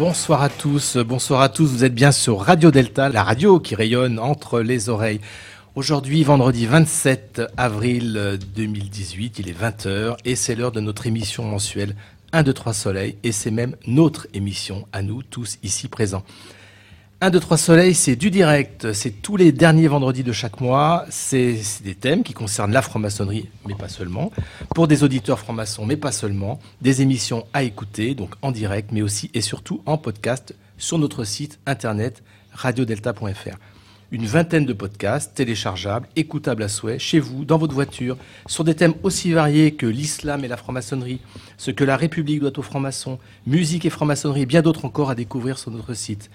Bonsoir à tous, bonsoir à tous, vous êtes bien sur Radio Delta, la radio qui rayonne entre les oreilles. Aujourd'hui, vendredi 27 avril 2018, il est 20h et c'est l'heure de notre émission mensuelle 1, 2, 3 Soleil et c'est même notre émission à nous tous ici présents. 1, 2, 3 Soleil, c'est du direct, c'est tous les derniers vendredis de chaque mois, c'est des thèmes qui concernent la franc-maçonnerie, mais pas seulement, pour des auditeurs francs-maçons, mais pas seulement, des émissions à écouter, donc en direct, mais aussi et surtout en podcast sur notre site internet radiodelta.fr. Une vingtaine de podcasts téléchargeables, écoutables à souhait, chez vous, dans votre voiture, sur des thèmes aussi variés que l'islam et la franc-maçonnerie, ce que la République doit aux francs-maçons, musique et franc-maçonnerie, bien d'autres encore à découvrir sur notre site.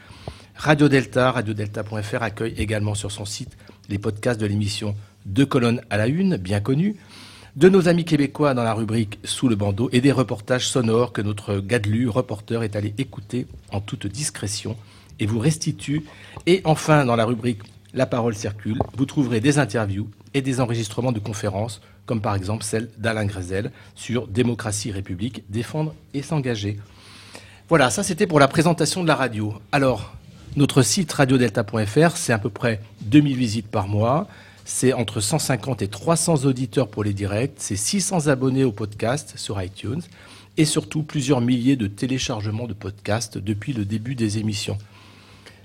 Radio Delta, radiodelta.fr accueille également sur son site les podcasts de l'émission Deux colonnes à la une, bien connue, de nos amis québécois dans la rubrique Sous le bandeau et des reportages sonores que notre Gadelu, reporter, est allé écouter en toute discrétion et vous restitue. Et enfin, dans la rubrique La parole circule, vous trouverez des interviews et des enregistrements de conférences, comme par exemple celle d'Alain Grezel sur Démocratie République, défendre et s'engager. Voilà, ça c'était pour la présentation de la radio. Alors, notre site radiodelta.fr, c'est à peu près 2000 visites par mois. C'est entre 150 et 300 auditeurs pour les directs. C'est 600 abonnés au podcast sur iTunes. Et surtout plusieurs milliers de téléchargements de podcasts depuis le début des émissions.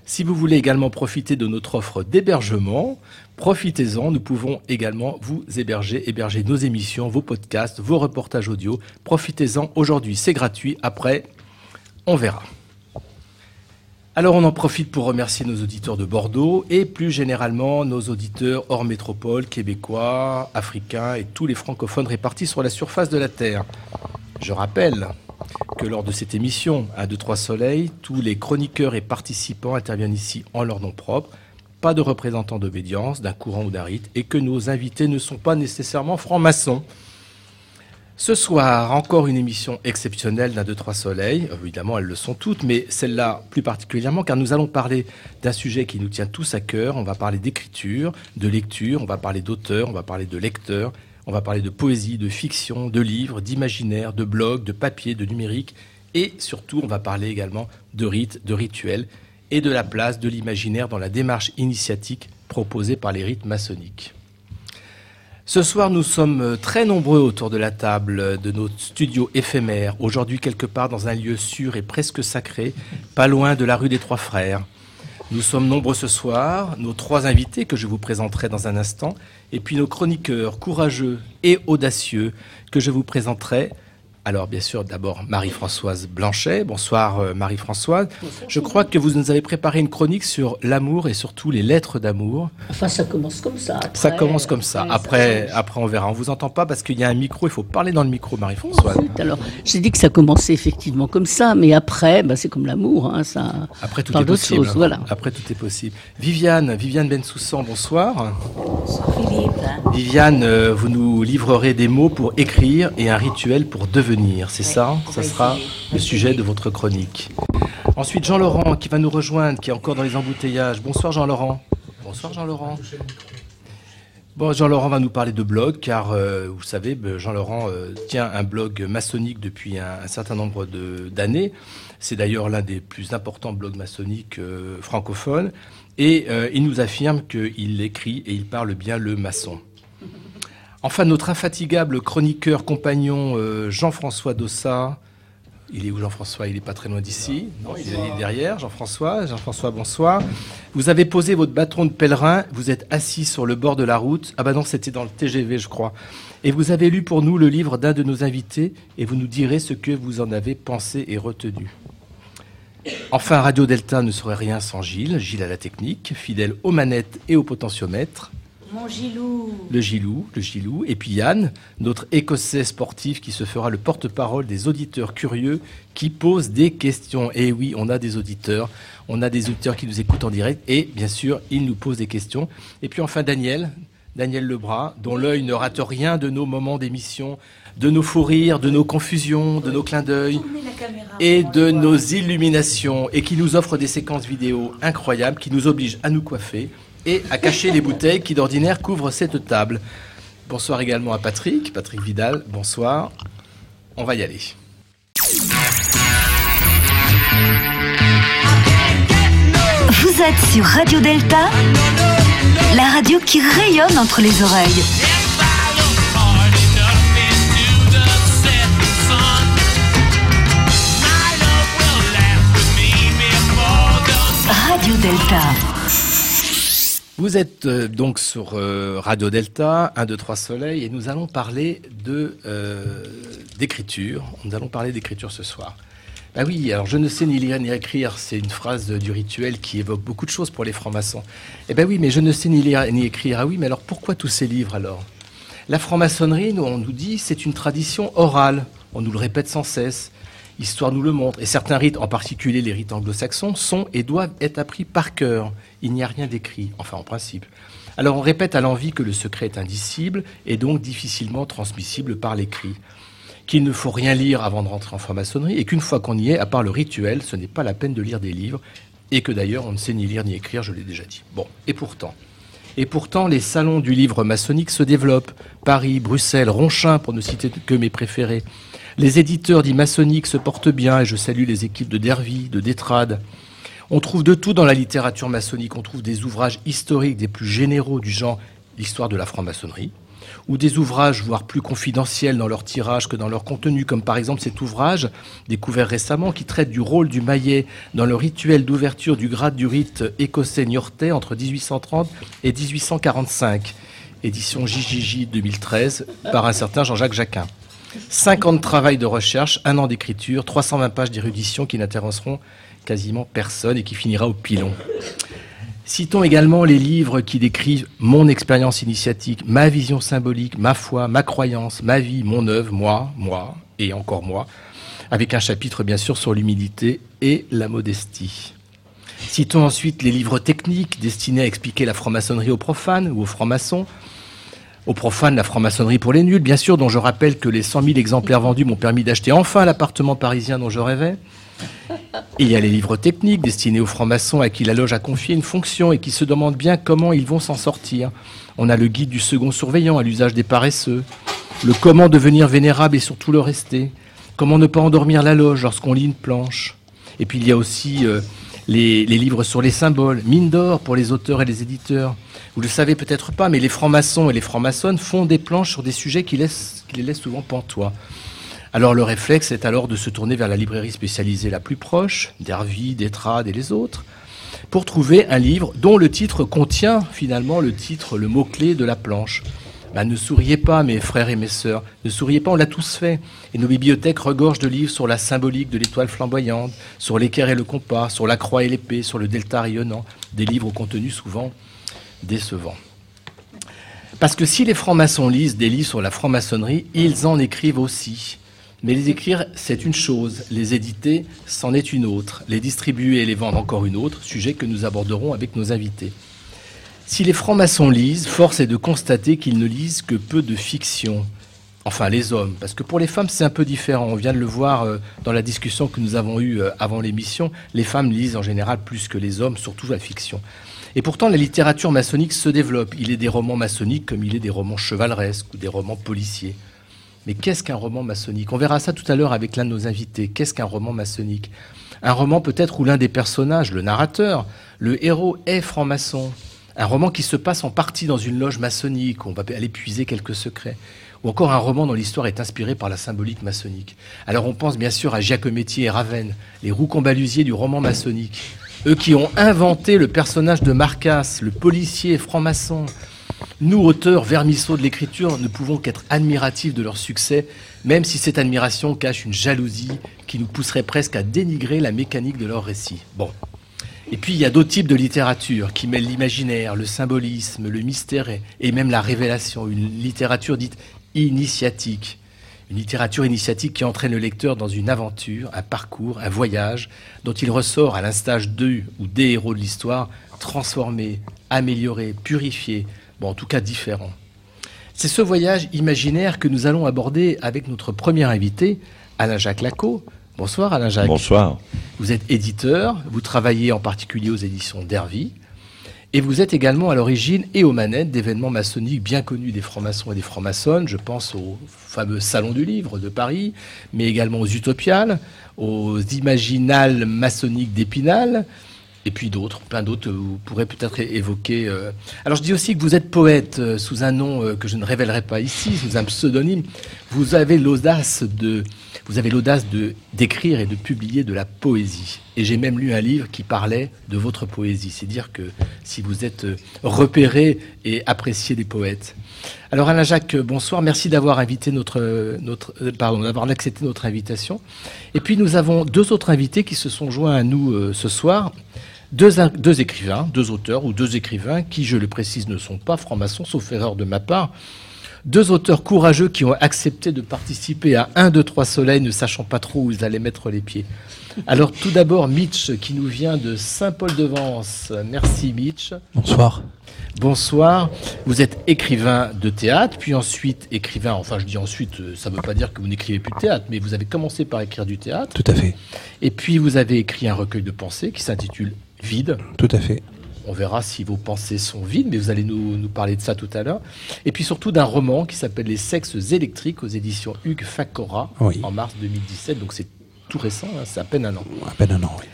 Si vous voulez également profiter de notre offre d'hébergement, profitez-en. Nous pouvons également vous héberger, héberger nos émissions, vos podcasts, vos reportages audio. Profitez-en aujourd'hui, c'est gratuit. Après, on verra. Alors on en profite pour remercier nos auditeurs de Bordeaux et plus généralement nos auditeurs hors métropole, québécois, africains et tous les francophones répartis sur la surface de la Terre. Je rappelle que lors de cette émission, à 2-3 Soleil, tous les chroniqueurs et participants interviennent ici en leur nom propre, pas de représentants d'obédience, d'un courant ou d'un rite, et que nos invités ne sont pas nécessairement francs-maçons. Ce soir, encore une émission exceptionnelle d'un 2-3 Soleil. Évidemment, elles le sont toutes, mais celle-là plus particulièrement, car nous allons parler d'un sujet qui nous tient tous à cœur. On va parler d'écriture, de lecture, on va parler d'auteur, on va parler de lecteur, on va parler de poésie, de fiction, de livres, d'imaginaire, de blog, de papier, de numérique, et surtout, on va parler également de rites, de rituels, et de la place de l'imaginaire dans la démarche initiatique proposée par les rites maçonniques. Ce soir, nous sommes très nombreux autour de la table de notre studio éphémère, aujourd'hui quelque part dans un lieu sûr et presque sacré, pas loin de la rue des Trois Frères. Nous sommes nombreux ce soir, nos trois invités que je vous présenterai dans un instant, et puis nos chroniqueurs courageux et audacieux que je vous présenterai alors, bien sûr, d'abord Marie-Françoise Blanchet. Bonsoir euh, Marie-Françoise. Je crois que vous nous avez préparé une chronique sur l'amour et surtout les lettres d'amour. Enfin, ça commence comme ça. ça commence comme ça. Après, après, on verra. On vous entend pas parce qu'il y a un micro. Il faut parler dans le micro, Marie-Françoise. alors, j'ai dit que ça commençait effectivement comme ça, mais après, bah, c'est comme l'amour. Hein, ça après, tout est possible. voilà. Après, tout est possible. Viviane, Viviane Bensoussan, bonsoir. Bonsoir Philippe. Viviane, euh, vous nous livrerez des mots pour écrire et un rituel pour devenir c'est ça? Ça sera le sujet de votre chronique. Ensuite, Jean-Laurent qui va nous rejoindre, qui est encore dans les embouteillages. Bonsoir Jean-Laurent. Bonsoir Jean-Laurent. Bon, Jean-Laurent va nous parler de blog, car euh, vous savez, ben, Jean-Laurent euh, tient un blog maçonnique depuis un, certain nombre d'années. C'est d'ailleurs l'un des plus importants blogs maçonniques euh, francophones. Et il nous affirme qu'il écrit et il parle bien le maçon. Enfin, notre infatigable chroniqueur compagnon euh, Jean-François Dossat. Il est où Jean-François? Il n'est pas très loin d'ici. Non, il est derrière. Jean-François, Jean-François, bonsoir. Vous avez posé votre bâton de pèlerin. Vous êtes assis sur le bord de la route. Ah bah non, c'était dans le TGV, je crois. Et vous avez lu pour nous le livre d'un de nos invités et vous nous direz ce que vous en avez pensé et retenu. Enfin, Radio Delta ne serait rien sans Gilles. Gilles à la technique, fidèle aux manettes et au potentiomètre. Mon Gilou. Le Gilou, le Gilou. Et puis Yann, notre écossais sportif qui se fera le porte-parole des auditeurs curieux qui posent des questions. Et oui, on a des auditeurs. On a des auditeurs qui nous écoutent en direct. Et bien sûr, ils nous posent des questions. Et puis enfin, Daniel, Daniel Lebras, dont l'œil ne rate rien de nos moments d'émission, de nos fous rires, de nos confusions, de nos clins d'œil et de nos illuminations, et qui nous offre des séquences vidéo incroyables, qui nous obligent à nous coiffer et à cacher les bouteilles qui d'ordinaire couvrent cette table. Bonsoir également à Patrick, Patrick Vidal, bonsoir. On va y aller. Vous êtes sur Radio Delta, la radio qui rayonne entre les oreilles. Radio Delta. Vous êtes euh, donc sur euh, Radio Delta, 1, 2, 3 Soleil, et nous allons parler de euh, d'écriture. Nous allons parler d'écriture ce soir. Ah oui, alors je ne sais ni lire ni écrire, c'est une phrase du rituel qui évoque beaucoup de choses pour les francs-maçons. Eh bien oui, mais je ne sais ni lire ni écrire. Ah oui, mais alors pourquoi tous ces livres alors? La franc-maçonnerie, nous, on nous dit, c'est une tradition orale. On nous le répète sans cesse. L'histoire nous le montre. Et certains rites, en particulier les rites anglo-saxons, sont et doivent être appris par cœur. Il n'y a rien d'écrit, enfin en principe. Alors on répète à l'envie que le secret est indicible et donc difficilement transmissible par l'écrit. Qu'il ne faut rien lire avant de rentrer en franc-maçonnerie et qu'une fois qu'on y est, à part le rituel, ce n'est pas la peine de lire des livres et que d'ailleurs on ne sait ni lire ni écrire, je l'ai déjà dit. Bon, et pourtant. Et pourtant, les salons du livre maçonnique se développent. Paris, Bruxelles, Ronchin, pour ne citer que mes préférés. Les éditeurs dits maçonniques se portent bien et je salue les équipes de Dervy, de Détrade. On trouve de tout dans la littérature maçonnique. On trouve des ouvrages historiques des plus généraux du genre l'histoire de la franc-maçonnerie, ou des ouvrages voire plus confidentiels dans leur tirage que dans leur contenu, comme par exemple cet ouvrage découvert récemment qui traite du rôle du maillet dans le rituel d'ouverture du grade du rite écossais niortais entre 1830 et 1845, édition JJJ 2013 par un certain Jean-Jacques Jacquin. 50 travail de recherche, un an d'écriture, 320 pages d'érudition qui n'intéresseront quasiment personne et qui finira au pilon. Citons également les livres qui décrivent mon expérience initiatique, ma vision symbolique, ma foi, ma croyance, ma vie, mon œuvre, moi, moi et encore moi, avec un chapitre bien sûr sur l'humilité et la modestie. Citons ensuite les livres techniques destinés à expliquer la franc-maçonnerie aux profanes ou aux francs-maçons, aux profanes, la franc-maçonnerie pour les nuls, bien sûr, dont je rappelle que les 100 000 exemplaires vendus m'ont permis d'acheter enfin l'appartement parisien dont je rêvais. Il y a les livres techniques destinés aux francs-maçons à qui la loge a confié une fonction et qui se demandent bien comment ils vont s'en sortir. On a le guide du second surveillant à l'usage des paresseux, le comment devenir vénérable et surtout le rester, comment ne pas endormir la loge lorsqu'on lit une planche. Et puis il y a aussi euh, les, livres sur les symboles, mine d'or pour les auteurs et les éditeurs. Vous le savez peut-être pas, mais les francs-maçons et les francs-maçonnes font des planches sur des sujets qui les laissent souvent pantois. Alors le réflexe est alors de se tourner vers la librairie spécialisée la plus proche, d'Hervy, d'Etrade et les autres, pour trouver un livre dont le titre contient finalement le titre, le mot-clé de la planche. Ben, ne souriez pas, mes frères et mes sœurs, ne souriez pas, on l'a tous fait. Et nos bibliothèques regorgent de livres sur la symbolique de l'étoile flamboyante, sur l'équerre et le compas, sur la croix et l'épée, sur le delta rayonnant, des livres au contenu souvent décevant. Parce que si les francs-maçons lisent des livres sur la franc-maçonnerie, ils en écrivent aussi. Mais les écrire, c'est une chose, les éditer, c'en est une autre, les distribuer et les vendre encore une autre, sujet que nous aborderons avec nos invités. Si les francs-maçons lisent, force est de constater qu'ils ne lisent que peu de fiction. Enfin, les hommes, parce que pour les femmes, c'est un peu différent. On vient de le voir euh, dans la discussion que nous avons eue euh, avant l'émission. Les femmes lisent en général plus que les hommes, surtout la fiction. Et pourtant, la littérature maçonnique se développe. Il est des romans maçonniques comme il est des romans chevaleresques ou des romans policiers. Mais qu'est-ce qu'un roman maçonnique? On verra ça tout à l'heure avec l'un de nos invités. Qu'est-ce qu'un roman maçonnique? Un roman peut-être où l'un des personnages, le narrateur, le héros est franc-maçon. Un roman qui se passe en partie dans une loge maçonnique, où on va aller puiser quelques secrets. Ou encore un roman dont l'histoire est inspirée par la symbolique maçonnique. Alors on pense bien sûr à Giacometti et Ravenne, les roucombalusiers du roman maçonnique. Eux qui ont inventé le personnage de Marcas, le policier franc-maçon. Nous, auteurs vermisseaux de l'écriture, ne pouvons qu'être admiratifs de leur succès, même si cette admiration cache une jalousie qui nous pousserait presque à dénigrer la mécanique de leur récit. Bon. Et puis il y a d'autres types de littérature qui mêlent l'imaginaire, le symbolisme, le mystère et même la révélation. Une littérature dite initiatique. Une littérature initiatique qui entraîne le lecteur dans une aventure, un parcours, un voyage, dont il ressort, à l'instant d'eux ou des héros de l'histoire, transformé, amélioré, purifié, bon, en tout cas différent. C'est ce voyage imaginaire que nous allons aborder avec notre premier invité, Alain-Jacques Lacot. Bonsoir Alain-Jacques. Bonsoir. Vous êtes éditeur, vous travaillez en particulier aux éditions d'Hervy, et vous êtes également à l'origine et aux manettes d'événements maçonniques bien connus des francs-maçons et des francs-maçonnes. Je pense au fameux Salon du Livre de Paris, mais également aux Utopiales, aux Imaginales maçonniques d'Épinal, et puis d'autres, plein d'autres, vous pourrez peut-être évoquer. Euh. Alors je dis aussi que vous êtes poète euh, sous un nom euh, que je ne révélerai pas ici, sous un pseudonyme. Vous avez l'audace de, vous avez l'audace de d'écrire et de publier de la poésie. Et j'ai même lu un livre qui parlait de votre poésie. C'est dire que si vous êtes repéré et apprécié des poètes. Alors Alain Jacques, bonsoir. Merci d'avoir accepté notre invitation. Et puis nous avons deux autres invités qui se sont joints à nous ce soir deux, écrivains, deux auteurs ou deux écrivains qui, je le précise, ne sont pas francs-maçons, sauf erreur de ma part. Deux auteurs courageux qui ont accepté de participer à un, deux, trois soleils, ne sachant pas trop où ils allaient mettre les pieds. Alors tout d'abord, Mitch, qui nous vient de Saint-Paul-de-Vence. Merci Mitch. Bonsoir. Bonsoir. Vous êtes écrivain de théâtre, puis ensuite écrivain, enfin je dis ensuite, euh, ça ne veut pas dire que vous n'écrivez plus de théâtre, mais vous avez commencé par écrire du théâtre. Tout à fait. Et puis vous avez écrit un recueil de pensées qui s'intitule vide. Tout à fait. On verra si vos pensées sont vides, mais vous allez nous, parler de ça tout à l'heure. Et puis surtout d'un roman qui s'appelle Les sexes électriques aux éditions Hugues Facora en mars 2017. Donc c'est tout récent, hein, c'est à peine un an. À peine un an, oui.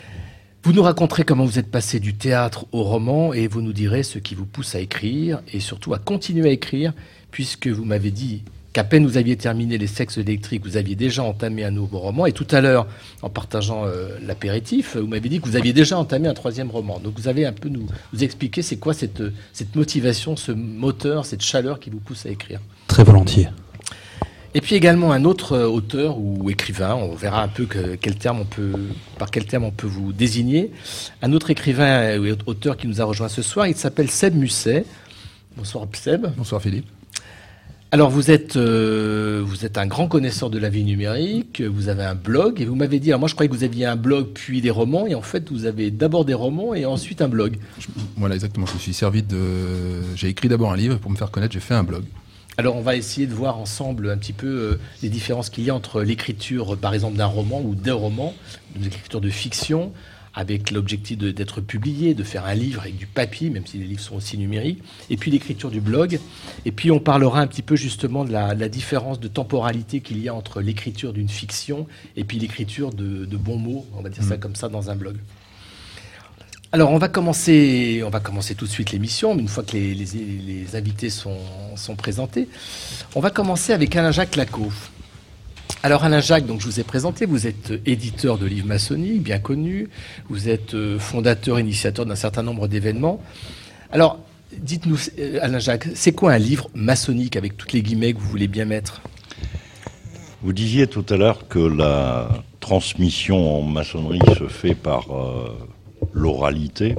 Vous nous raconterez comment vous êtes passé du théâtre au roman et vous nous direz ce qui vous pousse à écrire et surtout à continuer à écrire, puisque vous m'avez dit qu'à peine vous aviez terminé Les sexes électriques, vous aviez déjà entamé un nouveau roman. Et tout à l'heure, en partageant euh, l'apéritif, vous m'avez dit que vous aviez déjà entamé un troisième roman. Donc vous avez un peu nous, nous expliquer c'est quoi cette, cette motivation, ce moteur, cette chaleur qui vous pousse à écrire. Très volontiers. Et puis également un autre euh, auteur ou écrivain, on verra un peu quel terme on peut, par quel terme on peut vous désigner. Un autre écrivain ou auteur qui nous a rejoint ce soir, il s'appelle Seb Musset. Bonsoir Seb. Bonsoir Philippe. Alors vous êtes, euh, vous êtes un grand connaisseur de la vie numérique, vous avez un blog et vous m'avez dit, alors moi je croyais que vous aviez un blog puis des romans et en fait vous avez d'abord des romans et ensuite un blog. Voilà exactement, je me suis servi de... J'ai écrit d'abord un livre pour me faire connaître, j'ai fait un blog. Alors on va essayer de voir ensemble un petit peu euh, les différences qu'il y a entre l'écriture par exemple d'un roman ou deux romans, une écriture de fiction, avec l'objectif d'être publié, de faire un livre avec du papier, même si les livres sont aussi numériques, et puis l'écriture du blog. Et puis on parlera un petit peu justement de la, différence de temporalité qu'il y a entre l'écriture d'une fiction et puis l'écriture de, bons mots, on va dire ça mm. comme ça, dans un blog. Alors on va commencer, on va commencer tout de suite l'émission, mais une fois que les, invités sont, sont, présentés, on va commencer avec Alain-Jacques Lacaux. Alors Alain Jacques, donc je vous ai présenté, vous êtes éditeur de livres maçonniques, bien connu, vous êtes euh, fondateur, initiateur d'un certain nombre d'événements. Alors dites-nous, euh, Alain Jacques, c'est quoi un livre maçonnique avec toutes les guillemets que vous voulez bien mettre? Vous disiez tout à l'heure que la transmission en maçonnerie se fait par euh, l'oralité.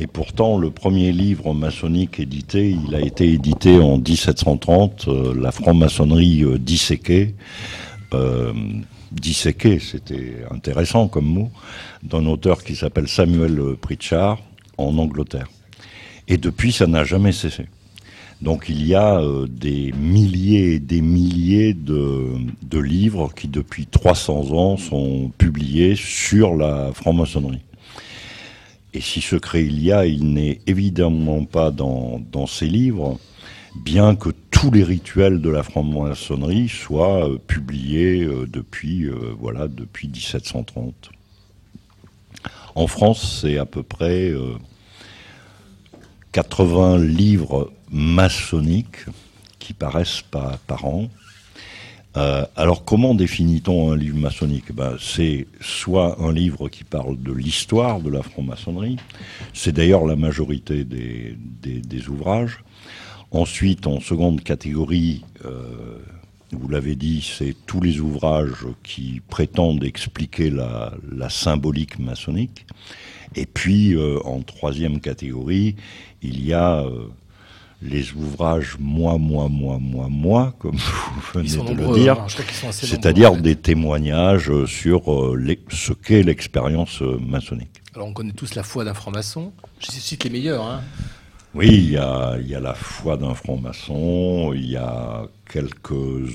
Et pourtant, le premier livre maçonnique édité, il a été édité en 1730, La franc-maçonnerie disséquée, euh, disséqué, c'était intéressant comme mot, d'un auteur qui s'appelle Samuel Pritchard en Angleterre. Et depuis, ça n'a jamais cessé. Donc il y a euh, des milliers et des milliers de, de, livres qui, depuis 300 ans, sont publiés sur la franc-maçonnerie. Et si secret il y a, il n'est évidemment pas dans, dans ces livres, bien que tous les rituels de la franc-maçonnerie soient euh, publiés euh, depuis, euh, voilà, depuis 1730. En France, c'est à peu près 80 livres maçonniques qui paraissent par, par an. Alors comment définit-on un livre maçonnique? Ben, C'est soit un livre qui parle de l'histoire de la franc-maçonnerie, c'est d'ailleurs la majorité des, ouvrages, Ensuite, en seconde catégorie, euh, vous l'avez dit, c'est tous les ouvrages qui prétendent expliquer la, symbolique maçonnique. Et puis, euh, en troisième catégorie, il y a euh, les ouvrages moi, moi, moi, moi, moi, comme vous venez de nombreux, le dire, hein, c'est-à-dire en fait. des témoignages sur les, ce qu'est l'expérience maçonnique. Alors on connaît tous la foi d'un franc-maçon, je cite les meilleurs. Hein. Oui, il y, a, il y a la foi d'un franc-maçon, il y a quelques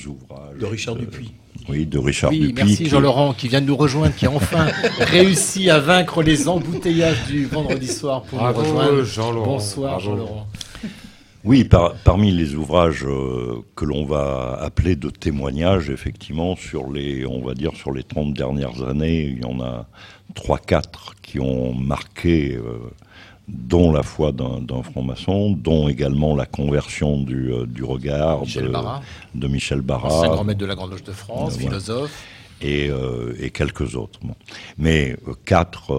ouvrages. De Richard Dupuis. Oui, de Richard oui, Dupuis. Merci Jean-Laurent qui vient de nous rejoindre, qui a enfin réussi à vaincre les embouteillages du vendredi soir pour Bravo, nous rejoindre. Jean-Laurent. Bonsoir Jean-Laurent. Oui, par, parmi les ouvrages euh, que l'on va appeler de témoignages, effectivement, sur les, on va dire, sur les 30 dernières années, il y en a 3-4 qui ont marqué euh, dont la foi d'un franc-maçon, dont également la conversion du, euh, du regard Michel de, Barra. de Michel Barra. Ancien grand maître de la Grande Loge de France, philosophe. Et, et quelques autres. Bon. Mais quatre,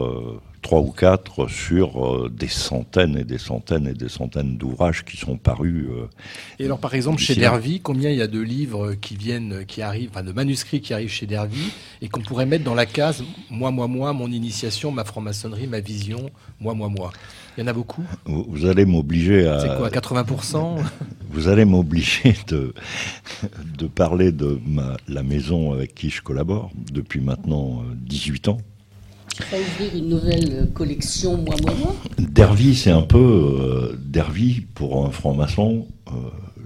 trois ou quatre sur euh, des centaines et des centaines et des centaines d'ouvrages qui sont parus. euh, Et alors, par exemple, chez. Dervy, combien il y a de livres qui viennent, qui arrivent, enfin de manuscrits qui arrivent chez Dervy et qu'on pourrait mettre dans la case moi, moi, moi, mon initiation, ma franc-maçonnerie, ma vision, moi, moi, moi. Il y en a beaucoup? vous, allez m'obliger à. C'est quoi, 80% Vous allez m'obliger de, de parler de ma, la maison avec qui je collabore depuis maintenant euh, 18 ans. Va ouvrir une nouvelle euh, collection, moi, moi. Dervy, c'est un peu. Euh, pour un franc-maçon, euh,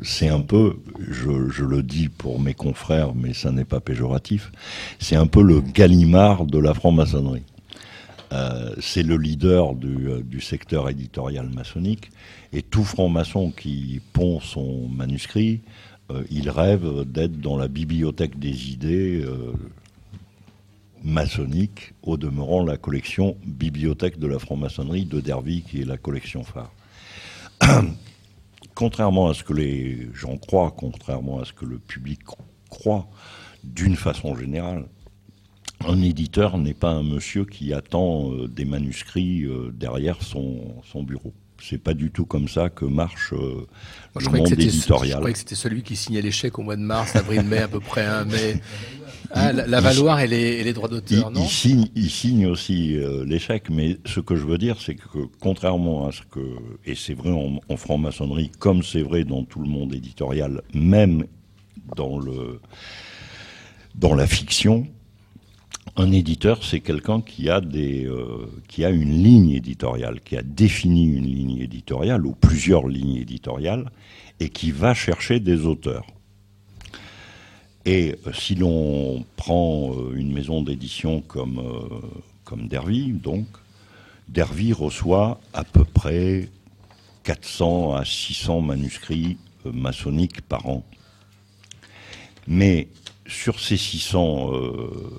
c'est un peu. Je, le dis pour mes confrères, mais ça n'est pas péjoratif. C'est un peu le Gallimard de la franc-maçonnerie. Euh, c'est le leader du, secteur éditorial maçonnique. Et tout franc-maçon qui pond son manuscrit, il rêve d'être dans la bibliothèque des idées maçonnique, au demeurant la collection Bibliothèque de la franc-maçonnerie de Dervy, qui est la collection phare. contrairement à ce que les gens croient, contrairement à ce que le public croit, d'une façon générale, un éditeur n'est pas un monsieur qui attend euh, des manuscrits euh, derrière son, son bureau. C'est pas du tout comme ça que marche euh, je le monde ce- Je éditorial. croyais que c'était celui qui signait chèques au mois de mars, avril, mai, à peu près. hein, mais ah, la, la Valoir et les, et les droits d'auteur, non il signe, il signe aussi euh, l'échec, mais ce que je veux dire, c'est que contrairement à ce que, et c'est vrai en, en franc-maçonnerie, comme c'est vrai dans tout le monde éditorial, même dans le dans la fiction, un éditeur, c'est quelqu'un qui a des, euh, qui a une ligne éditoriale, qui a défini une ligne éditoriale ou plusieurs lignes éditoriales, et qui va chercher des auteurs. Et euh, si l'on prend euh, une maison d'édition comme, euh, comme Dervy, donc, Dervy reçoit à peu près 400 à 600 manuscrits maçonniques par an. Mais sur ces 600, euh,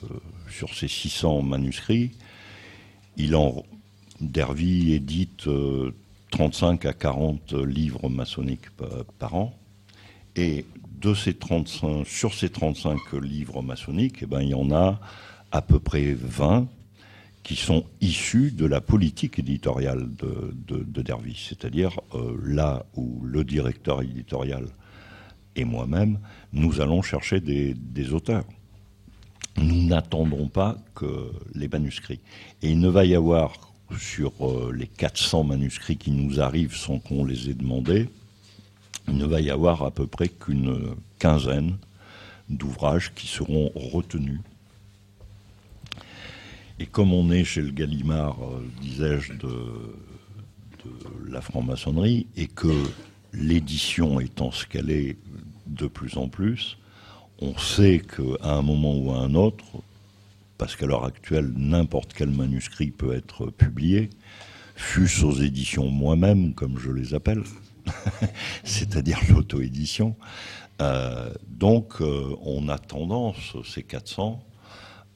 sur ces 600 manuscrits, il Dervy édite euh, 35 à 40 livres maçonniques pa- par an. Et de ces 35, sur ces 35 livres maçonniques, eh ben, il y en a à peu près 20 qui sont issus de la politique éditoriale de, de, de Dervy. C'est-à-dire euh, là où le directeur éditorial et moi-même, nous allons chercher des, des auteurs. Nous n'attendons pas que les manuscrits. Et il ne va y avoir sur euh, les 400 manuscrits qui nous arrivent sans qu'on les ait demandés, il ne va y avoir à peu près qu'une quinzaine d'ouvrages qui seront retenus. Et comme on est chez le Gallimard, euh, disais-je, de, la franc-maçonnerie, et que l'édition étant ce qu'elle de plus en plus, on sait qu'à un moment ou à un autre, parce qu'à l'heure actuelle, n'importe quel manuscrit peut être publié, fût-ce aux éditions moi-même, comme je les appelle, c'est-à-dire l'auto-édition. Euh, donc, euh, on a tendance, ces 400,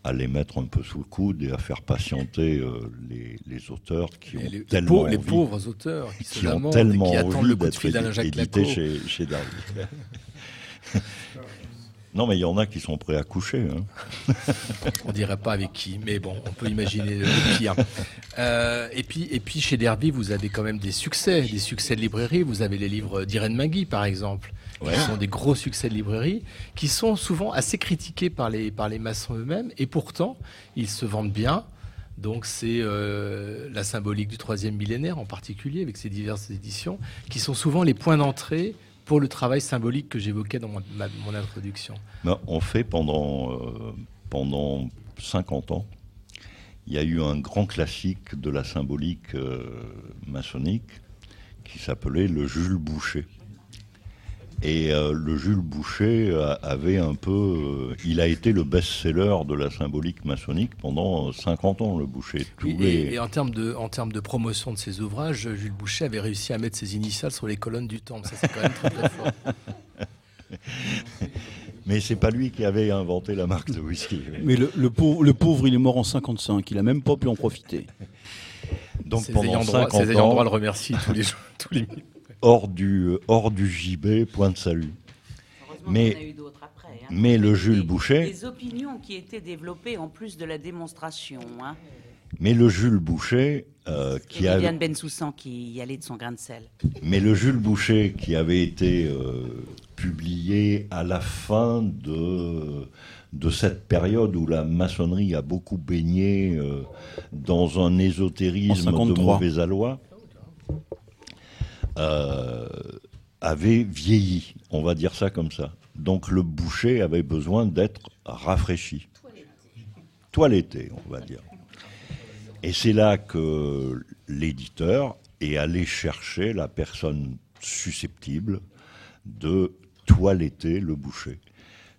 à les mettre un peu sous le coude et à faire patienter euh, les, les auteurs qui ont les, tellement pauvres, les envie, pauvres auteurs qui, ont tellement et qui attendent envie le coup de fil édités chez, chez Darby. non, mais il y en a qui sont prêts à coucher. hein. On dirait pas avec qui, mais bon, on peut imaginer le pire. Euh, et puis, et puis chez Derby, vous avez quand même des succès, des succès de librairie. Vous avez les livres d'Irène Magui, par exemple, Ouais. qui sont des gros succès de librairie, qui sont souvent assez critiqués par les par les maçons eux-mêmes, et pourtant ils se vendent bien Donc c'est euh, la symbolique du troisième millénaire en particulier, avec ses diverses éditions, qui sont souvent les points d'entrée pour le travail symbolique que j'évoquais dans mon, introduction. Ben, on fait pendant, euh, pendant 50 ans, il y a eu un grand classique de la symbolique euh, maçonnique qui s'appelait le Jules Boucher. Et euh, le Jules Boucher avait un peu. Euh, il a été le best-seller de la symbolique maçonnique pendant 50 ans, le Boucher. et, en, termes de, en termes de promotion de ses ouvrages, Jules Boucher avait réussi à mettre ses initiales sur les colonnes du temple. Ça, c'est quand même très, très fort. Mais c'est pas lui qui avait inventé la marque de whisky. Mais le, pauvre, le pauvre, il est mort en 55. Il a même pas pu en profiter. Donc pendant 50 ans, ayants droit le remercie tous les jours, tous les hors du, hors du JB, point de salut. Mais, après, hein. mais le Jules Boucher. Des opinions qui étaient développées en plus de la démonstration. Hein. Mais le Jules Boucher. Euh, qui a... Viviane Bensoussan qui y allait de son grain de sel. Mais le Jules Boucher qui avait été euh, publié à la fin de, de cette période où la maçonnerie a beaucoup baigné euh, dans un ésotérisme de mauvais aloi. Euh, avait vieilli, on va dire ça comme ça. Donc le boucher avait besoin d'être rafraîchi. Toiletté, on va dire. Et c'est là que l'éditeur est allé chercher la personne susceptible de toiletter le boucher.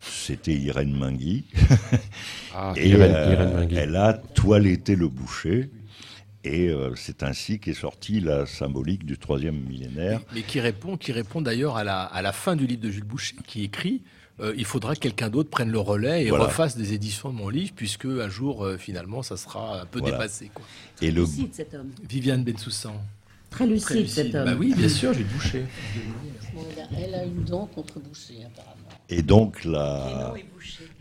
C'était Irène Mingui. Ah, et euh, elle a toiletté le boucher et euh, c'est ainsi qu'est sortie la symbolique du troisième millénaire. Mais, qui répond, qui répond d'ailleurs à la, à la, fin du livre de Jules Boucher, qui écrit euh, il faudra que quelqu'un d'autre prenne le relais et refasse des éditions de mon livre, puisque un jour, euh, finalement, ça sera un peu dépassé. Quoi. Et le... lucide, cet homme. Viviane Bensoussan. Très lucide, cet homme. Bah oui, bien sûr, Jules Boucher. Elle a une dent contre Boucher, apparemment. Et donc la.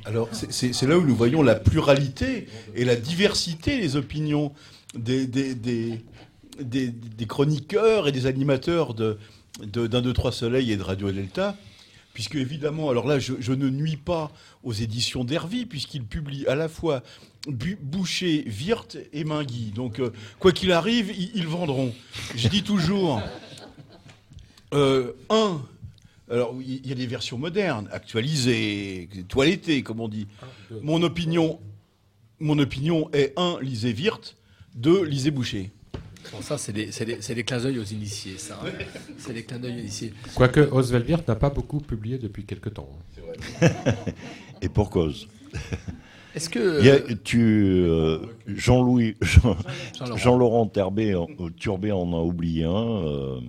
Alors c'est là où nous voyons la pluralité et la diversité des opinions des, des, des, chroniqueurs et des animateurs d'un, de, d'un, deux, trois soleils et de Radio Delta. Puisque évidemment, alors là, je, ne nuis pas aux éditions d'Hervy, puisqu'ils publient à la fois Boucher, Wirth et Mingui. Donc, euh, quoi qu'il arrive, ils, vendront. Je dis toujours, euh, un, alors il y a des versions modernes, actualisées, toilettées, comme on dit. Mon opinion, mon opinion est un, lisez Wirth, de Lisée Boucher. Bon, ça, c'est des, clins d'œil aux initiés, ça. Hein. C'est des clins d'œil aux initiés. Quoique Oswald Wirth n'a pas beaucoup publié depuis quelque temps. Et pour cause. Est-ce que. tu, euh, Jean-Louis, Jean, laurent Turbé, en, Turbé en a oublié un. Euh,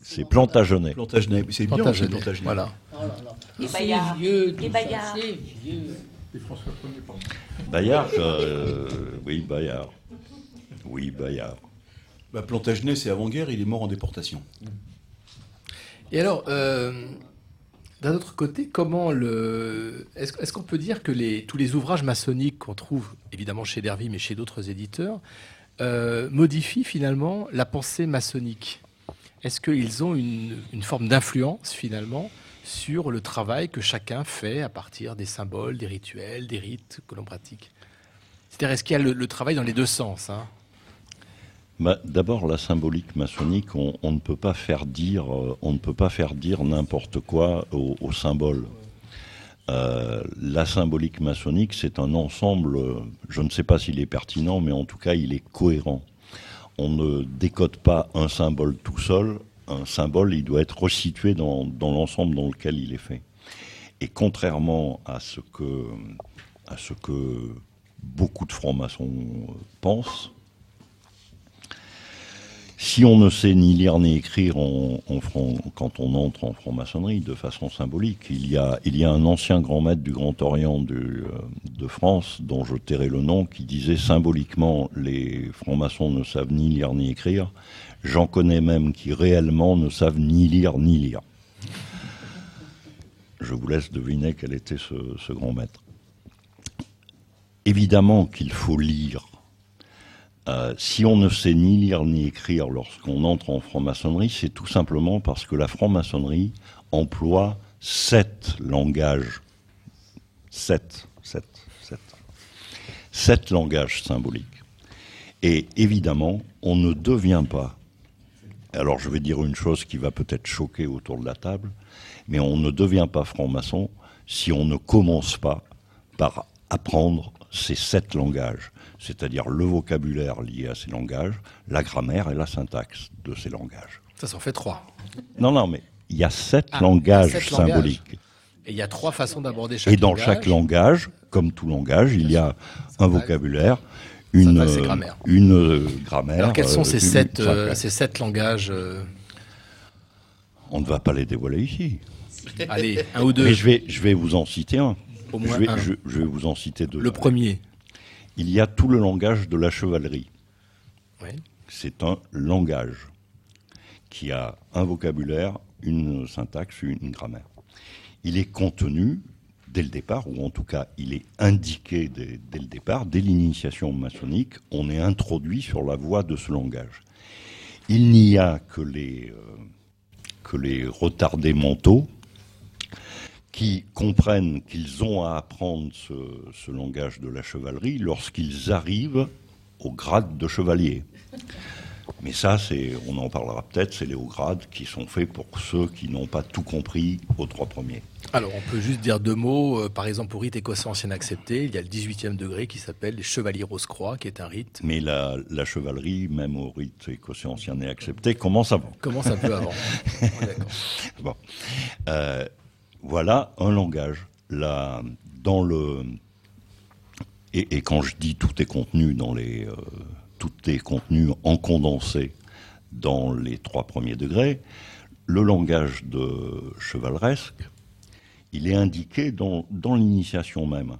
c'est Plantagenet. Plantagenet, c'est bien, Plantagenet. Voilà. Oh là là. Et Bayard. Vieux, et Bayard. vieux. Et François Bayard, euh, oui, Bayard. Oui, Bayard. Bah, Plantagenet, c'est avant-guerre, il est mort en déportation. Et alors, euh, d'un autre côté, comment le. Est-ce qu'on peut dire que les, tous les ouvrages maçonniques qu'on trouve, évidemment chez Dervy, mais chez d'autres éditeurs, euh, modifient finalement la pensée maçonnique? Est-ce qu'ils ont une, une forme d'influence finalement sur le travail que chacun fait à partir des symboles, des rituels, des rites que l'on pratique? C'est-à-dire, est-ce qu'il y a le, travail dans les deux sens hein? Bah, D'abord, la symbolique maçonnique, on, ne peut pas faire dire, euh, on ne peut pas faire dire n'importe quoi au, symbole. Euh, la symbolique maçonnique, c'est un ensemble. Je ne sais pas s'il est pertinent, mais en tout cas, il est cohérent. On ne décode pas un symbole tout seul. Un symbole, il doit être resitué dans, l'ensemble dans lequel il est fait. Et contrairement à ce que beaucoup de francs-maçons pensent, si on ne sait ni lire ni écrire quand on entre en franc-maçonnerie de façon symbolique, il y, a, un ancien grand maître du Grand Orient de, de France, dont je tairai le nom, qui disait symboliquement les francs-maçons ne savent ni lire ni écrire. J'en connais même qui réellement ne savent ni lire ni lire. Je vous laisse deviner quel était ce grand maître. Évidemment qu'il faut lire euh, si on ne sait ni lire ni écrire lorsqu'on entre en franc-maçonnerie, c'est tout simplement parce que la franc-maçonnerie emploie sept langages. Sept, sept, sept. Sept langages symboliques. Et évidemment, on ne devient pas, alors je vais dire une chose qui va peut-être choquer autour de la table, mais on ne devient pas franc-maçon si on ne commence pas par apprendre ces sept langages, c'est-à-dire le vocabulaire lié à ces langages, la grammaire et la syntaxe de ces langages. Ça s'en fait trois. Non, non, mais il y a sept Ah, langages sept langages. symboliques. Et il y a trois façons d'aborder chaque Et dans langage. chaque langage, comme tout langage, il y a un vocabulaire, une, Syntaxe euh, grammaire. une euh, grammaire. Alors quels sont euh, ces, une sept, euh, ces sept langages euh, On ne va pas les dévoiler ici. Allez, un ou deux. Mais je vais, je vais vous en citer un. Au moins je, vais, un. je- je vais vous en citer deux. Le premier. Il y a tout le langage de la chevalerie. Oui. C'est un langage qui a un vocabulaire, une syntaxe, une grammaire. Il est contenu dès le départ, ou en tout cas il est indiqué dès, dès le départ, dès l'initiation maçonnique, on est introduit sur la voie de ce langage. Il n'y a que les, euh, que les retardés mentaux qui comprennent qu'ils ont à apprendre ce, ce langage de la chevalerie lorsqu'ils arrivent au grade de chevalier. Mais ça, c'est, on en parlera peut-être, c'est les hauts grades qui sont faits pour ceux qui n'ont pas tout compris aux trois premiers. Alors on peut juste dire deux mots. Euh, par exemple, au rite écossais ancien accepté, il y a le 18e degré qui s'appelle les chevaliers Rose-Croix, qui est un rite. Mais la, la chevalerie, même au rite écossais ancien et accepté, commence avant. Commence un peu avant. Bon. Euh, voilà un langage. Dans le et, et quand je dis tout est contenu dans les euh, tout est contenu en condensé dans les trois premiers degrés, le langage de chevaleresque, il est indiqué dans, dans l'initiation même.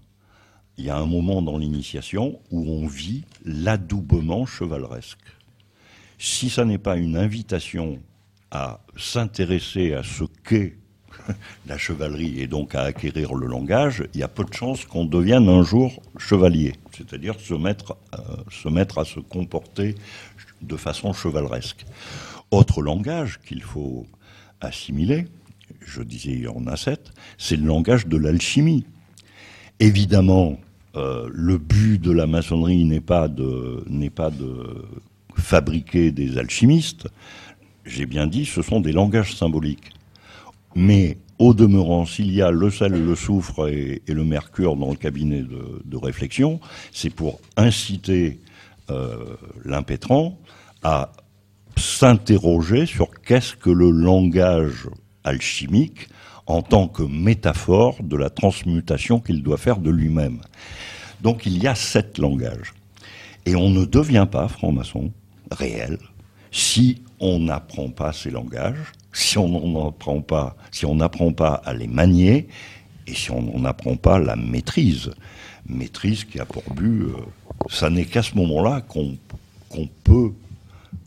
Il y a un moment dans l'initiation où on vit l'adoubement chevaleresque. Si ça n'est pas une invitation à s'intéresser à ce qu'est la chevalerie et donc à acquérir le langage, il y a peu de chances qu'on devienne un jour chevalier, c'est-à-dire se mettre, euh, à se comporter de façon chevaleresque. Autre langage qu'il faut assimiler, je disais en a sept, c'est le langage de l'alchimie. Évidemment, euh, le but de la maçonnerie n'est pas de fabriquer des alchimistes. J'ai bien dit, ce sont des langages symboliques. Mais au demeurant, s'il y a le sel, le soufre et, le mercure dans le cabinet de, de réflexion, c'est pour inciter euh, l'impétrant à s'interroger sur qu'est-ce que le langage alchimique en tant que métaphore de la transmutation qu'il doit faire de lui-même. Donc il y a sept langages. Et on ne devient pas franc-maçon réel si on n'apprend pas ces langages, si on n'en apprend pas, si on n'apprend pas à les manier et si on n'en apprend pas la maîtrise. Maîtrise qui a pour but, euh, ça n'est qu'à ce moment-là qu'on peut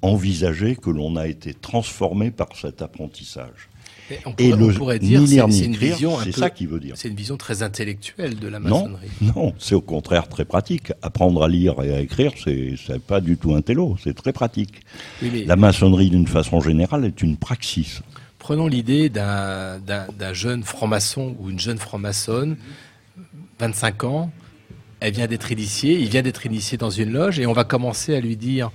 envisager que l'on a été transformé par cet apprentissage. Et on Et pourrait, on le pourrait dire ni c'est lire ni c'est une écrire, vision un c'est peu- ça qui veut dire. C'est une vision très intellectuelle de la Non, maçonnerie. non, c'est au contraire très pratique. Apprendre à lire et à écrire, c'est pas du tout un télo, c'est très pratique. Oui, mais La maçonnerie, d'une façon générale, est une praxis. prenons l'idée d'un jeune franc-maçon ou une jeune franc-maçonne, 25 ans, elle vient d'être initiée, il vient d'être initié dans une loge et on va commencer à lui dire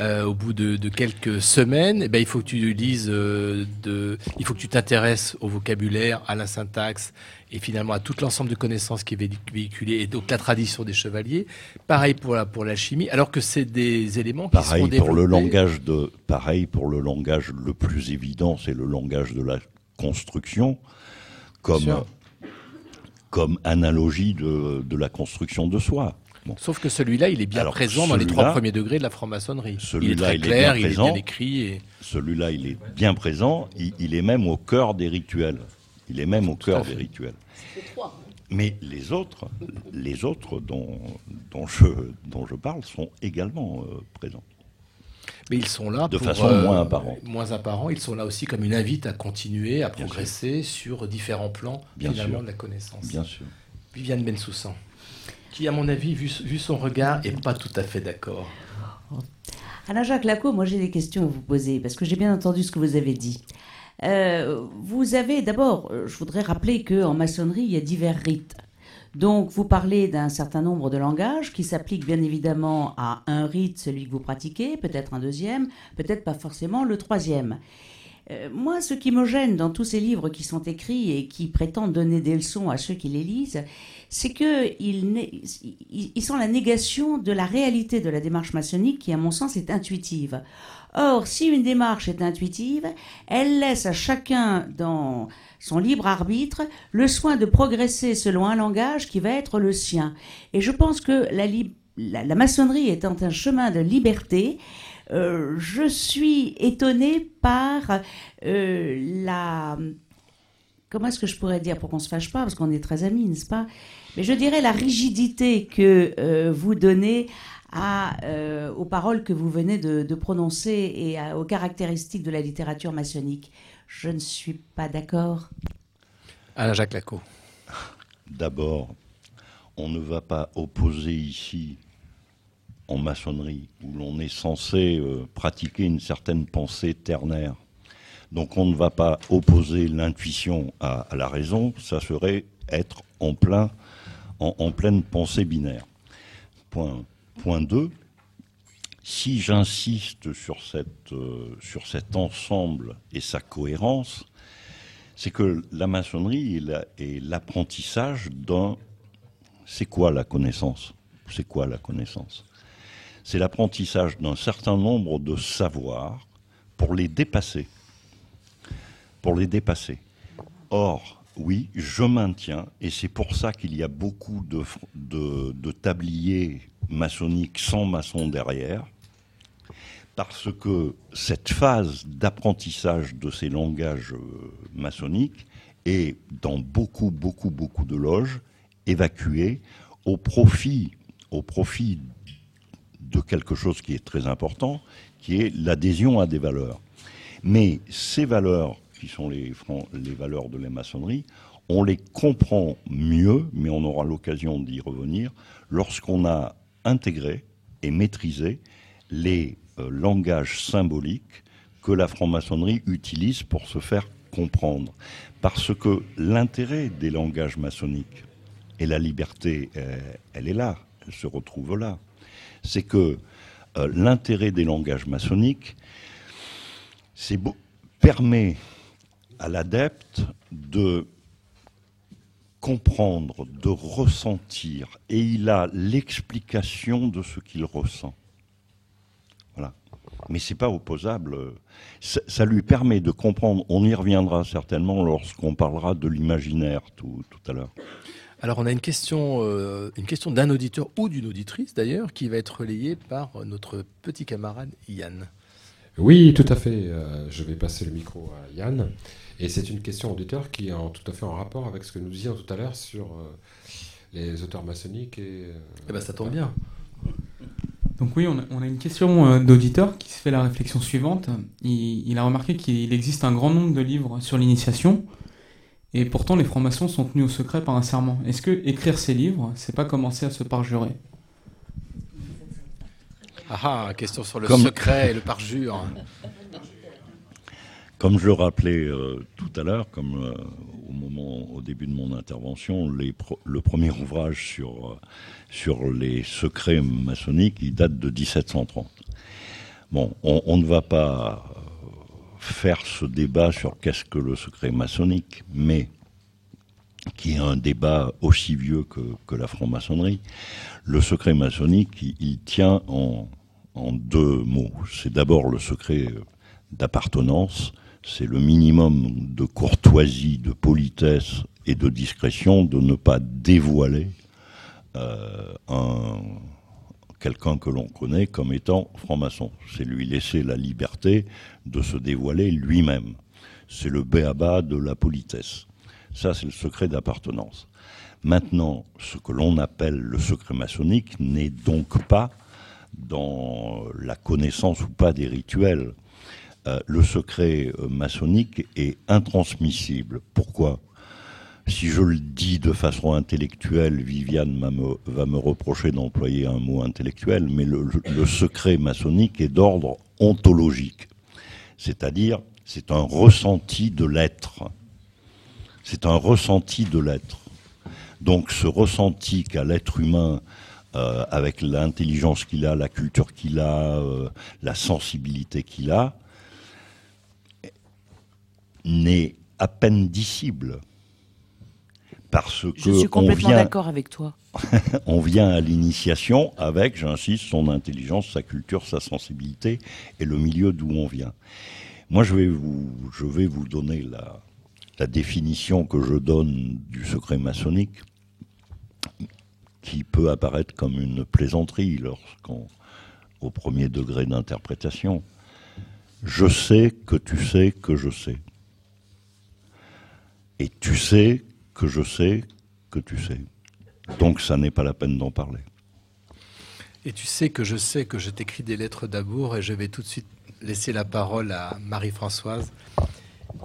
euh, au bout de, de quelques semaines, eh ben, il faut que tu lises, euh, de, il faut que tu t'intéresses au vocabulaire, à la syntaxe et finalement à tout l'ensemble de connaissances qui est véhic- véhiculé et donc la tradition des chevaliers. Pareil pour la, pour la chimie, alors que c'est des éléments qui Pareil seront pour le langage de, pareil pour le langage le plus évident, c'est le langage de la construction, comme sûr. comme analogie de, de la construction de soi. Bon. Sauf que celui-là, il est bien Alors, présent dans les trois celui-là- premiers degrés de la franc-maçonnerie. Il est Celui-là, très il est clair, bien il est présent. bien écrit. Et... Celui-là, il est bien présent, il, il est même au cœur des rituels. Il est même au cœur des rituels. Mais les autres, les autres dont, dont, je, dont je parle sont également euh, présents. Mais ils sont là De pour, euh, façon moins apparente. Moins apparent. Ils sont là aussi comme une invite à continuer, à progresser sur différents plans Bien finalement sûr. de la connaissance. Bien sûr. Viviane Bensoussan, qui à mon avis, vu, son regard, est pas tout à fait d'accord. Alors Jacques Laco, moi j'ai des questions à vous poser parce que j'ai bien entendu ce que vous avez dit. Euh, vous avez d'abord, euh, je voudrais rappeler que en maçonnerie il y a divers rites. Donc, vous parlez d'un certain nombre de langages qui s'appliquent bien évidemment à un rite, celui que vous pratiquez, peut-être un deuxième, peut-être pas forcément le troisième. Euh, moi, ce qui me gêne dans tous ces livres qui sont écrits et qui prétendent donner des leçons à ceux qui les lisent, c'est qu'ils ils sont la négation de la réalité de la démarche maçonnique qui, à mon sens, est intuitive. Or, si une démarche est intuitive, elle laisse à chacun dans son libre arbitre le soin de progresser selon un langage qui va être le sien. Et je pense que la, maçonnerie étant un chemin de liberté, euh, je suis étonnée par euh, la... Comment est-ce que je pourrais dire pour qu'on se fâche pas, parce qu'on est très amis, n'est-ce pas? Mais je dirais la rigidité que euh, vous donnez à, aux paroles que vous venez de, de prononcer et aux caractéristiques de la littérature maçonnique. Je ne suis pas d'accord. Alain Jacques Laco. D'abord, on ne va pas opposer ici, en maçonnerie, où l'on est censé euh, pratiquer une certaine pensée ternaire. Donc on ne va pas opposer l'intuition à, la raison, ça serait être en, plein, en, pleine pensée binaire. Point, point 2, si j'insiste euh, sur cet ensemble et sa cohérence, c'est que la maçonnerie est l'apprentissage d'un... C'est quoi la connaissance? C'est quoi la connaissance? C'est l'apprentissage d'un certain nombre de savoirs pour les dépasser. Pour les dépasser. Or, oui, je maintiens, et c'est pour ça qu'il y a beaucoup de, tabliers maçonniques sans maçon derrière, parce que cette phase d'apprentissage de ces langages euh, maçonniques est dans beaucoup, beaucoup, beaucoup de loges évacuée au profit, au profit de quelque chose qui est très important, qui est l'adhésion à des valeurs. Mais ces valeurs, qui sont les, valeurs de la maçonnerie, on les comprend mieux, mais on aura l'occasion d'y revenir, lorsqu'on a intégré et maîtrisé les euh, langage symbolique que la franc-maçonnerie utilise pour se faire comprendre. Parce que l'intérêt des langages maçonniques, et la liberté, euh, elle est là, elle se retrouve là, c'est que euh, l'intérêt des langages maçonniques permet à l'adepte de comprendre, de ressentir, et il a l'explication de ce qu'il ressent mais c'est pas opposable. Ça, lui permet de comprendre, on y reviendra certainement lorsqu'on parlera de l'imaginaire tout, à l'heure. Alors on a une question, euh, une question d'un auditeur ou d'une auditrice d'ailleurs, qui va être relayée par notre petit camarade Yann. Oui, tout à fait. Euh, je vais passer le micro à Yann. Et c'est une question auditeur qui est en, tout à fait en rapport avec ce que nous disions tout à l'heure sur euh, les auteurs maçonniques. Et, eh ben ça tombe bien. Donc oui, on a, une question euh, d'auditeur qui se fait la réflexion suivante. Il, a remarqué qu'il existe un grand nombre de livres sur l'initiation, et pourtant les francs-maçons sont tenus au secret par un serment. Est-ce que écrire ces livres, c'est pas commencer à se parjurer? Ah ah, question sur le secret et le parjure. Comme je le rappelais euh, tout à l'heure, comme euh, au moment, au début de mon intervention, le premier ouvrage sur, euh, sur les secrets maçonniques, il date de 1730. Bon, on, ne va pas faire ce débat sur qu'est-ce que le secret maçonnique, mais qui est un débat aussi vieux que, la franc-maçonnerie. Le secret maçonnique, il, tient en, en deux mots. C'est d'abord le secret d'appartenance, c'est le minimum de courtoisie, de politesse et de discrétion de ne pas dévoiler euh, quelqu'un que l'on connaît comme étant franc-maçon. C'est lui laisser la liberté de se dévoiler lui-même. C'est le béaba de la politesse. Ça, c'est le secret d'appartenance. Maintenant, ce que l'on appelle le secret maçonnique n'est donc pas dans la connaissance ou pas des rituels. Euh, le secret euh, maçonnique est intransmissible. Pourquoi? Si je le dis de façon intellectuelle, Viviane va me reprocher d'employer un mot intellectuel, mais le, secret maçonnique est d'ordre ontologique. C'est-à-dire, c'est un ressenti de l'être. C'est un ressenti de l'être. Donc ce ressenti qu'a l'être humain euh, avec l'intelligence qu'il a, la culture qu'il a, la sensibilité qu'il a, n'est à peine dissible. Parce que Je suis complètement vient, d'accord avec toi. on vient à l'initiation avec, j'insiste, son intelligence, sa culture, sa sensibilité et le milieu d'où on vient. Moi, je vais vous, je vais vous donner la, la définition que je donne du secret maçonnique, qui peut apparaître comme une plaisanterie lorsqu'on, au premier degré d'interprétation. Je sais que tu sais que je sais. Et tu sais que je sais que tu sais. Donc ça n'est pas la peine d'en parler. Et tu sais que je sais que je t'écris des lettres d'amour et je vais tout de suite laisser la parole à Marie-Françoise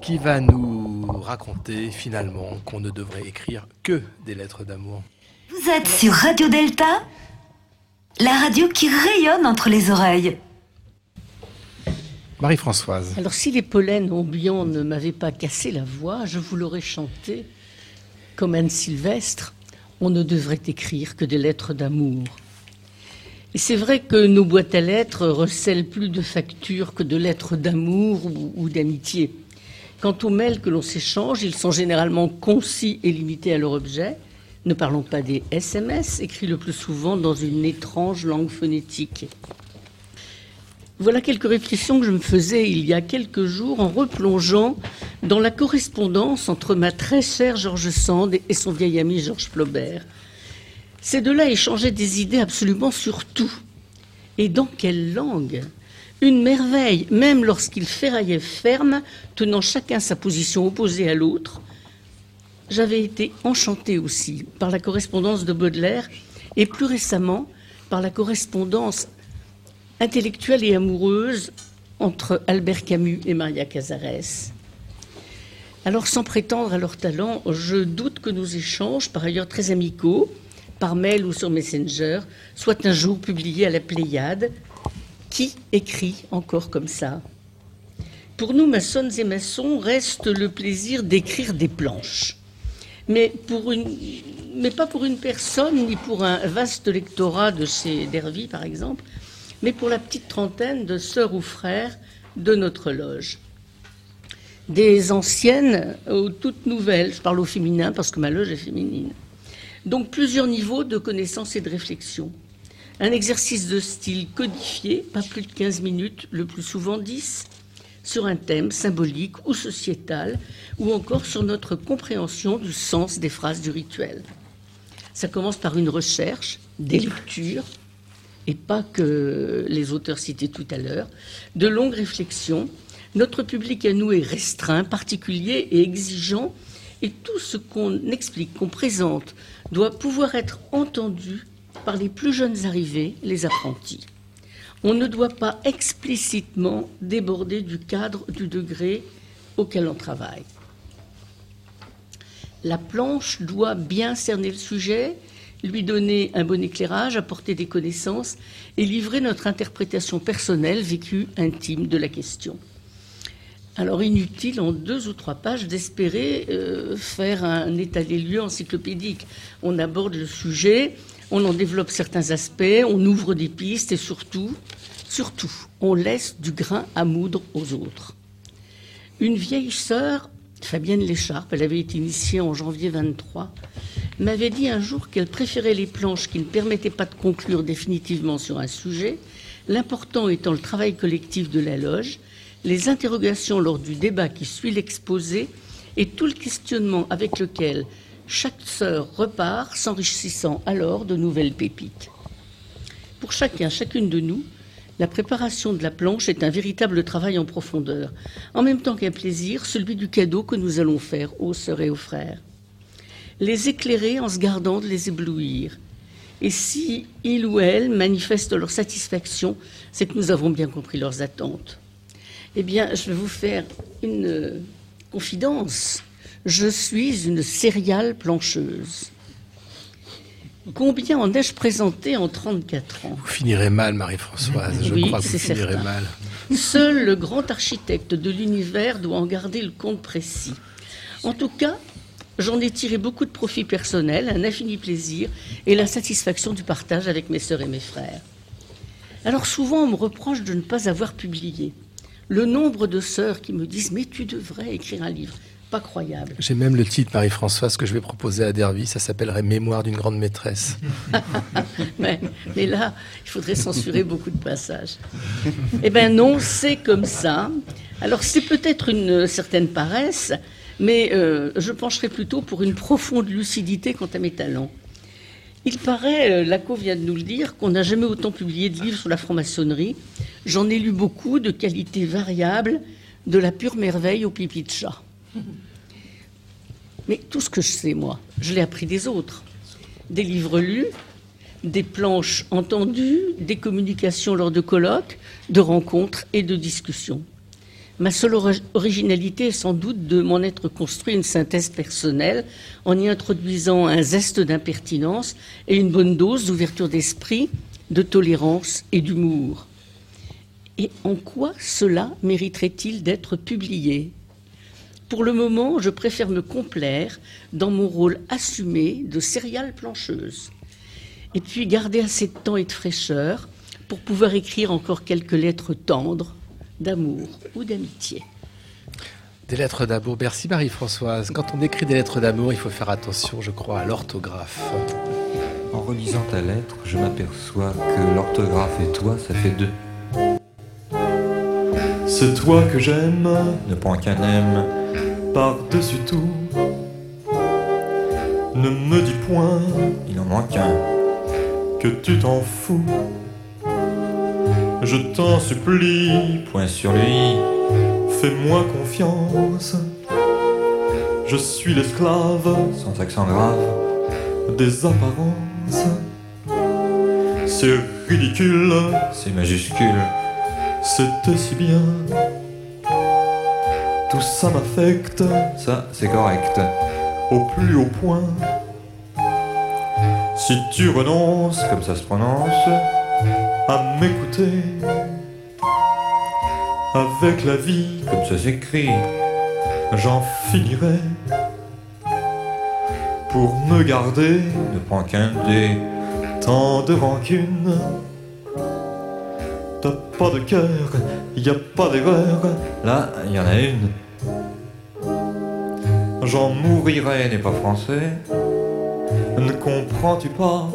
qui va nous raconter finalement qu'on ne devrait écrire que des lettres d'amour. Vous êtes sur Radio Delta, la radio qui rayonne entre les oreilles. Marie-Françoise. Alors si les pollens ambiants ne m'avaient pas cassé la voix, je vous l'aurais chanté comme Anne Sylvestre. On ne devrait écrire que des lettres d'amour. Et c'est vrai que nos boîtes à lettres recèlent plus de factures que de lettres d'amour ou, ou d'amitié. Quant aux mails que l'on s'échange, ils sont généralement concis et limités à leur objet. Ne parlons pas des SMS, écrits le plus souvent dans une étrange langue phonétique. Voilà quelques réflexions que je me faisais il y a quelques jours en replongeant dans la correspondance entre ma très chère Georges Sand et son vieil ami Georges Flaubert. Ces deux-là échangeaient des idées absolument sur tout. Et dans quelle langue? Une merveille, même lorsqu'ils ferraillaient ferme, tenant chacun sa position opposée à l'autre. J'avais été enchantée aussi par la correspondance de Baudelaire et plus récemment par la correspondance intellectuelle et amoureuse entre Albert Camus et Maria Cazares. Alors, sans prétendre à leur talent, je doute que nos échanges, par ailleurs très amicaux, par mail ou sur Messenger, soient un jour publiés à la Pléiade. Qui écrit encore comme ça? Pour nous, maçonnes et maçons, reste le plaisir d'écrire des planches. Mais, mais pas pour une personne, ni pour un vaste lectorat de chez Dervy, par exemple, mais pour la petite trentaine de sœurs ou frères de notre loge. Des anciennes aux toutes nouvelles, je parle au féminin parce que ma loge est féminine. Donc plusieurs niveaux de connaissance et de réflexion. Un exercice de style codifié, pas plus de 15 minutes, le plus souvent 10, sur un thème symbolique ou sociétal, ou encore sur notre compréhension du sens des phrases du rituel. Ça commence par une recherche, des lectures, et pas que les auteurs cités tout à l'heure, de longues réflexions. Notre public à nous est restreint, particulier et exigeant, et tout ce qu'on explique, qu'on présente, doit pouvoir être entendu par les plus jeunes arrivés, les apprentis. On ne doit pas explicitement déborder du cadre du degré auquel on travaille. La planche doit bien cerner le sujet, lui donner un bon éclairage, apporter des connaissances et livrer notre interprétation personnelle, vécue, intime de la question. Alors inutile en deux ou trois pages d'espérer euh, faire un état des lieux encyclopédique. On aborde le sujet, on en développe certains aspects, on ouvre des pistes et surtout, surtout, on laisse du grain à moudre aux autres. Une vieille sœur, Fabienne Lécharpe, elle avait été initiée en janvier 23, m'avait dit un jour qu'elle préférait les planches qui ne permettaient pas de conclure définitivement sur un sujet, l'important étant le travail collectif de la loge, les interrogations lors du débat qui suit l'exposé et tout le questionnement avec lequel chaque sœur repart, s'enrichissant alors de nouvelles pépites. Pour chacun, chacune de nous, la préparation de la planche est un véritable travail en profondeur, en même temps qu'un plaisir, celui du cadeau que nous allons faire aux sœurs et aux frères. Les éclairer en se gardant de les éblouir. Et si ils ou elles manifestent leur satisfaction, c'est que nous avons bien compris leurs attentes. Eh bien, je vais vous faire une confidence. Je suis une céréale plancheuse. Combien en ai-je présenté en 34 ans? Vous finirez mal, Marie-Françoise. Je Oui, crois que vous finirez certain. mal. Seul le grand architecte de l'univers doit en garder le compte précis. En tout cas, J'en ai tiré beaucoup de profit personnel, un infini plaisir et la satisfaction du partage avec mes sœurs et mes frères. Alors souvent, on me reproche de ne pas avoir publié. Le nombre de sœurs qui me disent Mais tu devrais écrire un livre. Pas croyable. J'ai même le titre, Marie-Françoise, que je vais proposer à Derby. Ça s'appellerait Mémoire d'une grande maîtresse. mais, mais, là, il faudrait censurer beaucoup de passages. Eh bien non, c'est comme ça. Alors c'est peut-être une certaine paresse, mais euh, je pencherai plutôt pour une profonde lucidité quant à mes talents. Il paraît, euh, Laco vient de nous le dire, qu'on n'a jamais autant publié de livres sur la franc-maçonnerie. J'en ai lu beaucoup, de qualité variable, de la pure merveille au pipi de chat. Mais tout ce que je sais, moi, je l'ai appris des autres. Des livres lus, des planches entendues, des communications lors de colloques, de rencontres et de discussions. Ma seule originalité est sans doute de m'en être construit une synthèse personnelle en y introduisant un zeste d'impertinence et une bonne dose d'ouverture d'esprit, de tolérance et d'humour. Et en quoi cela mériterait-il d'être publié? Pour le moment, je préfère me complaire dans mon rôle assumé de céréale plancheuse. Et puis garder assez de temps et de fraîcheur pour pouvoir écrire encore quelques lettres tendres d'amour ou d'amitié. Des lettres d'amour. Merci Marie-Françoise. Quand on écrit des lettres d'amour, il faut faire attention, je crois, à l'orthographe. En relisant ta lettre, je m'aperçois que l'orthographe et toi, ça fait deux. C'est toi que j'aime, ne prends qu'un aime, par-dessus tout. Ne me dis point, il en manque un, que tu t'en fous. Je t'en supplie, point sur lui, fais-moi confiance. Je suis l'esclave, sans accent grave, des apparences. C'est ridicule, c'est majuscule, c'était si bien. Tout ça m'affecte, ça c'est correct, au plus haut point. Si tu renonces, comme ça se prononce, à m'écouter. Avec la vie, comme ça s'écrit, j'en finirai. Pour me garder, ne prends qu'un dé, tant de rancune. T'as pas de cœur, y a pas d'erreur. Là, y en a une. J'en mourirai, n'est pas français. Ne comprends-tu pas?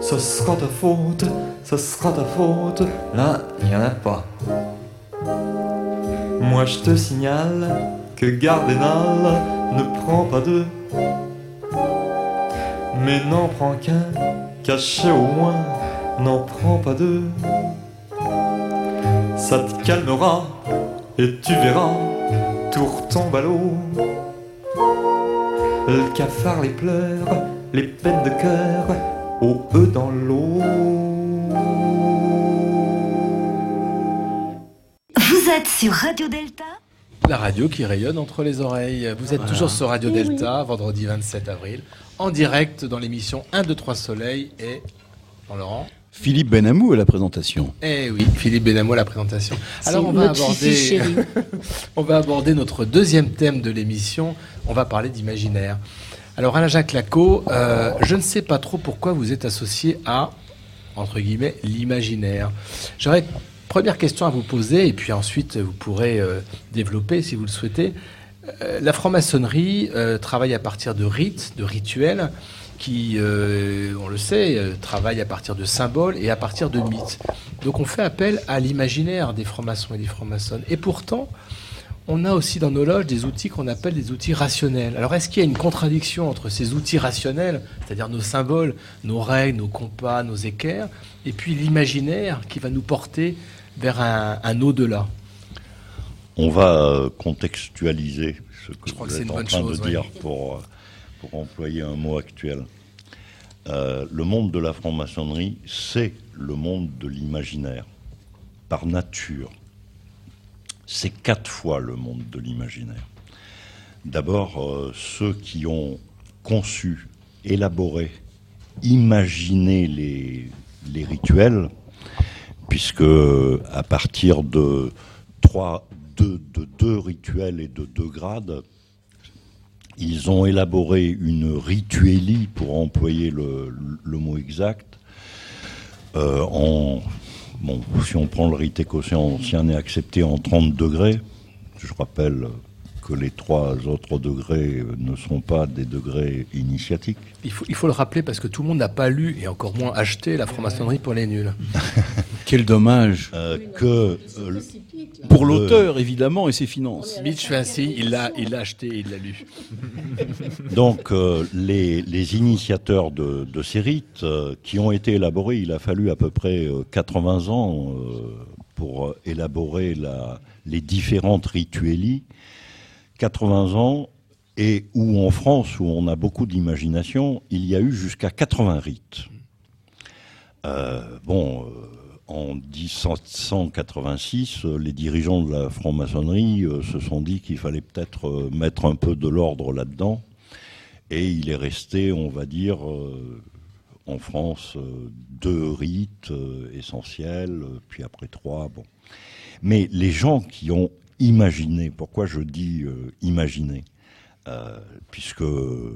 Ce sera ta faute, ce sera ta faute. Là, n'y en a pas. Moi, je te signale que Gardénal ne prend pas deux, mais n'en prend qu'un, caché au moins, n'en prend pas deux. Ça te calmera et tu verras, tout retombe à l'eau. Le cafard, les pleurs, les peines de cœur, au E dans l'eau. Vous êtes sur Radio Delta? La radio qui rayonne entre les oreilles. Vous êtes toujours sur Radio Eh Delta, vendredi 27 avril, en direct dans l'émission 1, 2, 3 Soleil et Jean-Laurent. Philippe Benamou à la présentation. Eh oui, Philippe Benamo à la présentation. Alors on va aborder, on va aborder notre deuxième thème de l'émission. On va parler d'imaginaire. Alors Alain Jacques Laco, euh, je ne sais pas trop pourquoi vous êtes associé à entre guillemets l'imaginaire. J'aurais une première question à vous poser et puis ensuite vous pourrez euh, développer si vous le souhaitez. Euh, la franc-maçonnerie euh, travaille à partir de rites, de rituels qui, euh, on le sait, euh, travaillent à partir de symboles et à partir de mythes. Donc on fait appel à l'imaginaire des francs-maçons et des francs-maçonnes. Et pourtant, on a aussi dans nos loges des outils qu'on appelle des outils rationnels. Alors est-ce qu'il y a une contradiction entre ces outils rationnels, c'est-à-dire nos symboles, nos règles, nos compas, nos équerres, et puis l'imaginaire qui va nous porter vers un, un au-delà? On va euh, contextualiser ce que Je vous êtes en train chose, de ouais. dire pour, pour employer un mot actuel. Euh, le monde de la franc-maçonnerie, c'est le monde de l'imaginaire, par nature. C'est quatre fois le monde de l'imaginaire. D'abord, euh, ceux qui ont conçu, élaboré, imaginé les, rituels, puisque à partir de trois, de deux rituels et de deux grades, Ils ont élaboré une rituélie, pour employer le, le mot exact, euh, en, bon, si on prend le rite écossais ancien, est accepté en 30 degrés. Je rappelle que les trois autres degrés ne sont pas des degrés initiatiques. Il faut, il faut le rappeler parce que tout le monde n'a pas lu et encore moins acheté la franc-maçonnerie pour les nuls. Quel dommage. Euh, que euh, Pour l'auteur, évidemment, et ses finances. Mitch fait il l'a il l'a acheté, il l'a lu. Donc, euh, les, les initiateurs de, de ces rites euh, qui ont été élaborés, il a fallu à peu près euh, 80 ans euh, pour élaborer la, les différentes rituélies. 80 ans, et où en France, où on a beaucoup d'imagination, il y a eu jusqu'à 80 rites. Euh, bon, euh, en 1786, euh, les dirigeants de la franc-maçonnerie euh, se sont dit qu'il fallait peut-être euh, mettre un peu de l'ordre là-dedans. Et il est resté, on va dire, en France, deux rites essentiels, puis après trois. Bon. Mais les gens qui ont imaginé, pourquoi je dis imaginer euh, puisque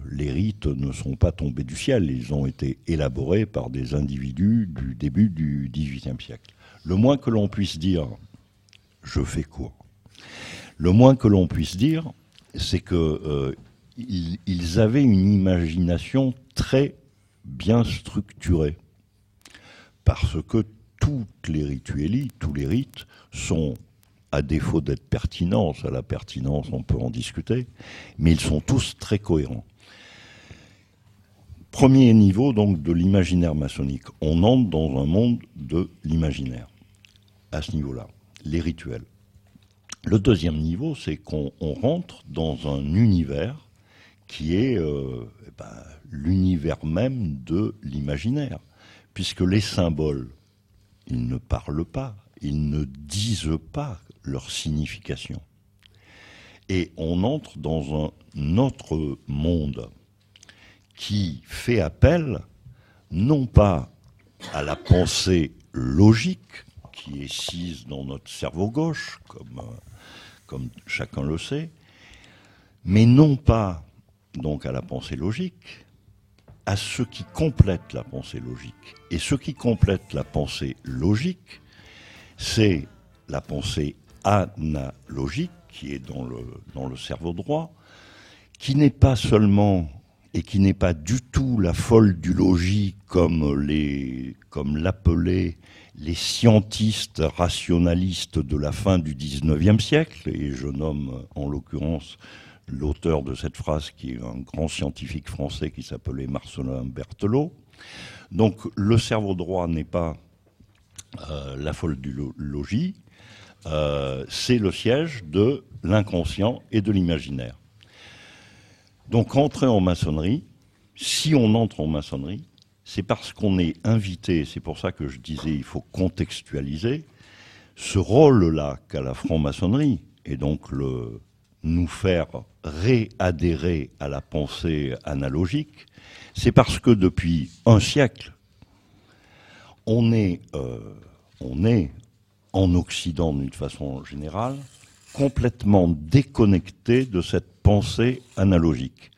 les rites ne sont pas tombés du ciel, ils ont été élaborés par des individus du début du XVIIIe siècle. Le moins que l'on puisse dire, je fais court, le moins que l'on puisse dire, c'est que euh, ils, avaient une imagination très bien structurée, parce que toutes les rituélies, tous les rites sont à défaut d'être pertinents, à la pertinence on peut en discuter, mais ils sont tous très cohérents. Premier niveau donc de l'imaginaire maçonnique. On entre dans un monde de l'imaginaire. À ce niveau-là, les rituels. Le deuxième niveau, c'est qu'on on rentre dans un univers qui est euh, eh ben, l'univers même de l'imaginaire, puisque les symboles, ils ne parlent pas, ils ne disent pas leur signification. Et on entre dans un autre monde qui fait appel non pas à la pensée logique qui est sise dans notre cerveau gauche, comme, comme chacun le sait, mais non pas donc à la pensée logique, à ce qui complète la pensée logique. Et ce qui complète la pensée logique, c'est la pensée analogique qui est dans le, dans le cerveau droit, qui n'est pas seulement et qui n'est pas du tout la folle du logis comme les comme l'appelaient les scientistes rationalistes de la fin du XIXe siècle, et je nomme en l'occurrence l'auteur de cette phrase qui est un grand scientifique français qui s'appelait Marcelin Berthelot. Donc le cerveau droit n'est pas euh, la folle du lo- logis, euh, c'est le siège de l'inconscient et de l'imaginaire. Donc entrer en maçonnerie, si on entre en maçonnerie, c'est parce qu'on est invité, c'est pour ça que je disais il faut contextualiser, ce rôle-là qu'a la franc-maçonnerie, et donc le, nous faire réadhérer à la pensée analogique, c'est parce que depuis un siècle, on est, euh, on est en Occident d'une façon générale complètement déconnecté de cette pensée analogique.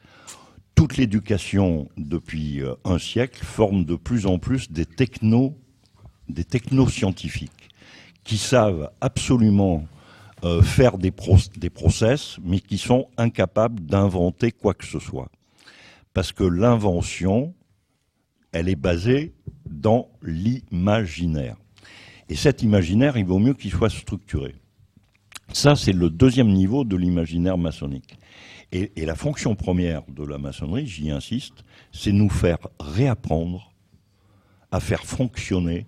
Toute l'éducation depuis euh, un siècle forme de plus en plus des technos, des technoscientifiques qui savent absolument euh, faire des, des process, mais qui sont incapables d'inventer quoi que ce soit. Parce que l'invention, elle est basée dans l'imaginaire. Et cet imaginaire, il vaut mieux qu'il soit structuré. Ça, c'est le deuxième niveau de l'imaginaire maçonnique. Et, et la fonction première de la maçonnerie, j'y insiste, c'est nous faire réapprendre à faire fonctionner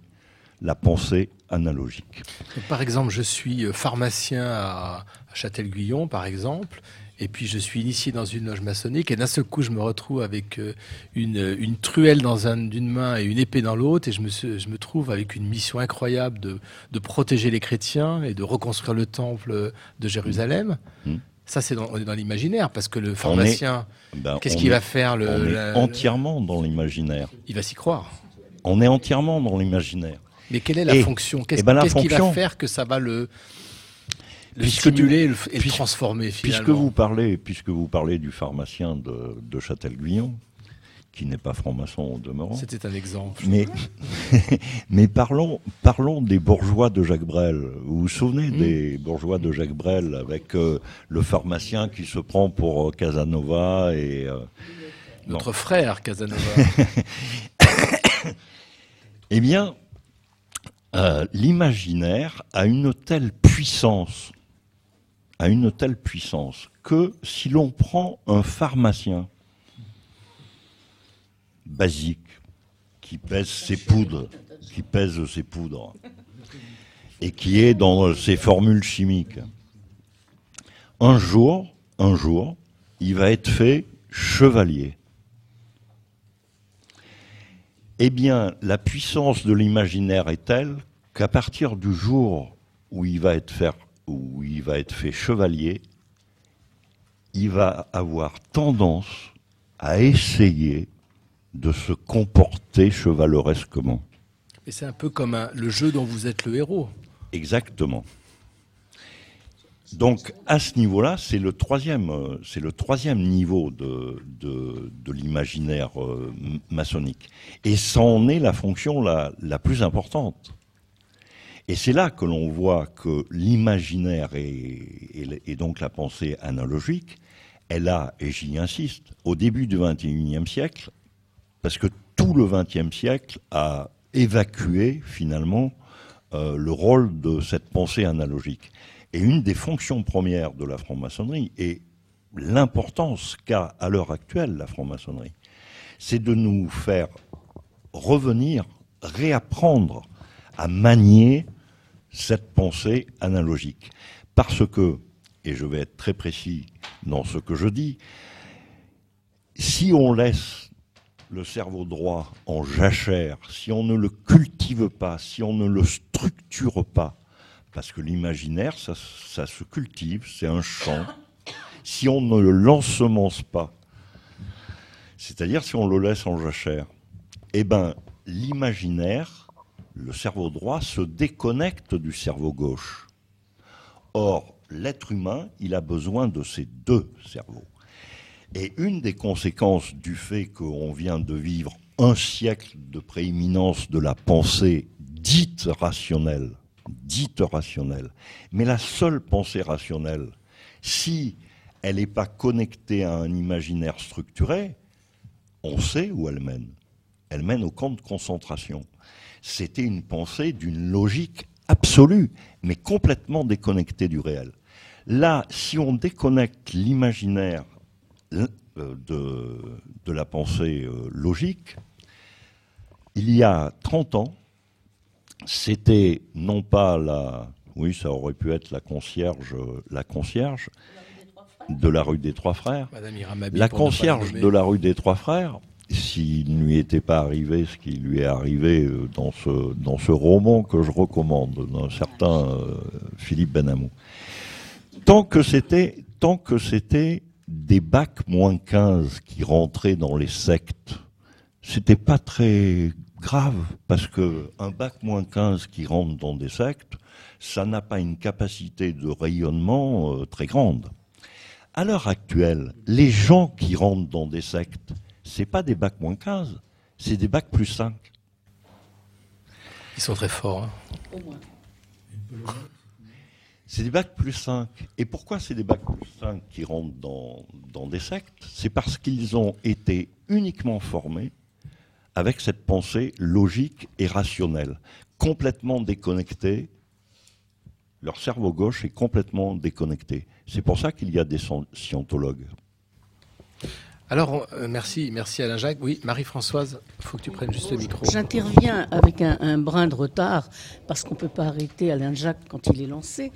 la pensée analogique. Par exemple, je suis pharmacien à Châtel-Guyon, par exemple, et puis je suis initié dans une loge maçonnique, et d'un seul coup, je me retrouve avec euh, une, une truelle dans un- d'une main et une épée dans l'autre, et je me, je me trouve avec une mission incroyable de, de protéger les chrétiens et de reconstruire le temple de Jérusalem. Mm. Ça, c'est dans, on est dans l'imaginaire, parce que le pharmacien, ben, qu'est-ce qu'il est- va faire le, On est la- entièrement dans l'imaginaire. Il va s'y croire. On est entièrement dans l'imaginaire. Mais quelle est la Et- fonction? Qu'est-ce eh ben, qu'il va faire que ça va le... le stimuler et le, transformer finalement. Puisque vous parlez, puisque vous parlez du pharmacien de, de Châtel-Guyon, qui n'est pas franc-maçon au demeurant. C'était un exemple. Mais, mais parlons, parlons des bourgeois de Jacques Brel. Vous vous souvenez Hmm. des bourgeois de Jacques Brel avec euh, le pharmacien qui se prend pour euh, Casanova et euh, Notre non. frère Casanova. Eh bien, l'imaginaire a une telle puissance, a une telle puissance que si l'on prend un pharmacien basique qui pèse ses poudres, qui pèse ses poudres et qui est dans ses formules chimiques, un jour, un jour, il va être fait chevalier. Eh bien, la puissance de l'imaginaire est telle qu'à partir du jour où il va être fait, où il va être fait chevalier, il va avoir tendance à essayer de se comporter chevaleresquement. Et c'est un peu comme un- le jeu dont vous êtes le héros. Exactement. Donc à ce niveau-là, c'est le troisième, euh, c'est le troisième niveau de, de, de l'imaginaire euh, maçonnique. Et c'en est la fonction la, la plus importante. Et c'est là que l'on voit que l'imaginaire et, donc la pensée analogique, elle a, et j'y insiste, au début du XXIe siècle, parce que tout le XXe siècle a évacué finalement euh, le rôle de cette pensée analogique. Et une des fonctions premières de la franc-maçonnerie et l'importance qu'a à l'heure actuelle la franc-maçonnerie, c'est de nous faire revenir, réapprendre à manier cette pensée analogique. Parce que, et je vais être très précis dans ce que je dis, si on laisse le cerveau droit en jachère, si on ne le cultive pas, si on ne le structure pas, parce que l'imaginaire, ça, ça se cultive, c'est un champ, si on ne le l'ensemence pas, c'est-à-dire si on le laisse en jachère, eh ben, l'imaginaire, le cerveau droit, se déconnecte du cerveau gauche. Or, l'être humain, il a besoin de ces deux cerveaux. Et une des conséquences du fait qu'on vient de vivre un siècle de prééminence de la pensée dite rationnelle, dite rationnelle, mais la seule pensée rationnelle, si elle n'est pas connectée à un imaginaire structuré, on sait où elle mène. Elle mène au camp de concentration. C'était une pensée d'une logique absolue, mais complètement déconnectée du réel. Là, si on déconnecte l'imaginaire euh, de, de la pensée euh, logique, il y a 30 ans, c'était non pas la, oui, ça aurait pu être la concierge, euh, la concierge de la rue des Trois Frères, la concierge de la rue des Trois Frères, s'il ne lui était pas arrivé ce qui lui est arrivé euh, dans ce, dans ce roman que je recommande, d'un certain euh, Philippe Benamou. Tant que c'était, tant que c'était des bacs moins 15 qui rentraient dans les sectes, c'était pas très grave parce que un bac moins 15 qui rentre dans des sectes, ça n'a pas une capacité de rayonnement euh, très grande. À l'heure actuelle, les gens qui rentrent dans des sectes, c'est pas des bacs moins 15, c'est des bacs plus 5. Ils sont très forts. hein. C'est des bacs plus 5. Et pourquoi c'est des bacs plus 5 qui rentrent dans, dans des sectes? C'est parce qu'ils ont été uniquement formés avec cette pensée logique et rationnelle, complètement déconnectée. Leur cerveau gauche est complètement déconnecté. C'est pour ça qu'il y a des scien- scientologues. Alors, euh, merci, merci Alain Jacques. Oui, Marie-Françoise, il faut que tu prennes juste le micro. J'interviens avec un, un brin de retard parce qu'on ne peut pas arrêter Alain Jacques quand il est lancé.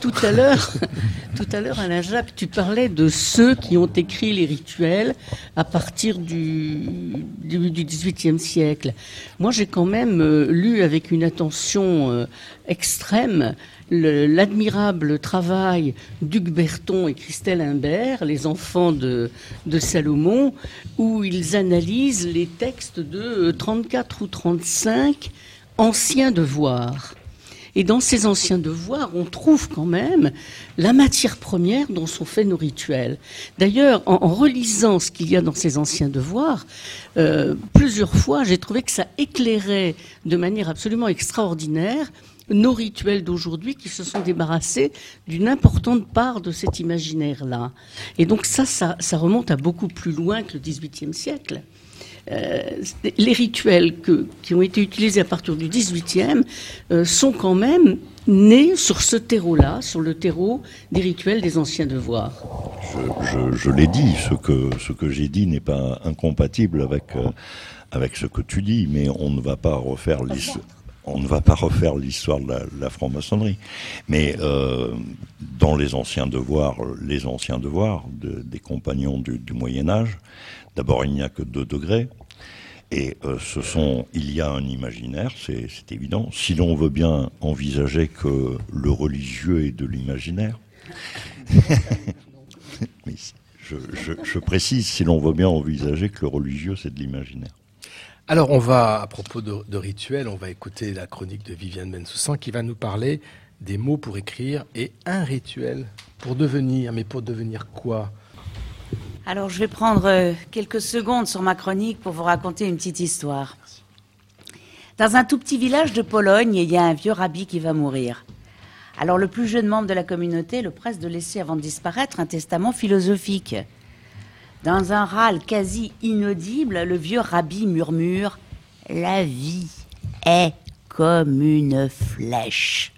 Tout à l'heure, tout à l'heure, Alain Jacques, tu parlais de ceux qui ont écrit les rituels à partir du début du XVIIIe siècle. Moi, j'ai quand même euh, lu avec une attention euh, extrême l'admirable travail d'Hugues Berton et Christelle Imbert, les enfants de, Salomon, où ils analysent les textes de euh, 34 ou 35 anciens devoirs. Et dans ces anciens devoirs, on trouve quand même la matière première dont sont faits nos rituels. D'ailleurs, en, relisant ce qu'il y a dans ces anciens devoirs, euh, plusieurs fois, j'ai trouvé que ça éclairait de manière absolument extraordinaire nos rituels d'aujourd'hui qui se sont débarrassés d'une importante part de cet imaginaire-là. Et donc ça, ça, ça, remonte à beaucoup plus loin que le XVIIIe siècle. Euh, les rituels qui ont été utilisés à partir du XVIIIe euh, sont quand même nés sur ce terreau-là, sur le terreau des rituels des anciens devoirs. Je, l'ai dit, ce que, ce que j'ai dit n'est pas incompatible avec, euh, avec ce que tu dis, mais on ne va pas refaire l'histoire on ne va pas refaire l'histoire de la, franc-maçonnerie. Mais euh, dans les anciens devoirs, les anciens devoirs des compagnons du, Moyen Âge, d'abord il n'y a que deux degrés. Et euh, ce sont, il y a un imaginaire, c'est évident. Si l'on veut bien envisager que le religieux est de l'imaginaire, je, je précise, si l'on veut bien envisager que le religieux c'est de l'imaginaire. Alors, on va, à propos de, de, rituels, on va écouter la chronique de Viviane Bensoussan qui va nous parler des mots pour écrire et un rituel pour devenir. Mais pour devenir quoi? Alors, je vais prendre euh, quelques secondes sur ma chronique pour vous raconter une petite histoire. Dans un tout petit village de Pologne, il y a un vieux rabbi qui va mourir. Alors, le plus jeune membre de la communauté le presse de laisser avant de disparaître un testament philosophique. Dans un râle quasi inaudible, le vieux rabbi murmure La vie est comme une flèche.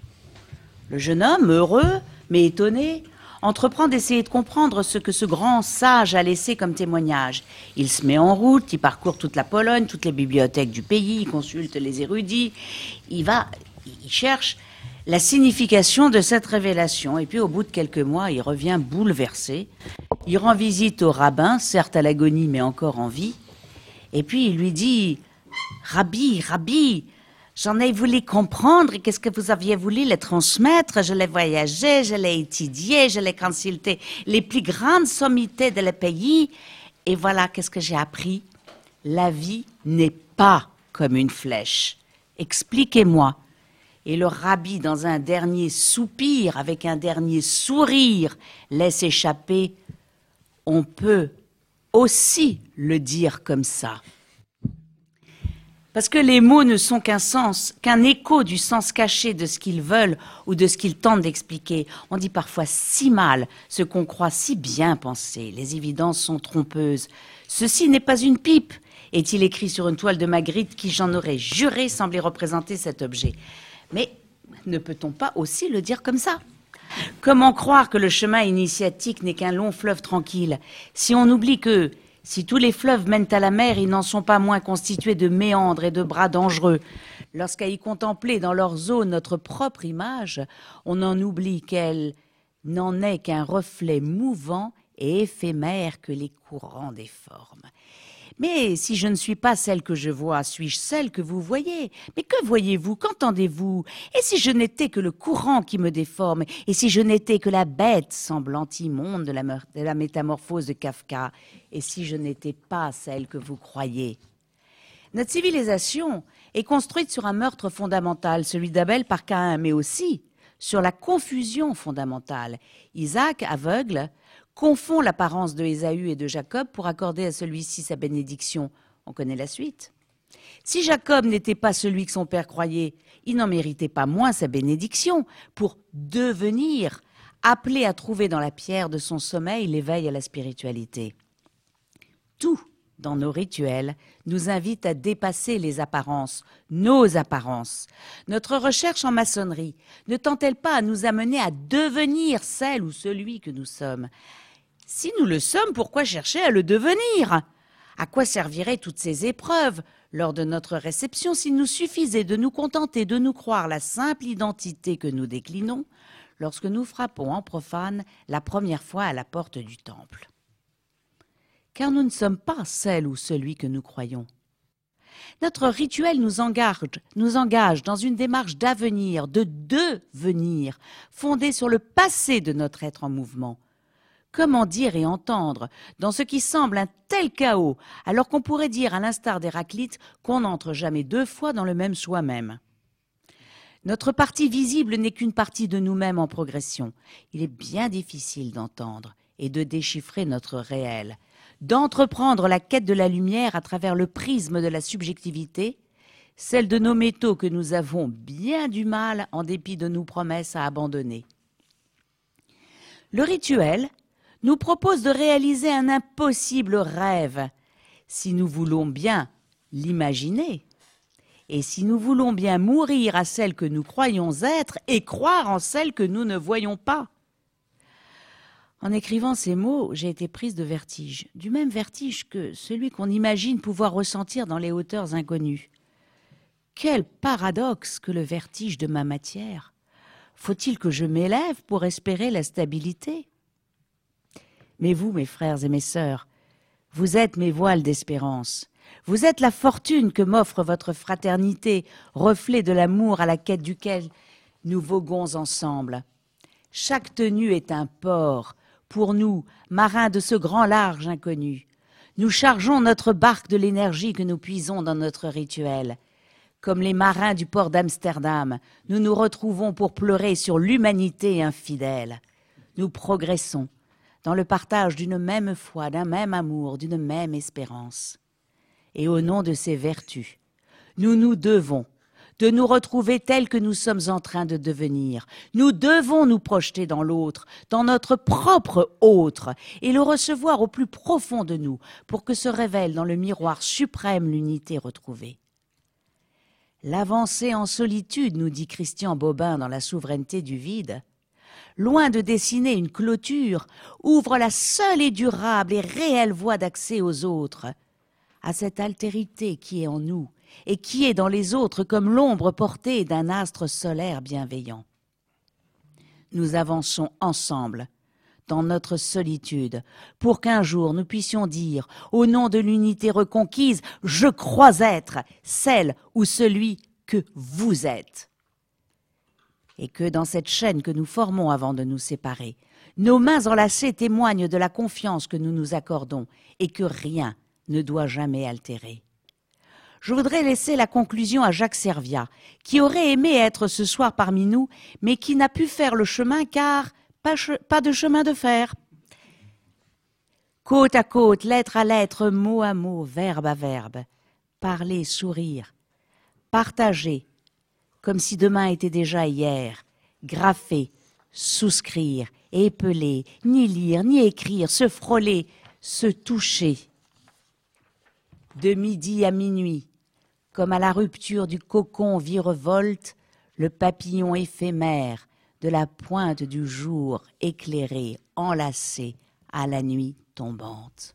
Le jeune homme, heureux, mais étonné, entreprend d'essayer de comprendre ce que ce grand sage a laissé comme témoignage. Il se met en route, il parcourt toute la Pologne, toutes les bibliothèques du pays, il consulte les érudits, il va, il cherche la signification de cette révélation. Et puis au bout de quelques mois, il revient bouleversé. Il rend visite au rabbin, certes à l'agonie, mais encore en vie. Et puis il lui dit, Rabbi, Rabbi, j'en ai voulu comprendre qu'est-ce que vous aviez voulu le transmettre? Je l'ai voyagé, je l'ai étudié, je l'ai consulté les plus grandes sommités de le pays. Et voilà qu'est-ce que j'ai appris? La vie n'est pas comme une flèche. Expliquez-moi et le rabbi, dans un dernier soupir, avec un dernier sourire, laisse échapper On peut aussi le dire comme ça. Parce que les mots ne sont qu'un sens, qu'un écho du sens caché de ce qu'ils veulent ou de ce qu'ils tentent d'expliquer. On dit parfois si mal ce qu'on croit si bien penser. Les évidences sont trompeuses. Ceci n'est pas une pipe, est-il écrit sur une toile de Magritte qui, j'en aurais juré, semblait représenter cet objet. Mais ne peut-on pas aussi le dire comme ça? Comment croire que le chemin initiatique n'est qu'un long fleuve tranquille? Si on oublie que, si tous les fleuves mènent à la mer, ils n'en sont pas moins constitués de méandres et de bras dangereux. Lorsqu'à y contempler dans leurs eaux notre propre image, on en oublie qu'elle n'en est qu'un reflet mouvant et éphémère que les courants déforment. Mais si je ne suis pas celle que je vois, suis-je celle que vous voyez? Mais que voyez-vous? Qu'entendez-vous? Et si je n'étais que le courant qui me déforme? Et si je n'étais que la bête semblante immonde de la, de la métamorphose de Kafka? Et si je n'étais pas celle que vous croyez? Notre civilisation est construite sur un meurtre fondamental, celui d'Abel par Caïn, mais aussi sur la confusion fondamentale. Isaac, aveugle, confond l'apparence de Ésaü et de Jacob pour accorder à celui-ci sa bénédiction. On connaît la suite. Si Jacob n'était pas celui que son père croyait, il n'en méritait pas moins sa bénédiction pour devenir, appelé à trouver dans la pierre de son sommeil l'éveil à la spiritualité. Tout dans nos rituels nous invite à dépasser les apparences, nos apparences. Notre recherche en maçonnerie ne tend-elle pas à nous amener à devenir celle ou celui que nous sommes? Si nous le sommes, pourquoi chercher à le devenir? À quoi serviraient toutes ces épreuves lors de notre réception s'il nous suffisait de nous contenter de nous croire la simple identité que nous déclinons lorsque nous frappons en profane la première fois à la porte du temple? Car nous ne sommes pas celle ou celui que nous croyons. Notre rituel nous engage, nous engage dans une démarche d'avenir, de devenir, fondée sur le passé de notre être en mouvement, Comment dire et entendre dans ce qui semble un tel chaos, alors qu'on pourrait dire, à l'instar d'Héraclite, qu'on n'entre jamais deux fois dans le même soi-même Notre partie visible n'est qu'une partie de nous-mêmes en progression. Il est bien difficile d'entendre et de déchiffrer notre réel, d'entreprendre la quête de la lumière à travers le prisme de la subjectivité, celle de nos métaux que nous avons bien du mal en dépit de nos promesses à abandonner. Le rituel nous propose de réaliser un impossible rêve, si nous voulons bien l'imaginer, et si nous voulons bien mourir à celle que nous croyons être et croire en celle que nous ne voyons pas. En écrivant ces mots, j'ai été prise de vertige, du même vertige que celui qu'on imagine pouvoir ressentir dans les hauteurs inconnues. Quel paradoxe que le vertige de ma matière. Faut-il que je m'élève pour espérer la stabilité? Mais vous, mes frères et mes sœurs, vous êtes mes voiles d'espérance. Vous êtes la fortune que m'offre votre fraternité, reflet de l'amour à la quête duquel nous voguons ensemble. Chaque tenue est un port, pour nous, marins de ce grand large inconnu. Nous chargeons notre barque de l'énergie que nous puisons dans notre rituel. Comme les marins du port d'Amsterdam, nous nous retrouvons pour pleurer sur l'humanité infidèle. Nous progressons dans le partage d'une même foi, d'un même amour, d'une même espérance. Et au nom de ces vertus, nous nous devons de nous retrouver tels que nous sommes en train de devenir. Nous devons nous projeter dans l'autre, dans notre propre autre, et le recevoir au plus profond de nous, pour que se révèle dans le miroir suprême l'unité retrouvée. L'avancée en solitude, nous dit Christian Bobin dans La souveraineté du vide, loin de dessiner une clôture, ouvre la seule et durable et réelle voie d'accès aux autres, à cette altérité qui est en nous et qui est dans les autres comme l'ombre portée d'un astre solaire bienveillant. Nous avançons ensemble dans notre solitude, pour qu'un jour nous puissions dire, au nom de l'unité reconquise, je crois être celle ou celui que vous êtes. Et que dans cette chaîne que nous formons avant de nous séparer, nos mains enlacées témoignent de la confiance que nous nous accordons et que rien ne doit jamais altérer. Je voudrais laisser la conclusion à Jacques Serviat, qui aurait aimé être ce soir parmi nous, mais qui n'a pu faire le chemin car pas, de chemin de fer. Côte à côte, lettre à lettre, mot à mot, verbe à verbe, parler, sourire, partager, comme si demain était déjà hier, graffer, souscrire, épeler, ni lire, ni écrire, se frôler, se toucher. De midi à minuit, comme à la rupture du cocon virevolte, le papillon éphémère de la pointe du jour éclairé, enlacé à la nuit tombante.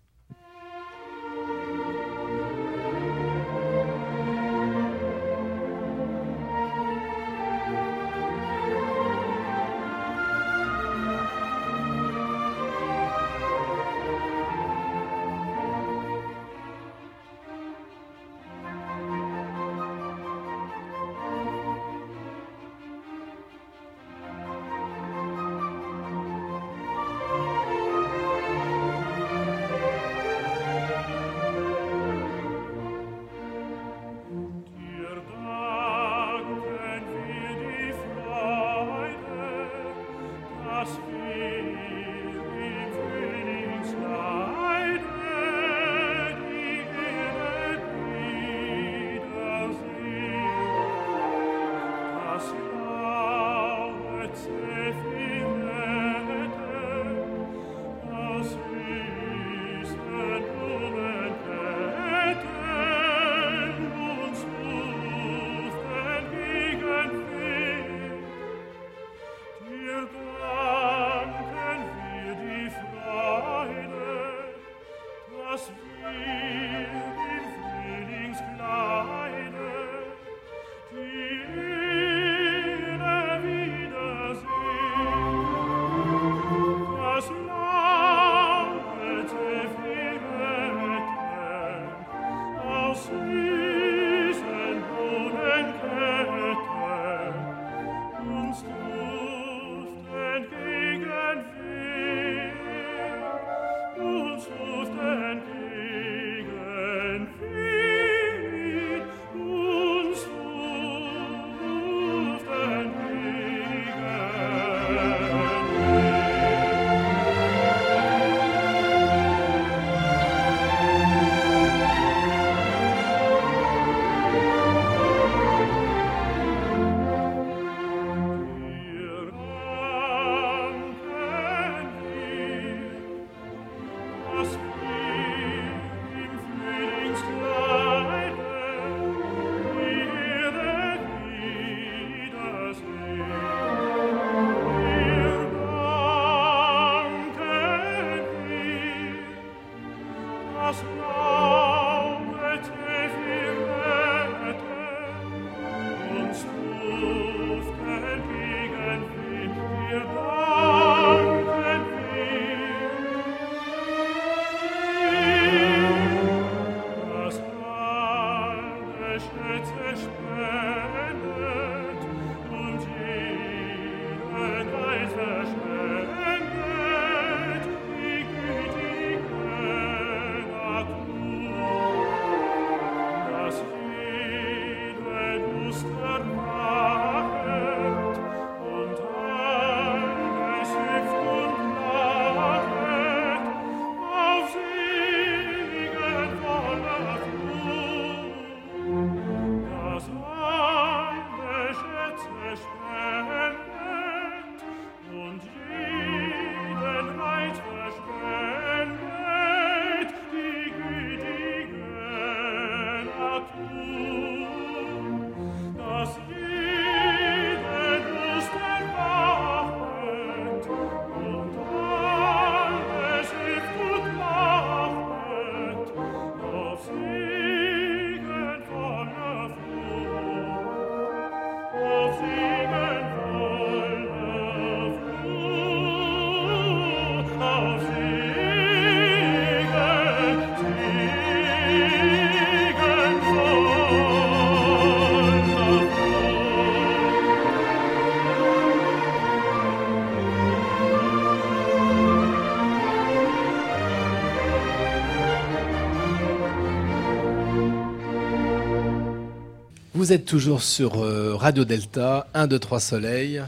Vous êtes toujours sur euh, Radio Delta, 1, 2, 3 Soleil.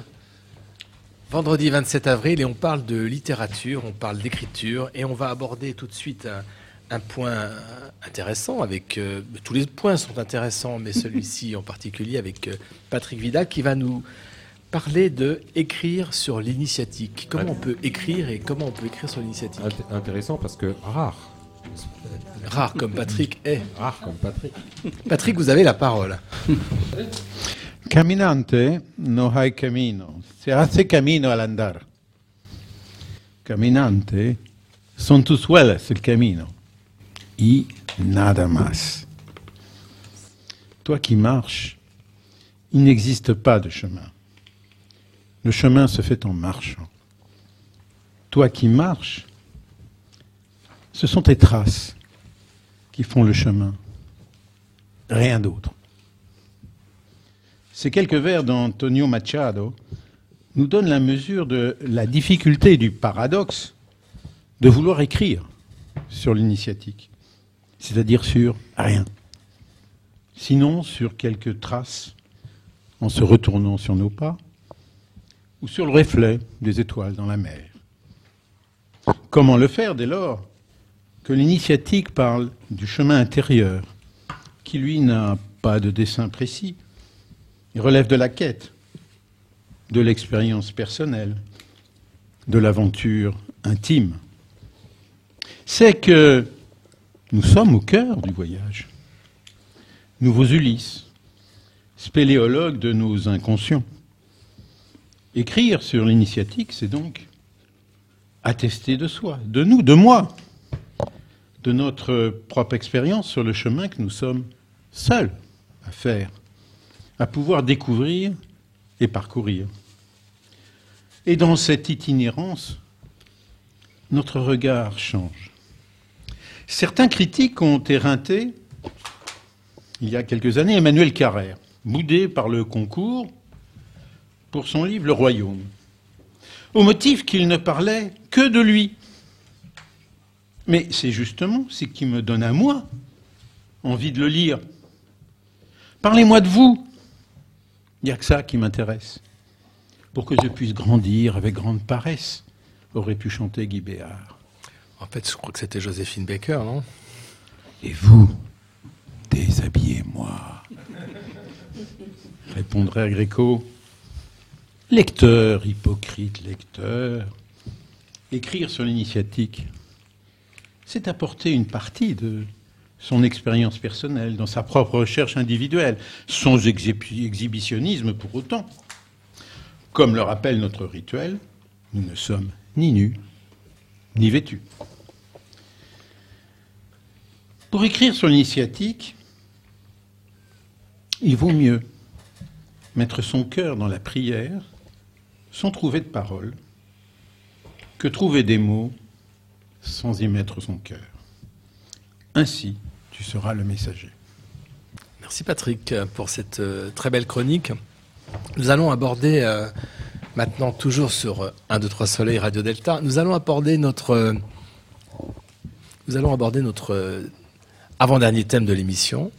Vendredi 27 avril et on parle de littérature, on parle d'écriture et on va aborder tout de suite un, un point intéressant avec euh, tous les points sont intéressants mais celui-ci en particulier avec euh, Patrick Vidal qui va nous parler de écrire sur l'initiatique. Comment on peut écrire et comment on peut écrire sur l'initiatique? Int- Intéressant parce que rare. Rare comme Patrick est. Rare comme Patrick. Patrick, vous avez la parole. Caminante no hay camino, se hace camino al andar. Caminante son tus huellas el camino y nada más. Toi qui marches, il n'existe pas de chemin. Le chemin se fait en marchant. Toi qui marches, ce sont tes traces qui font le chemin. Rien d'autre. Ces quelques vers d'Antonio Machado nous donnent la mesure de la difficulté du paradoxe de vouloir écrire sur l'initiatique, c'est-à-dire sur rien, sinon sur quelques traces en se retournant sur nos pas ou sur le reflet des étoiles dans la mer. Comment le faire dès lors que l'initiatique parle du chemin intérieur, qui lui n'a pas de dessin précis, il relève de la quête, de l'expérience personnelle, de l'aventure intime. C'est que nous sommes au cœur du voyage. Nouveaux Ulysses, spéléologues de nos inconscients. Écrire sur l'initiatique, c'est donc attester de soi, de nous, de moi, de notre propre expérience sur le chemin que nous sommes seuls à faire, à pouvoir découvrir et parcourir. Et dans cette itinérance, notre regard change. Certains critiques ont éreinté, il y a quelques années, Emmanuel Carrère, boudé par le concours pour son livre Le Royaume, au motif qu'il ne parlait que de lui. Mais c'est justement ce qui me donne à moi envie de le lire. Parlez-moi de vous. Il n'y a que ça qui m'intéresse. Pour que je puisse grandir avec grande paresse, aurait pu chanter Guy Béard. En fait, je crois que c'était Joséphine Baker, non? Et vous, déshabillez-moi. Répondrait Gréco. Lecteur, hypocrite lecteur. Écrire sur l'initiatique, c'est apporter une partie de son expérience personnelle, dans sa propre recherche individuelle, sans exhi- exhibitionnisme pour autant. Comme le rappelle notre rituel, nous ne sommes ni nus, ni vêtus. Pour écrire sur l'initiatique, il vaut mieux mettre son cœur dans la prière sans trouver de paroles que trouver des mots sans y mettre son cœur. Ainsi, tu seras le messager. Merci Patrick pour cette euh, très belle chronique. Nous allons aborder euh, maintenant toujours sur euh, 1, 2, 3 Soleil Radio Delta. Nous allons aborder notre, euh, nous allons aborder notre avant-dernier thème de l'émission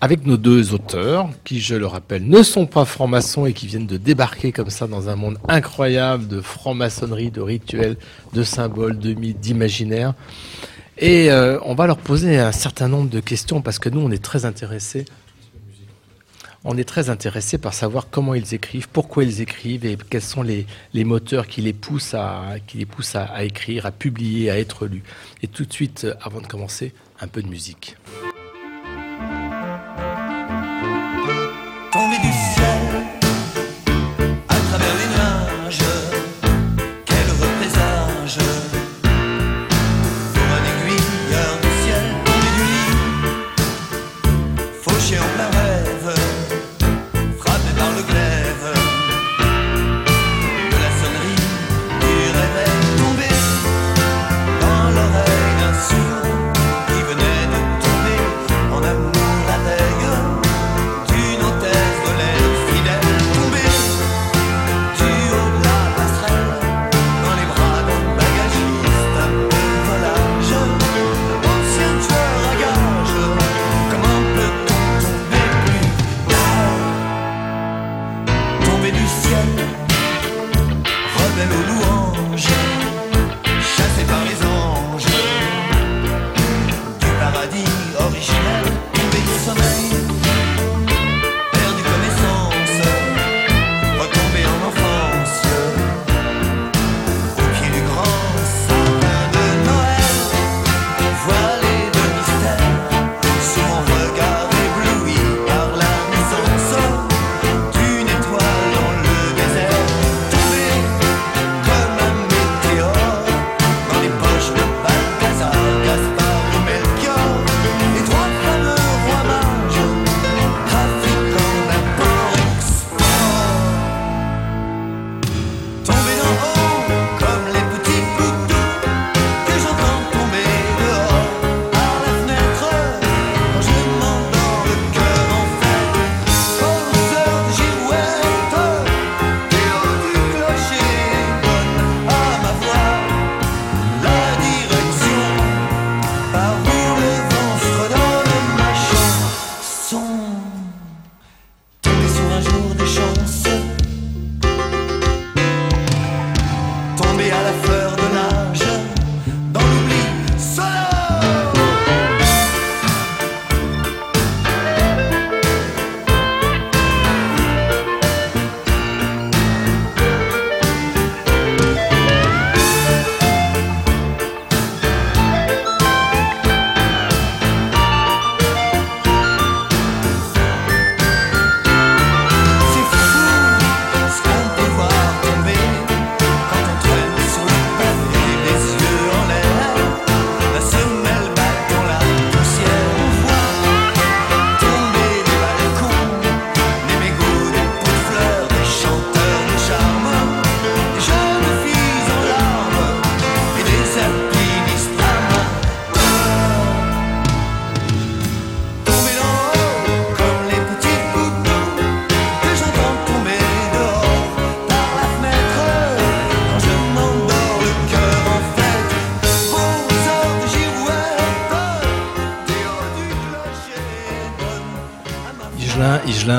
avec nos deux auteurs qui, je le rappelle, ne sont pas francs-maçons et qui viennent de débarquer comme ça dans un monde incroyable de franc-maçonnerie, de rituels, de symboles, de mythes, d'imaginaires. Et euh, on va leur poser un certain nombre de questions parce que nous, on est très intéressés. On est très intéressés par savoir comment ils écrivent, pourquoi ils écrivent et quels sont les, moteurs qui les poussent, à écrire, à publier, à être lus. Et tout de suite, euh, avant de commencer, un peu de musique. Tombé du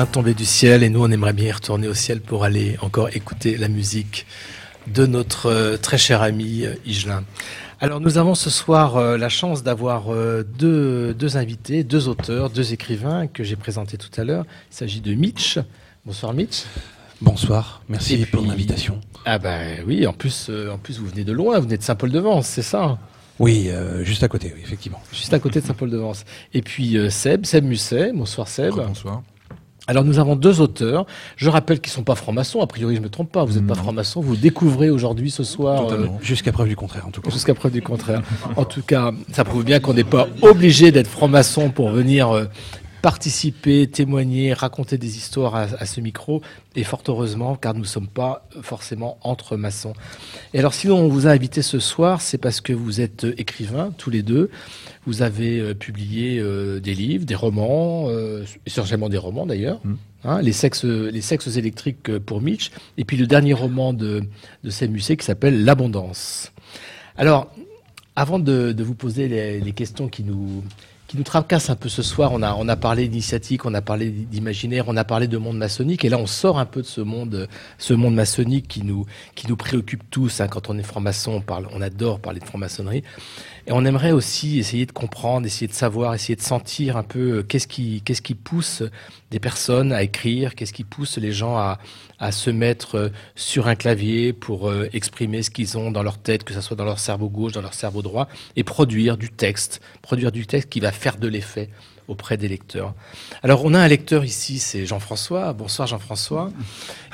Tombé du ciel et nous on aimerait bien y retourner au ciel pour aller encore écouter la musique de notre euh, très cher ami euh, Higelin. Alors nous avons ce soir euh, la chance d'avoir euh, deux, deux invités, deux auteurs, deux écrivains que j'ai présentés tout à l'heure. Il s'agit de Mitch. Bonsoir Mitch. Bonsoir, merci pour l'invitation. Ah ben oui, en plus, euh, en plus vous venez de loin, vous venez de Saint-Paul-de-Vence, c'est ça hein? Oui, euh, juste à côté, oui, effectivement. Juste à côté de Saint-Paul-de-Vence. Et puis euh, Seb, Seb Musset. Bonsoir Seb. Bonsoir. Alors nous avons deux auteurs. Je rappelle qu'ils sont pas francs-maçons. A priori, je me trompe pas. Vous n'êtes pas francs-maçons. Vous découvrez aujourd'hui ce soir. euh. Jusqu'à preuve du contraire, en tout cas. Jusqu'à preuve du contraire. En tout cas, ça prouve bien qu'on n'est pas obligé d'être franc-maçon pour venir euh, participer, témoigner, raconter des histoires à, à ce micro. Et fort heureusement, car nous ne sommes pas forcément entre maçons. Et alors, sinon, on vous a invité ce soir, c'est parce que vous êtes euh, écrivains, tous les deux. Vous avez euh, publié euh, des livres, des romans, euh, essentiellement des romans d'ailleurs. Hein, les, sexes, les sexes électriques pour Mitch. Et puis le dernier roman de, de Sam Musset qui s'appelle L'abondance. Alors, avant de, de vous poser les, les questions qui nous, qui nous tracassent un peu ce soir, on a, on a parlé d'initiatique, on a parlé d'imaginaire, on a parlé de monde maçonnique, et là on sort un peu de ce monde, ce monde maçonnique qui nous, qui nous préoccupe tous. hein. quand on est franc-maçon, on, parle, on adore parler de franc-maçonnerie. Et on aimerait aussi essayer de comprendre, essayer de savoir, essayer de sentir un peu euh, qu'est-ce qui, qu'est-ce qui pousse des personnes à écrire, qu'est-ce qui pousse les gens à, à se mettre euh, sur un clavier pour euh, exprimer ce qu'ils ont dans leur tête, que ce soit dans leur cerveau gauche, dans leur cerveau droit, et produire du texte, produire du texte qui va faire de l'effet auprès des lecteurs. Alors on a un lecteur ici, c'est Jean-François. Bonsoir Jean-François.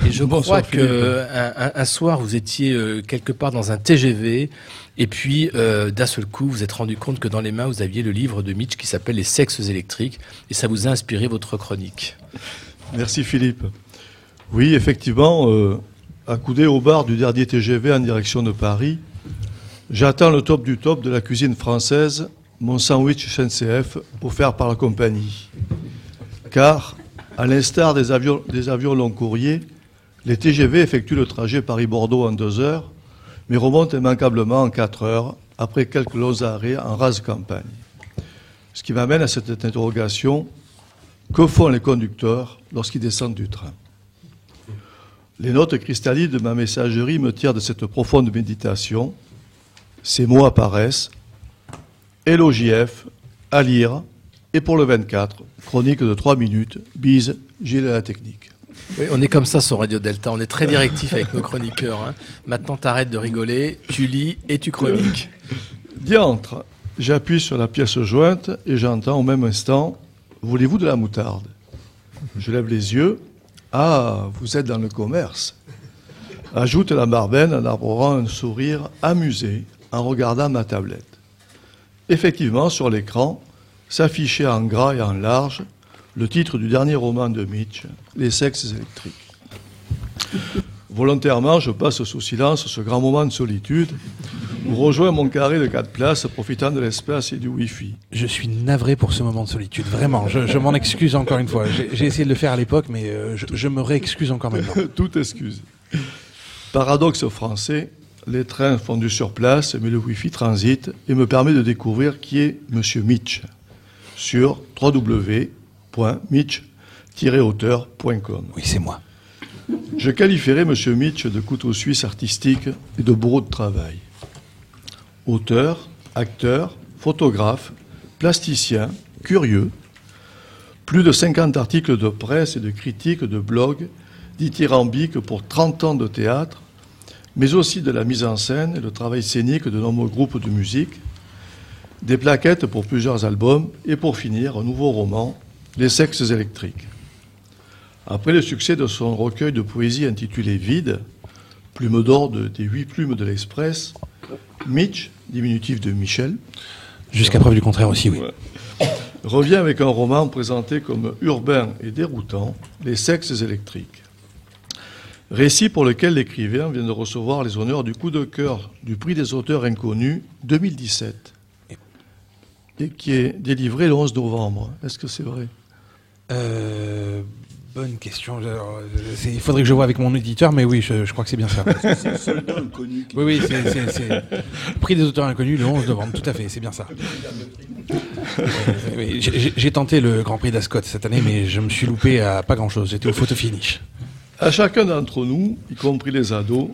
Et je Bonsoir, crois que Philippe. un, un- un soir vous étiez quelque part dans un TGV et puis euh, d'un seul coup vous êtes rendu compte que dans les mains vous aviez le livre de Mitch qui s'appelle Les sexes électriques et ça vous a inspiré votre chronique. Merci Philippe. Oui, effectivement, euh, accoudé au bar du dernier TGV en direction de Paris, j'attends le top du top de la cuisine française, mon sandwich SNCF, offert par la compagnie. Car, à l'instar des avions, des avions long courrier, les TGV effectuent le trajet Paris-Bordeaux en deux heures, mais remontent immanquablement en quatre heures, après quelques longs arrêts en rase campagne. Ce qui m'amène à cette interrogation, que font les conducteurs lorsqu'ils descendent du train? Les notes cristallines de ma messagerie me tirent de cette profonde méditation. Ces mots apparaissent. Hello JF, à lire, et pour le 24, chronique de 3 minutes, bise, Gilles à la technique. Oui, on est comme ça sur Radio Delta, on est très directif avec nos chroniqueurs. hein. Maintenant t'arrêtes de rigoler, tu lis et tu chroniques. Diantre, j'appuie sur la pièce jointe et j'entends au même instant Voulez-vous de la moutarde? Je lève les yeux. Ah, vous êtes dans le commerce. Ajoute la barbaine en arborant un sourire amusé en regardant ma tablette. Effectivement, sur l'écran, s'affichait en gras et en large le titre du dernier roman de Mitch, Les sexes électriques. Volontairement, je passe sous silence ce grand moment de solitude où rejoins mon carré de quatre places, profitant de l'espace et du Wi-Fi. Je suis navré pour ce moment de solitude, vraiment. Je, je m'en excuse encore une fois. J'ai essayé de le faire à l'époque, mais euh, je, je me réexcuse encore maintenant. Toute excuse. Paradoxe français, les trains font du surplace, mais le Wi-Fi transite et me permet de découvrir qui est Monsieur Mitch sur Oui, c'est moi. Je qualifierais Monsieur Mitch de couteau suisse artistique et de bourreau de travail. Auteur, acteur, photographe, plasticien, curieux, plus de 50 articles de presse et de critiques de blogs, dithyrambiques pour 30 ans de théâtre, mais aussi de la mise en scène et le travail scénique de nombreux groupes de musique, des plaquettes pour plusieurs albums et pour finir un nouveau roman, Les sexes électriques. Après le succès de son recueil de poésie intitulé Vide, plume d'or de- des huit plumes de l'Express, Mitch, diminutif de Michel, Jusqu'à preuve du contraire aussi, oui. Ouais. revient avec un roman présenté comme urbain et déroutant, Les sexes électriques. Récit pour lequel l'écrivain vient de recevoir les honneurs du coup de cœur du prix des auteurs inconnus 2017 et qui est délivré le 11 novembre. Est-ce que c'est vrai? Euh, bonne question. Alors, Il faudrait que je vois avec mon éditeur, mais oui, je, je crois que c'est bien ça. C'est le soldat inconnu qui- Oui, oui, c'est- le prix des auteurs inconnus, le 11 novembre, tout à fait, c'est bien ça. Euh, j'ai tenté le Grand Prix d'Ascot cette année, mais je me suis loupé à pas grand-chose. J'étais au photo finish. À chacun d'entre nous, y compris les ados,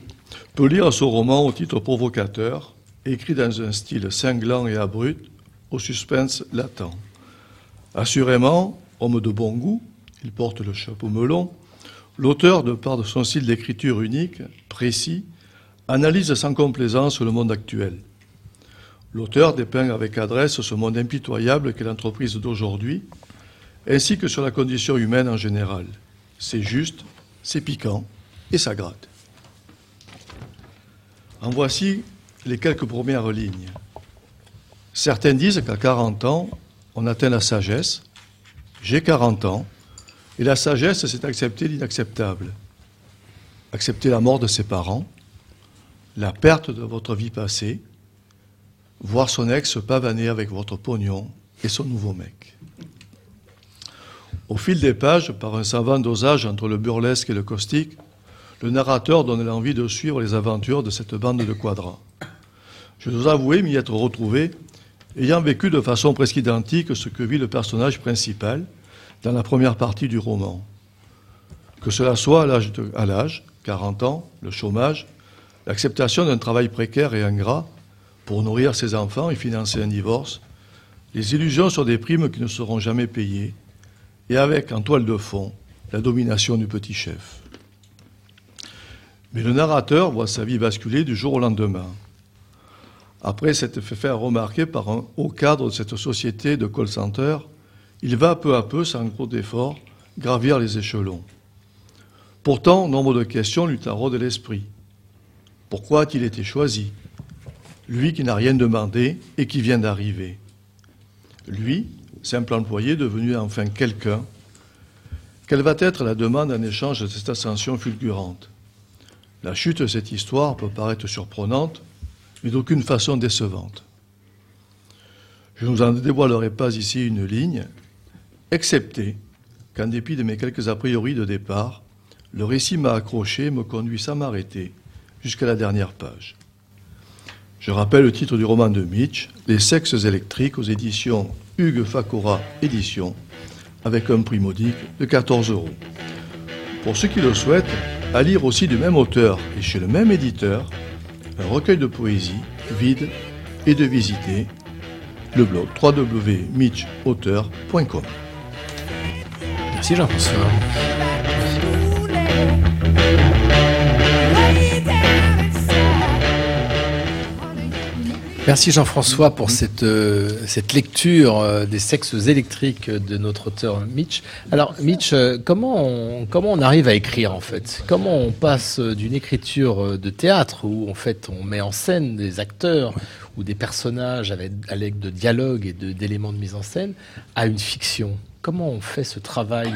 peut lire ce roman au titre provocateur, écrit dans un style cinglant et abrupt, au suspense latent. Assurément, homme de bon goût, il porte le chapeau melon, l'auteur, de par de son style d'écriture unique, précis, analyse sans complaisance le monde actuel. L'auteur dépeint avec adresse ce monde impitoyable qu'est l'entreprise d'aujourd'hui, ainsi que sur la condition humaine en général. C'est juste, c'est piquant et ça gratte. En voici les quelques premières lignes. Certains disent qu'à 40 ans, on atteint la sagesse. J'ai 40 ans, et la sagesse, c'est accepter l'inacceptable. Accepter la mort de ses parents, la perte de votre vie passée, voir son ex pavaner avec votre pognon et son nouveau mec. Au fil des pages, par un savant dosage entre le burlesque et le caustique, le narrateur donne l'envie de suivre les aventures de cette bande de quadrats. Je dois avouer m'y être retrouvé, ayant vécu de façon presque identique ce que vit le personnage principal dans la première partie du roman. Que cela soit à l'âge, de- à l'âge 40 ans, le chômage, l'acceptation d'un travail précaire et ingrat pour nourrir ses enfants et financer un divorce, les illusions sur des primes qui ne seront jamais payées, et avec en toile de fond la domination du petit chef. Mais le narrateur voit sa vie basculer du jour au lendemain. Après s'être fait remarquer par un haut cadre de cette société de call center, il va peu à peu, sans gros d'efforts, gravir les échelons. Pourtant, nombre de questions lui taraudent l'esprit. Pourquoi a-t-il été choisi? Lui qui n'a rien demandé et qui vient d'arriver. Lui, simple employé devenu enfin quelqu'un. Quelle va être la demande en échange de cette ascension fulgurante? La chute de cette histoire peut paraître surprenante, mais d'aucune façon décevante. Je ne vous en dévoilerai pas ici une ligne, excepté qu'en dépit de mes quelques a priori de départ, le récit m'a accroché et me conduit sans m'arrêter jusqu'à la dernière page. Je rappelle le titre du roman de Mitch, Les sexes électriques aux éditions Hugues Facora Éditions, avec un prix modique de 14 euros. Pour ceux qui le souhaitent, à lire aussi du même auteur et chez le même éditeur, un recueil de poésie vide et de visiter le blog www.mitchauteur.com. Merci Jean-François. Merci Jean-François pour cette, euh, cette lecture euh, des sexes électriques de notre auteur Mitch. Alors Mitch, euh, comment on, comment on arrive à écrire en fait? Comment on passe d'une écriture de théâtre où en fait on met en scène des acteurs ou des personnages avec, avec de dialogues et de- d'éléments de mise en scène à une fiction? Comment on fait ce travail?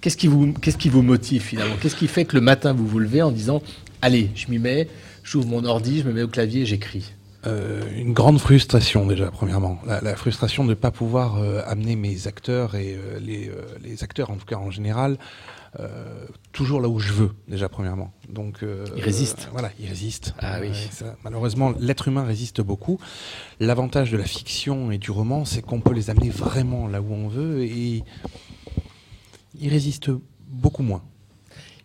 Qu'est-ce qui vous, qu'est-ce qui vous motive finalement? Qu'est-ce qui fait que le matin vous vous levez en disant allez, je m'y mets, j'ouvre mon ordi, je me mets au clavier, et j'écris Euh, une grande frustration déjà, premièrement. La, la frustration de ne pas pouvoir euh, amener mes acteurs et euh, les, euh, les acteurs, en tout cas en général, euh, toujours là où je veux, déjà, premièrement. Donc, euh, Ils résistent. voilà, ils résistent. Ah oui. Ça, malheureusement, l'être humain résiste beaucoup. L'avantage de la fiction et du roman, c'est qu'on peut les amener vraiment là où on veut et ils résistent beaucoup moins.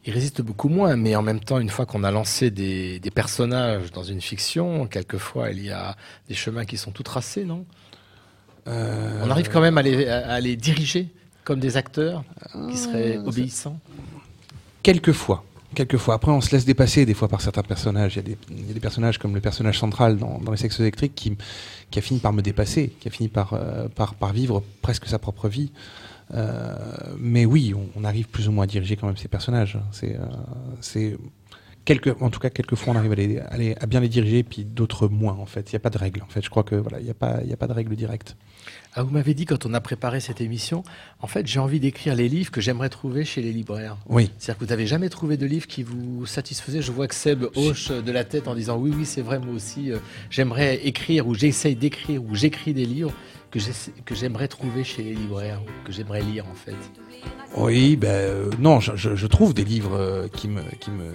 Il résiste beaucoup moins, mais en même temps, une fois qu'on a lancé des, des personnages dans une fiction, quelquefois il y a des chemins qui sont tout tracés, non? Euh, On arrive quand même à les, à- à les diriger comme des acteurs qui seraient Euh, obéissants? Quelquefois. Quelquefois. Après, on se laisse dépasser des fois par certains personnages. Il y a des, il y a des personnages comme le personnage central dans, dans Les Sexes électriques qui, qui a fini par me dépasser, qui a fini par, euh, par, par vivre presque sa propre vie. Euh, mais oui, on, on arrive plus ou moins à diriger quand même ces personnages. C'est, euh, c'est quelques, en tout cas, quelquefois, on arrive à, les, à, les- à bien les diriger, puis d'autres moins. En fait, il n'y a pas de règle. En fait, je crois que voilà, il n'y a pas, y a pas de règle directe. Ah, vous m'avez dit quand on a préparé cette émission, en fait, j'ai envie d'écrire les livres que j'aimerais trouver chez les libraires. Oui. C'est-à-dire que vous n'avez jamais trouvé de livre qui vous satisfaisait. Je vois que Seb hoche de la tête en disant oui, oui, c'est vrai, moi aussi, euh, j'aimerais écrire ou j'essaye d'écrire ou j'écris des livres. Que j'aimerais trouver chez les libraires, que j'aimerais lire en fait Oui, ben euh, non, je, trouve des livres euh, qui me, qui, me,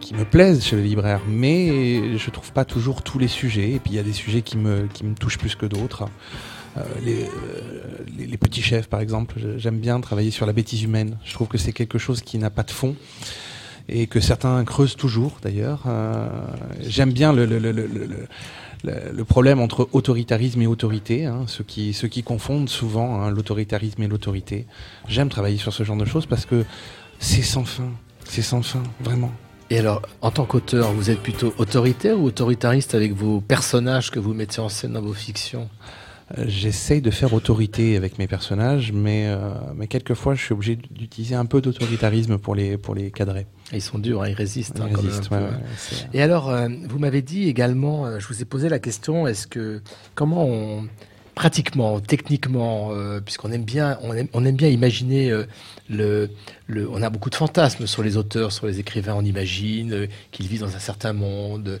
qui me plaisent chez les libraires, mais je trouve pas toujours tous les sujets. Et puis il y a des sujets qui me, qui me touchent plus que d'autres. Euh, les, les- les petits chefs, par exemple, j'aime bien travailler sur la bêtise humaine. Je trouve que c'est quelque chose qui n'a pas de fond et que certains creusent toujours, d'ailleurs. J'aime bien le, le- le- le- le- problème entre autoritarisme et autorité, hein, ceux, qui, confondent souvent hein, l'autoritarisme et l'autorité. J'aime travailler sur ce genre de choses parce que c'est sans fin, c'est sans fin, vraiment. Et alors, en tant qu'auteur, vous êtes plutôt autoritaire ou autoritariste avec vos personnages que vous mettez en scène dans vos fictions? J'essaye de faire autorité avec mes personnages, mais, euh, mais quelquefois je suis obligé d'utiliser un peu d'autoritarisme pour les, pour les cadrer. Ils sont durs, hein, ils résistent. Ils hein, résistent, ouais, ouais, Et alors, euh, vous m'avez dit également, euh, je vous ai posé la question, est-ce que comment on pratiquement, techniquement, euh, puisqu'on aime bien, on aime, bien imaginer euh, on a beaucoup de fantasmes sur les auteurs, sur les écrivains, on imagine euh, qu'ils vivent dans un certain monde.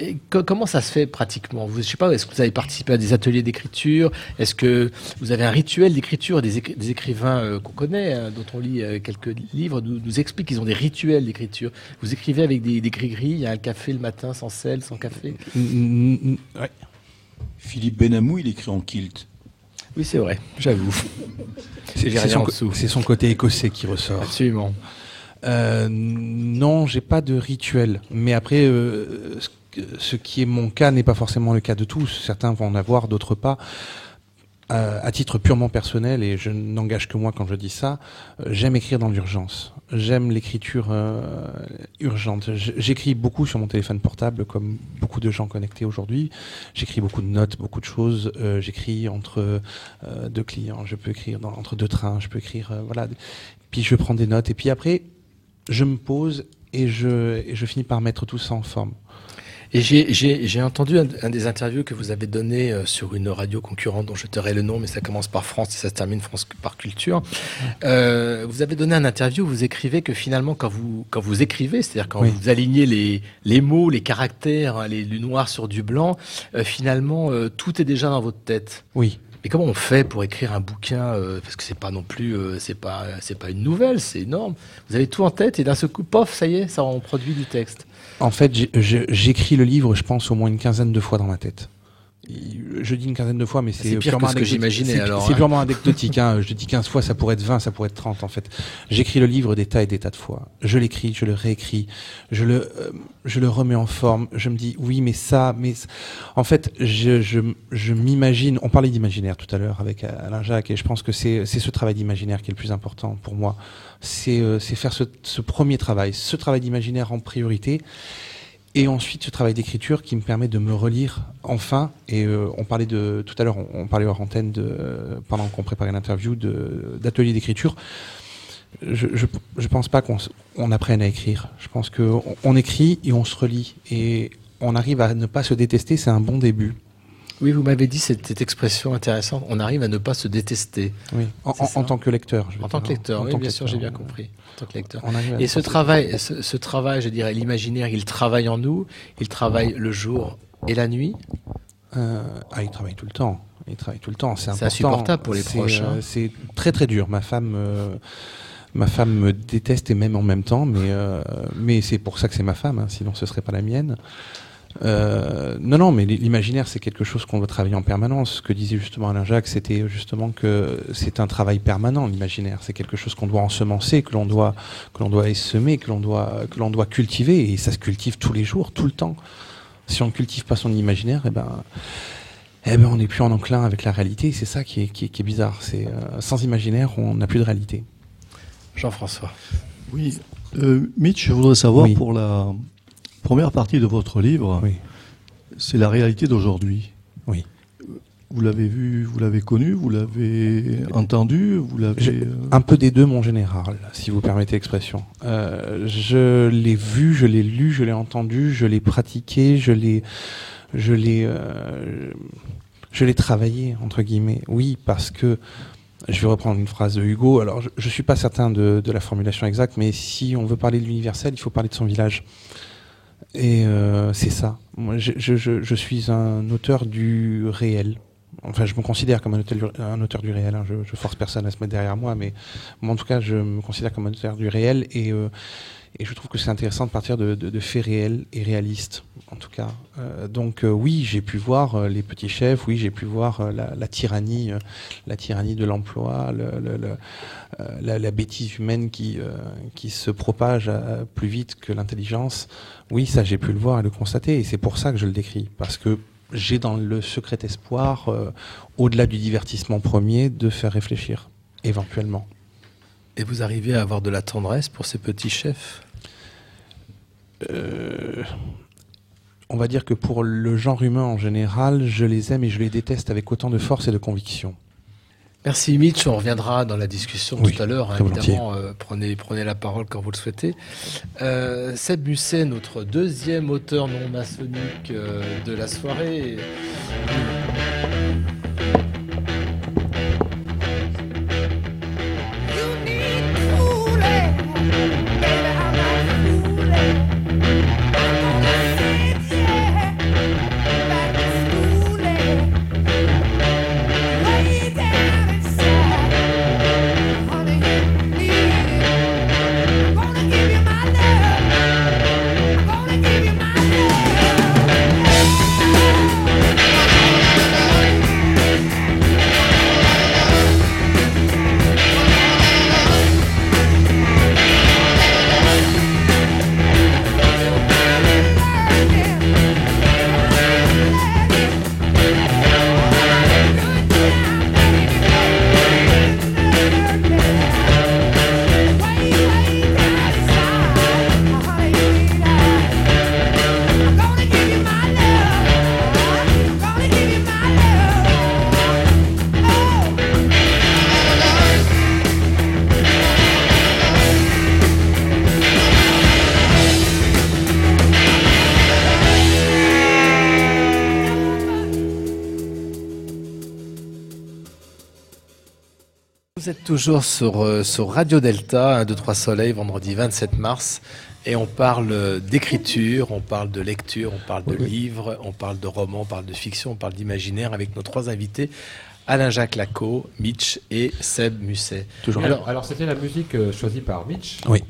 Et co- comment ça se fait pratiquement? Vous, je sais pas, est-ce que vous avez participé à des ateliers d'écriture? Est-ce que vous avez un rituel d'écriture Des, écri- des écrivains qu'on connaît, hein, dont on lit quelques livres, nous, expliquent qu'ils ont des rituels d'écriture. Vous écrivez avec des, gris-gris, il y a un café le matin sans sel, sans café? Philippe Benamou, il écrit en kilt. Oui, c'est vrai, j'avoue. C'est son, côté écossais qui ressort. Absolument. Euh, non, j'ai pas de rituel. Mais après, euh, ce qui est mon cas n'est pas forcément le cas de tous. Certains vont en avoir, d'autres pas. Euh, à titre purement personnel, et je n'engage que moi quand je dis ça, euh, j'aime écrire dans l'urgence. J'aime l'écriture euh, urgente. J'écris beaucoup sur mon téléphone portable, comme beaucoup de gens connectés aujourd'hui. J'écris beaucoup de notes, beaucoup de choses. J'écris entre deux clients. Je peux écrire dans, entre deux trains. Je peux écrire, voilà. Puis je prends des notes. Et puis après, je me pose et je, et je finis par mettre tout ça en forme. Et j'ai- entendu un, un des interviews que vous avez donné euh, sur une radio concurrente dont je tairai le nom, mais ça commence par France et ça se termine France par culture. Euh, vous avez donné un interview où vous écrivez que finalement, quand vous, quand vous écrivez, c'est-à-dire quand Oui. vous alignez les, les mots, les caractères, hein, les, du noir sur du blanc, euh, finalement, euh, tout est déjà dans votre tête. Oui. Et comment on fait pour écrire un bouquin euh, Parce que c'est pas non plus, euh, c'est pas, c'est pas une nouvelle, c'est énorme. Vous avez tout en tête et d'un seul coup, pof, ça y est, ça en produit du texte. En fait, j'écris le livre, je pense, au moins une quinzaine de fois dans ma tête. Je dis une quinzaine de fois, mais c'est purement que ce que anecdotique. j'imaginais, C'est- alors, C'est hein. purement anecdotique. Hein. Je dis 15 fois, ça pourrait être 20, ça pourrait être 30 en fait. J'écris le livre des tas et des tas de fois. Je l'écris, je le réécris, je le, euh, je le remets en forme. Je me dis oui, mais ça, mais en fait, je, je, je m'imagine. On parlait d'imaginaire tout à l'heure avec Alain Jacques, et je pense que c'est c'est ce travail d'imaginaire qui est le plus important pour moi. C'est euh, c'est faire ce, premier travail, ce travail d'imaginaire en priorité. Et ensuite, ce travail d'écriture qui me permet de me relire enfin. Et euh, on parlait de tout à l'heure, on, parlait hors antenne pendant qu'on préparait l'interview de d'atelier d'écriture. Je, je je pense pas qu'on apprenne à écrire. Je pense que on, on écrit et on se relit et on arrive à ne pas se détester. C'est un bon début. Oui, vous m'avez dit cette, cette expression intéressante. On arrive à ne pas se détester. Oui, en, tant que lecteur. je En tant que lecteur, en oui, tant que bien sûr, j'ai bien compris. En tant que lecteur. Et ce travail, ce, ce travail, je dirais, l'imaginaire, il travaille en nous. Il travaille le jour et la nuit. Euh, ah, il travaille tout le temps. Il travaille tout le temps. C'est insupportable pour les proches, euh, hein. C'est très très dur. Ma femme, euh, ma femme me déteste et même en même temps, mais euh, mais c'est pour ça que c'est ma femme. hein, sinon, ce serait pas la mienne. Euh, non, non, mais l'imaginaire, c'est quelque chose qu'on doit travailler en permanence. Ce que disait justement Alain Jacques, c'était justement que c'est un travail permanent, l'imaginaire. C'est quelque chose qu'on doit ensemencer, que l'on doit, que l'on doit semer, que l'on doit, que l'on doit cultiver. Et ça se cultive tous les jours, tout le temps. Si on ne cultive pas son imaginaire, eh ben, eh ben, on n'est plus en enclin avec la réalité. C'est ça qui est, qui est, qui est bizarre. C'est euh, sans imaginaire, on n'a plus de réalité. Jean-François. Oui. Euh, Mitch, je voudrais savoir Oui. pour la première partie de votre livre, c'est la réalité d'aujourd'hui. Oui. Vous l'avez vu, vous l'avez connu, vous l'avez entendu, vous l'avez. Euh, Un peu des deux, mon général, si vous permettez l'expression. Euh, je l'ai vu, je l'ai lu, je l'ai entendu, je l'ai pratiqué, je l'ai, je l'ai, euh, je l'ai travaillé entre guillemets. Oui, parce que je vais reprendre une phrase de Hugo. Alors, je, je suis pas certain de, de la formulation exacte, mais si on veut parler de l'universel, il faut parler de son village. Et euh, c'est ça. Moi, je, je, je, suis un auteur du réel. Enfin, je me considère comme un auteur du, un auteur du réel. hein. Je, je force personne à se mettre derrière moi, mais moi, en tout cas, je me considère comme un auteur du réel et, euh, et je trouve que c'est intéressant de partir de, faits réels et réalistes, en tout cas. Euh, donc, euh, oui, j'ai pu voir euh, les petits chefs. Oui, j'ai pu voir la, tyrannie, la tyrannie de l'emploi, le- le- le- la, bêtise humaine qui qui se propage plus vite que l'intelligence. Oui, ça, j'ai pu le voir et le constater, et c'est pour ça que je le décris, parce que j'ai dans le secret espoir, au-delà du divertissement premier, de faire réfléchir, éventuellement. Et vous arrivez à avoir de la tendresse pour ces petits chefs? Euh, on va dire que pour le genre humain en général, je les aime et je les déteste avec autant de force et de conviction. Merci Mitch, on reviendra dans la discussion Oui, tout à l'heure. hein, évidemment, euh, prenez, prenez la parole quand vous le souhaitez. Euh, Seb Musset, notre deuxième auteur non maçonnique euh, de la soirée. Toujours sur, euh, sur Radio Delta, 1, 2, 3 Soleil, vendredi 27 mars. Et on parle d'écriture, on parle de lecture, on parle de livres, on parle de romans, on parle de fiction, on parle d'imaginaire avec nos trois invités, Alain-Jacques Lacot, Mitch et Seb Musset. Alors, alors c'était la musique euh, choisie par Mitch. Oui.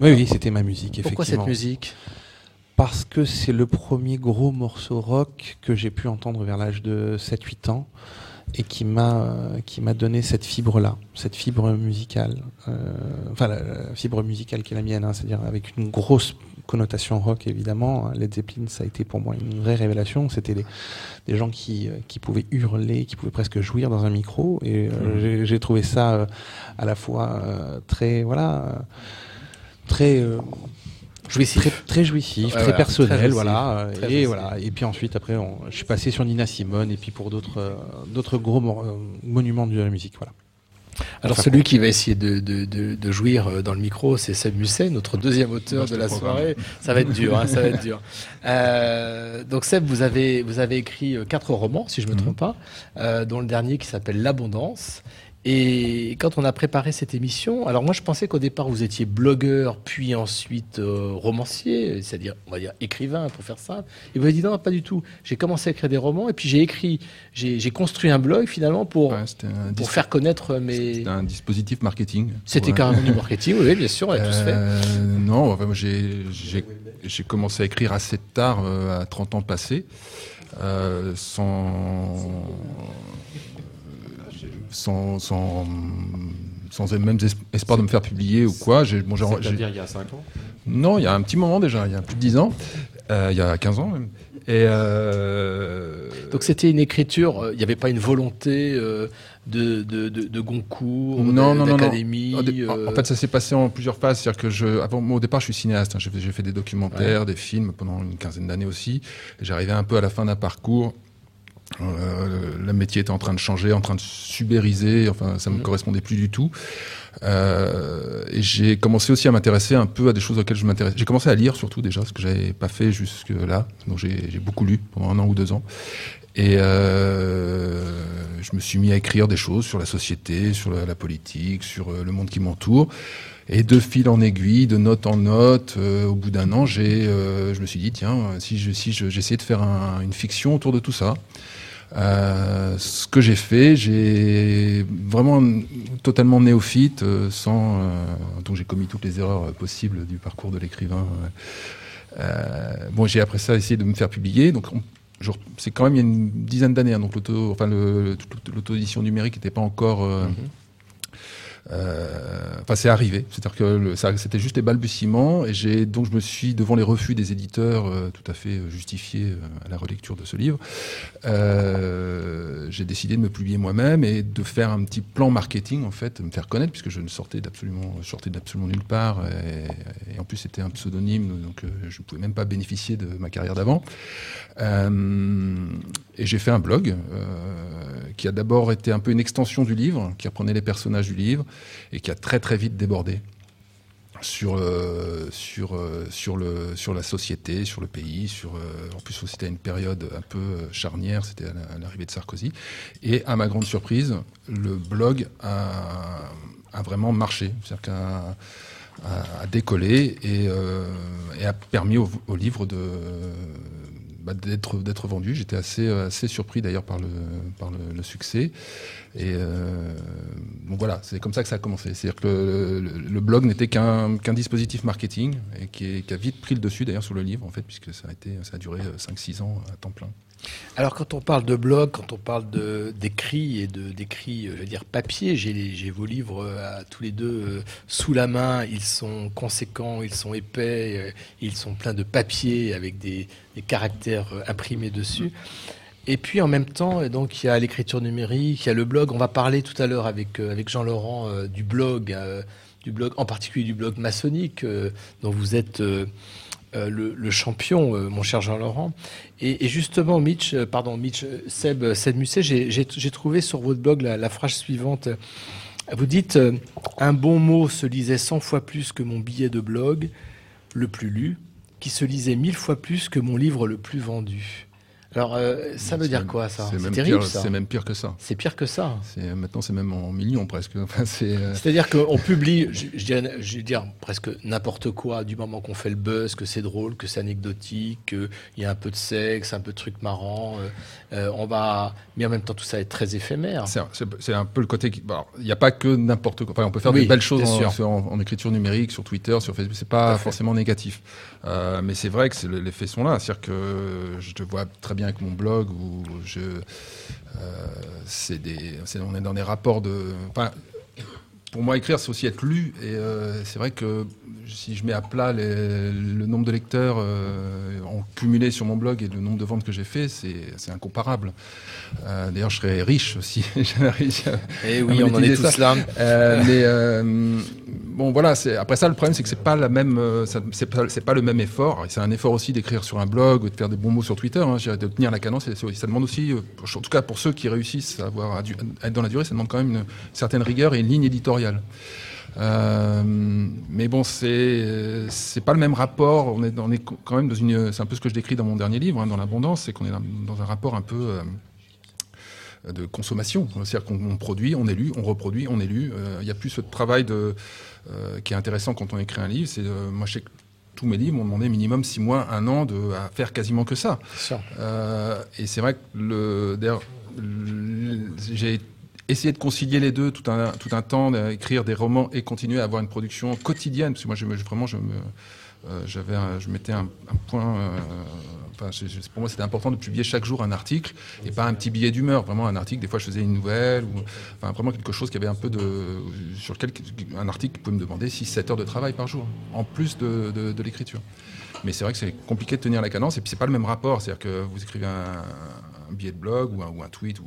Oui, oui, c'était ma musique, Pourquoi effectivement. cette musique? Parce que c'est le premier gros morceau rock que j'ai pu entendre vers l'âge de 7-8 ans et qui m'a euh, qui m'a donné cette fibre là, cette fibre musicale, euh, enfin la, la fibre musicale qui est la mienne, hein, c'est-à-dire avec une grosse connotation rock évidemment. Led Zeppelin, ça a été pour moi une vraie révélation. C'était des, des gens qui euh, qui pouvaient hurler, qui pouvaient presque jouir dans un micro et euh, Mhm. j'ai- trouvé ça euh, à la fois très voilà très Jouissif. très, très jouissif, Ouais, très voilà, personnel, très voilà. très et jouissif. voilà. Et puis ensuite, après, on- je suis passé sur Nina Simone et puis pour d'autres, euh, d'autres gros euh, monuments de la musique, voilà. Alors Enfin, celui qui va essayer de, de, de, de jouir euh, dans le micro, c'est Seb Musset, notre deuxième auteur de la soirée. Ça va être dur, hein, ça va être dur. Euh, donc Seb, vous avez, vous avez écrit quatre romans, si je me Mhm. trompe pas, euh, dont le dernier qui s'appelle L'abondance. Et quand on a préparé cette émission, alors moi je pensais qu'au départ vous étiez blogueur, puis ensuite euh, romancier, c'est-à-dire on va dire écrivain pour faire ça. Et vous avez dit non, pas du tout. J'ai commencé à écrire des romans et puis j'ai écrit, j'ai construit un blog finalement pour, pour faire connaître mes. C'était un dispositif marketing. C'était carrément du marketing, oui, bien sûr, on l'a tous fait. Euh, Non, enfin, j'ai commencé à écrire assez tard, euh, à 30 ans passés, euh, sans, sans, sans, sans même es- espoir de me faire publier ou quoi. J'ai- bon, j'ai- C'est-à-dire j'ai- il y a 5 ans Non, il y a un petit moment déjà, il y a plus de 10 ans, Euh, il y a 15 ans même. Et euh, Donc c'était une écriture, euh, il n'y avait pas une volonté euh, de, de, de, de Goncourt, non, de- non, non, non. d'académie. En, dé- en- euh, en fait, ça s'est passé en plusieurs phases. C'est-à-dire que je, avant, moi, au départ, je suis cinéaste. hein. J'ai fait, j'ai fait des documentaires, des films pendant une quinzaine d'années aussi. J'arrivais un peu à la fin d'un parcours. Euh, le métier était en train de changer, en train de subériser. Enfin, ça me Mhm. correspondait plus du tout. Euh, et j'ai commencé aussi à m'intéresser un peu à des choses auxquelles je m'intéresse. J'ai commencé à lire surtout déjà, ce que j'avais pas fait jusque là. Donc j'ai beaucoup lu pendant un an ou deux ans. Et euh, je me suis mis à écrire des choses sur la société, sur la, la politique, sur euh, le monde qui m'entoure. Et de fil en aiguille, de note en note, euh, au bout d'un an, j'ai, euh, je me suis dit tiens, si je, si je- j'essayais de faire un- une fiction autour de tout ça. Euh, ce que j'ai fait, j'ai vraiment totalement néophyte, euh, sans, euh, donc j'ai commis toutes les erreurs euh, possibles du parcours de l'écrivain. Euh, bon, j'ai après ça essayé de me faire publier, donc c'est quand même il y a une dizaine d'années, hein, donc l'auto, enfin toute l'auto-édition numérique n'était pas encore. euh, Enfin, c'est arrivé. C'est-à-dire que c'était juste les balbutiements, et donc je me suis devant les refus des éditeurs euh, tout à fait euh, justifiés euh, à la relecture de ce livre. euh, j'ai décidé de me publier moi-même et de faire un petit plan marketing en fait, de me faire connaître puisque je ne sortais d'absolument, sortais d'absolument nulle part et, et en plus c'était un pseudonyme donc euh, je ne pouvais même pas bénéficier de ma carrière d'avant. Euh, et j'ai fait un blog euh, qui a d'abord été un peu une extension du livre, qui reprenait les personnages du livre et qui a très très vite débordé sur, euh, sur, euh, sur, le, sur la société, sur le pays. Euh, en plus, c'était une période un peu charnière, c'était à la- à l'arrivée de Sarkozy. Et à ma grande surprise, le blog a, vraiment marché, c'est-à-dire a, décollé et, et a permis au, au livre de bah, d'être vendu. J'étais assez assez surpris d'ailleurs par le succès. Et euh, voilà, c'est comme ça que ça a commencé. C'est-à-dire que le, blog n'était qu'un dispositif marketing et qui, a vite pris le dessus d'ailleurs sur le livre en fait, puisque ça a été ça a duré 5-6 ans à temps plein. Alors quand on parle de blog, quand on parle d'écrits et de euh, je veux papier, j'ai vos livres euh, à tous les deux euh, sous la main. Ils sont conséquents, ils sont épais, ils sont pleins de papier avec des, caractères imprimés dessus. Et puis en même temps, euh, donc il y a l'écriture numérique, il y a le blog. On va parler tout à l'heure avec avec Jean Laurent du blog, du blog, en particulier du blog maçonnique dont vous êtes euh, le, champion, euh, mon cher Jean-Laurent. Et, justement, Mitch, euh, pardon, Mitch, Seb, Seb Musset, j'ai- trouvé sur votre blog la, la phrase suivante. Vous dites Un bon mot se lisait 100 fois plus que mon billet de blog, le plus lu, qui se lisait mille fois plus que mon livre le plus vendu. Alors, euh, ça veut dire même- quoi, ça? C'est même, terrible, pire- ça. c'est même pire que ça. C'est pire que ça. C'est maintenant c'est même en millions presque. Enfin, euh, C'est-à-dire qu'on publie, je, je dirais, je vais dire presque n'importe quoi du moment qu'on fait le buzz, que c'est drôle, que c'est anecdotique, qu'il y a un peu de sexe, un peu de trucs marrants. euh, euh, on va, mais en même temps tout ça est très éphémère. C'est un- peu le côté qui. Il n'y a pas que n'importe quoi. Enfin, on peut faire Oui, des belles choses en, en- en écriture numérique, sur Twitter, sur Facebook. C'est pas forcément négatif. Euh, mais c'est vrai que les faits sont là. C'est-à-dire que je te vois très bien avec mon blog où je. euh, c'est des, on est dans des rapports de. Pour moi, écrire, c'est aussi être lu. Et euh, c'est vrai que si je mets à plat les- le nombre de lecteurs euh, en cumulé sur mon blog et le nombre de ventes que j'ai fait, c'est incomparable. Euh, D'ailleurs, je serais riche si j'avais réussi à. Eh à oui, on en est tous ça. là. Euh, mais bon, voilà. Après ça, le problème, c'est que c'est pas la même. ça- C'est pas, le même effort. C'est un effort aussi d'écrire sur un blog, ou de faire des bons mots sur Twitter. Hein, de tenir la cadence. Ça demande aussi, en tout cas pour ceux qui réussissent à, avoir, à être dans la durée, ça demande quand même une certaine rigueur et une ligne éditoriale. Euh, mais bon, c'est c'est pas le même rapport. On est, on est quand même dans une. C'est un peu ce que je décris dans mon dernier livre, hein, dans l'abondance, c'est qu'on est dans, un rapport un peu euh, de consommation. C'est-à-dire qu'on on produit, on est lu, on reproduit, on est lu. Euh, Il n'y a plus ce travail de, euh, qui est intéressant quand on écrit un livre. C'est euh, moi, je sais que tous mes livres m'ont demandé minimum six mois, un an de, à faire quasiment que ça. Euh, et c'est vrai que le, d'ailleurs, le- j'ai essayé de concilier les deux tout un, tout un temps, d'écrire des romans et continuer à avoir une production quotidienne. Parce que moi, je me- je- vraiment, je me, euh, j'avais, je mettais un, point. euh, enfin, pour moi, c'était important de publier chaque jour un article et pas un petit billet d'humeur. Vraiment un article. Des fois, je faisais une nouvelle ou enfin vraiment quelque chose qui avait un peu de sur lequel un article pouvait me demander 6-7 heures de travail par jour, en plus de, de- l'écriture. Mais c'est vrai que c'est compliqué de tenir la cadence et puis c'est pas le même rapport. C'est-à-dire que vous écrivez un, billet de blog ou un, ou un tweet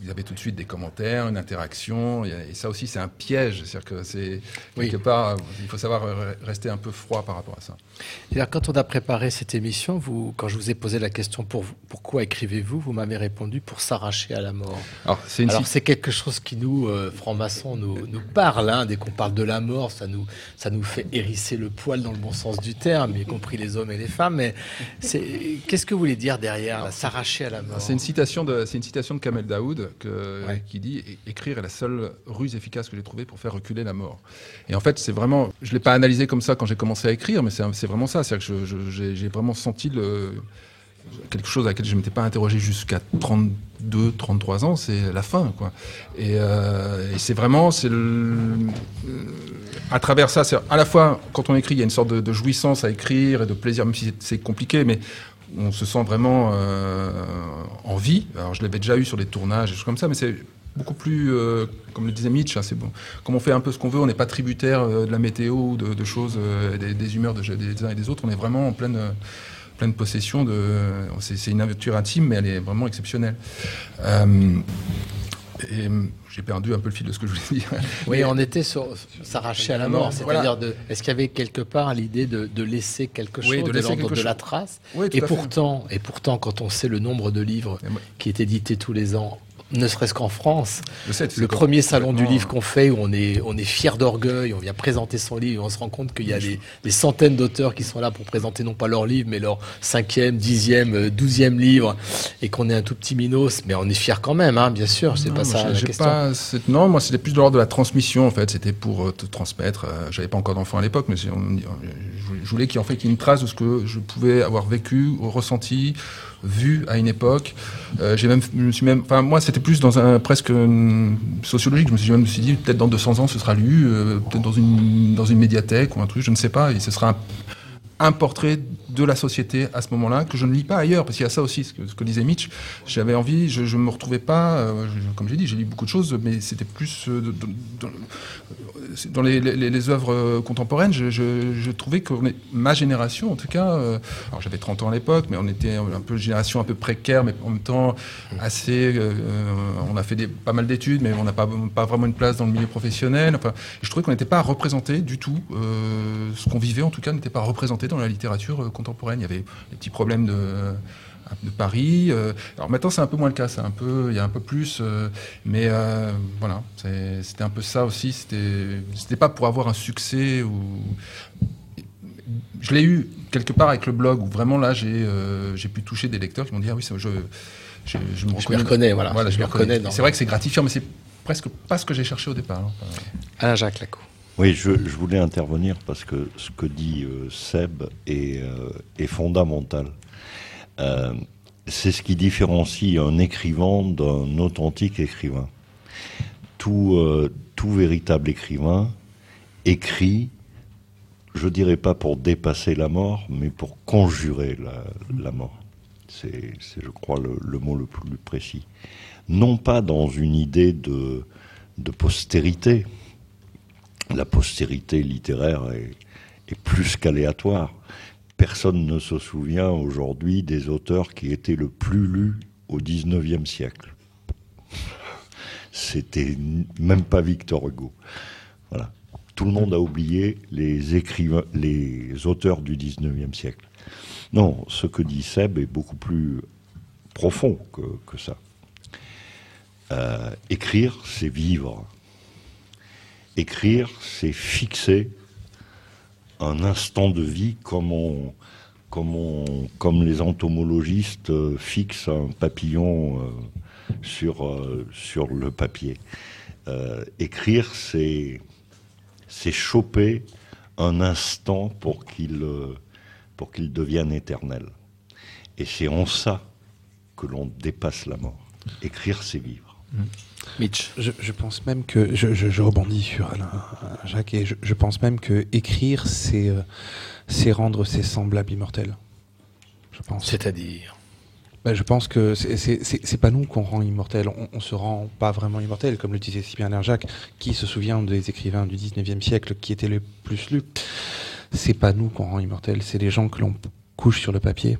vous avez tout de suite des commentaires, une interaction, et, ça aussi c'est un piège. C'est-à-dire que c'est Oui. quelque part, il faut savoir re- rester un peu froid par rapport à ça. Et alors, quand on a préparé cette émission, vous, quand je vous ai posé la question pour, pourquoi écrivez-vous, vous m'avez répondu pour s'arracher à la mort. Alors, c'est quelque chose qui nous, euh, francs-maçons, nous, nous parle. hein. Dès qu'on parle de la mort, ça nous, ça nous fait hérisser le poil dans le bon sens du terme, y compris les hommes et les femmes. Mais qu'est-ce que vous voulez dire derrière, s'arracher à la mort? C'est une citation de, c'est une citation de Kamel Daoud que- Ouais. qui dit "É- écrire est la seule ruse efficace que j'ai trouvée pour faire reculer la mort. Et en fait, c'est vraiment, je l'ai pas analysé comme ça quand j'ai commencé à écrire, mais c'est c'est vraiment ça. C'est-à-dire que j'ai vraiment senti le quelque chose à laquelle je ne m'étais pas interrogé jusqu'à 32, 33 ans, c'est la fin. Quoi. Et, euh, et c'est vraiment, c'est le, à travers ça, c'est à la fois, quand on écrit, il y a une sorte de, de jouissance à écrire et de plaisir, même si c'est- c'est compliqué, mais on se sent vraiment euh, en vie. Alors je l'avais déjà eu sur des tournages, des choses comme ça, mais c'est beaucoup plus, euh, comme le disait Mitch, hein, c'est bon. Comme on fait un peu ce qu'on veut, on n'est pas tributaire euh, de la météo ou de, de choses, des, humeurs de- des uns et des autres. On est vraiment en pleine, possession de. C'est une aventure intime, mais elle est vraiment exceptionnelle. Et j'ai perdu un peu le fil de ce que je voulais dire. Oui, Mais- on était sur s'arracher à la mort. Voilà. C'est-à-dire, de, est-ce qu'il y avait quelque part l'idée de, de laisser quelque chose, Oui, de laisser quelque de la trace Oui, et, fait. pourtant, et pourtant, quand on sait le nombre de livres qui est édité tous les ans, ne serait-ce qu'en France, le premier salon du livre qu'on fait, où on est, on est fier d'orgueil, on vient présenter son livre, et on se rend compte qu'il y a des, des centaines d'auteurs qui sont là pour présenter non pas leur livre, mais leur cinquième, dixième, euh, douzième livre, et qu'on est un tout petit minos, mais on est fier quand même, hein, bien sûr, c'est pas ça la question. pas cette- non, moi c'était plus de l'ordre de la transmission en fait. C'était pour euh, te transmettre. euh, J'avais pas encore d'enfant à l'époque, mais on- je voulais- qu'il y ait une trace de ce que je pouvais avoir vécu, ressenti, vu à une époque. Euh, j'ai même, je me suis même, enfin moi c'était plus dans un presque euh, sociologique. Je me suis même me suis dit peut-être dans 200 ans ce sera lu, euh, peut-être dans une dans une médiathèque ou un truc, je ne sais pas, et ce sera un portrait de la société à ce moment-là que je ne lis pas ailleurs parce qu'il y a ça aussi ce que, disait Mitch. J'avais envie je, je me retrouvais pas euh, comme j'ai dit j'ai lu beaucoup de choses mais c'était plus euh, dans, les, œuvres euh, contemporaines je, trouvais que ma génération en tout cas alors j'avais 30 ans à l'époque mais on était un peu génération un peu précaire mais en même temps assez on a fait pas mal d'études mais on n'a pas, pas vraiment une place dans le milieu professionnel. Enfin je trouvais qu'on n'était pas représenté du tout ce qu'on vivait en tout cas n'était pas représenté dans la littérature euh, contemporaine il y avait des petits problèmes de de Paris. euh, alors maintenant c'est un peu moins le cas, c'est un peu, il y a un peu plus, euh, mais euh, voilà, c'était un peu ça aussi. C'était, c'était pas pour avoir un succès ou je l'ai eu quelque part avec le blog où vraiment là j'ai, euh, j'ai pu toucher des lecteurs qui m'ont dit ah oui je, je, je me Je m'y reconnais, voilà. voilà Je me reconnais. reconnais C'est vrai que c'est gratifiant, mais c'est presque pas ce que j'ai cherché au départ. hein. Alain Jacques Laco. Oui, je, voulais intervenir parce que ce que dit euh, Seb est, euh, fondamental. Euh, c'est ce qui différencie un écrivain d'un authentique écrivain. Tout, véritable écrivain écrit, je dirais pas pour dépasser la mort, mais pour conjurer la, mort. C'est, je crois, le, mot le plus précis. Non pas dans une idée de postérité, la postérité littéraire est, plus qu'aléatoire. Personne ne se souvient aujourd'hui des auteurs qui étaient le plus lus au XIXe siècle. C'était même pas Victor Hugo. Voilà. Tout le monde a oublié les auteurs du XIXe siècle. Non, ce que dit Seb est beaucoup plus profond que, que ça. Euh, écrire, c'est vivre. Écrire, c'est fixer un instant de vie comme, on, comme, on- comme les entomologistes euh, fixent un papillon euh, sur, euh, sur le papier. Euh, écrire, c'est choper un instant pour qu'il pour qu'il devienne éternel. Et c'est en ça que l'on dépasse la mort. Écrire, c'est vivre. Mitch. Je, je pense même que je, je- je rebondis sur Alain Jacques et je, pense même que écrire c'est euh, c'est rendre ses semblables immortels. Je pense. C'est-à-dire Ben, je pense que c'est- pas nous qu'on rend immortels, on, on se rend pas vraiment immortel, comme le disait si bien Alain Jacques, qui se souvient des écrivains du 19e siècle qui étaient les plus lus. C'est pas nous qu'on rend immortels, c'est les gens que l'on couche sur le papier.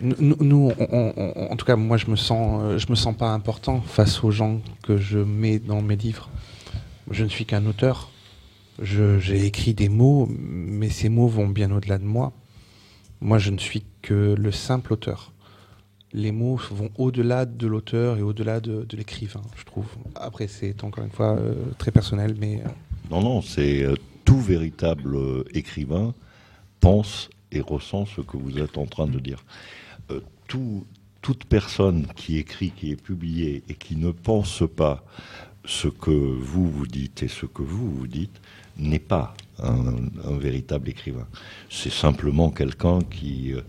Nous, en tout cas, moi, je me sens, euh, je me sens pas important face aux gens que je mets dans mes livres. Je ne suis qu'un auteur. J'ai écrit des mots, mais ces mots vont bien au-delà de moi. Moi, je ne suis que le simple auteur. Les mots vont au-delà de l'auteur et au-delà de, l'écrivain, je trouve. Après, c'est encore une fois euh, très personnel, mais euh, Non, non, c'est tout véritable écrivain pense et ressent ce que vous êtes en train de dire. Euh, tout- toute personne qui écrit, qui est publiée et qui ne pense pas ce que vous vous dites et ce que vous vous dites n'est pas un, un véritable écrivain. C'est simplement quelqu'un qui, euh,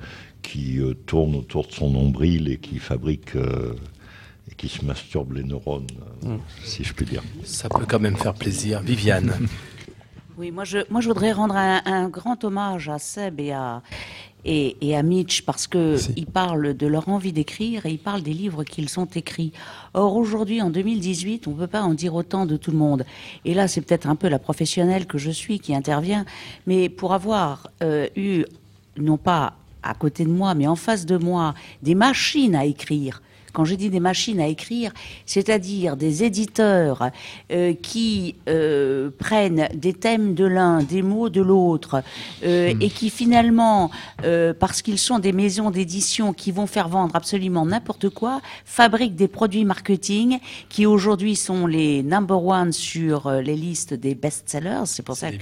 qui euh, tourne autour de son nombril et qui fabrique euh, et qui se masturbe les neurones, euh, si je puis dire. Ça peut quand même faire plaisir. Viviane. Oui, moi je, moi je voudrais rendre un, un grand hommage à Seb et à, et, et à Mitch parce que ils parlent de leur envie d'écrire et ils parlent des livres qu'ils ont écrits. Or aujourd'hui, en 2018, on ne peut pas en dire autant de tout le monde. Et là, c'est peut-être un peu la professionnelle que je suis qui intervient, mais pour avoir euh, eu, non pas à côté de moi, mais en face de moi, des machines à écrire. Quand je dis des machines à écrire, c'est-à-dire des éditeurs euh, qui euh, prennent des thèmes de l'un, des mots de l'autre, euh, et qui finalement, euh, parce qu'ils sont des maisons d'édition qui vont faire vendre absolument n'importe quoi, fabriquent des produits marketing qui aujourd'hui sont les number one sur euh, les listes des best-sellers. C'est pour ça que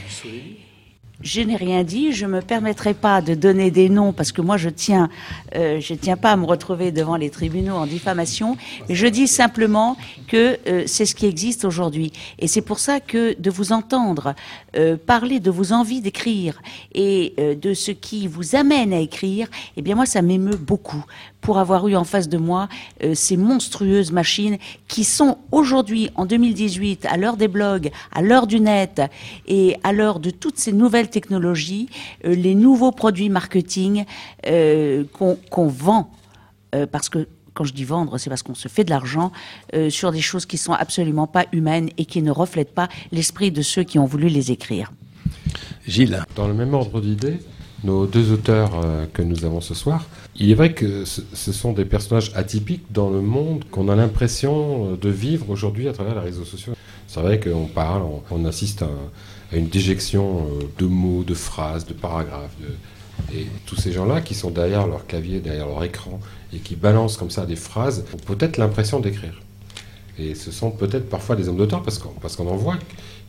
je n'ai rien dit, je me permettrai pas de donner des noms parce que moi je tiens, euh, je tiens pas à me retrouver devant les tribunaux en diffamation. Je dis simplement que euh, c'est ce qui existe aujourd'hui, et c'est pour ça que de vous entendre euh, parler de vos envies d'écrire et euh, de ce qui vous amène à écrire, eh bien moi ça m'émeut beaucoup pour avoir eu en face de moi euh, ces monstrueuses machines qui sont aujourd'hui, en 2018, à l'heure des blogs, à l'heure du net et à l'heure de toutes ces nouvelles technologies, euh, les nouveaux produits marketing euh, qu'on qu'on vend. Euh, parce que quand je dis vendre, c'est parce qu'on se fait de l'argent euh, sur des choses qui sont absolument pas humaines et qui ne reflètent pas l'esprit de ceux qui ont voulu les écrire. Gilles. Dans le même ordre d'idée, nos deux auteurs euh, que nous avons ce soir, il est vrai que ce, sont des personnages atypiques dans le monde qu'on a l'impression euh, de vivre aujourd'hui à travers les réseaux sociaux. C'est vrai qu'on parle, on, assiste à, un- à une déjection euh, de mots, de phrases, de paragraphes. et tous ces gens-là qui sont derrière leur clavier, derrière leur écran, et qui balancent comme ça des phrases, ont peut-être l'impression d'écrire. Et ce sont peut-être parfois des hommes d'auteur, parce qu'on parce qu'on en voit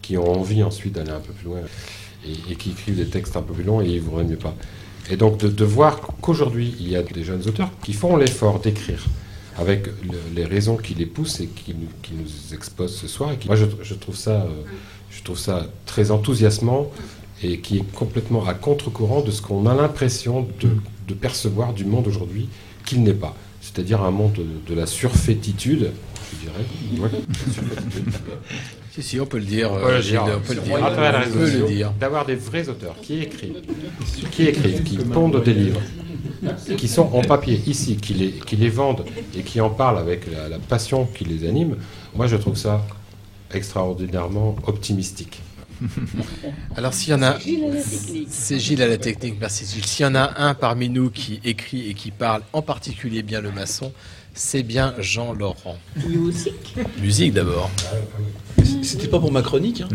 qui ont envie ensuite d'aller un peu plus loin et, qui écrivent des textes un peu plus longs et ils voudraient mieux pas. Et donc de, voir qu'aujourd'hui, il y a des jeunes auteurs qui font l'effort d'écrire avec le- les raisons qui les poussent et qui nous, exposent ce soir. Moi, je, trouve ça, euh, je trouve ça très enthousiasmant et qui est complètement à contre-courant de ce qu'on a l'impression de, percevoir du monde aujourd'hui qu'il n'est pas. C'est-à-dire un monde de, de la surfétitude, je dirais. Ouais, surfétitude. Si, si, on peut le dire. On euh, peut le Gilles, dire. on peut le À dire. travers la On réseaux peut le sociaux, dire. D'avoir des vrais auteurs qui écrivent, qui écrivent, qui pondent des livres, qui sont en papier ici, qui les, qui les vendent et qui en parlent avec la, la passion qui les anime. Moi, je trouve ça extraordinairement optimistique. Alors s'il y en a, Gilles à la technique. c'est Gilles à la technique, merci Gilles. S'il y en a un parmi nous qui écrit et qui parle en particulier bien le maçon, c'est bien Jean Laurent. Musique. Musique d'abord. C'était pas pour ma chronique. hein.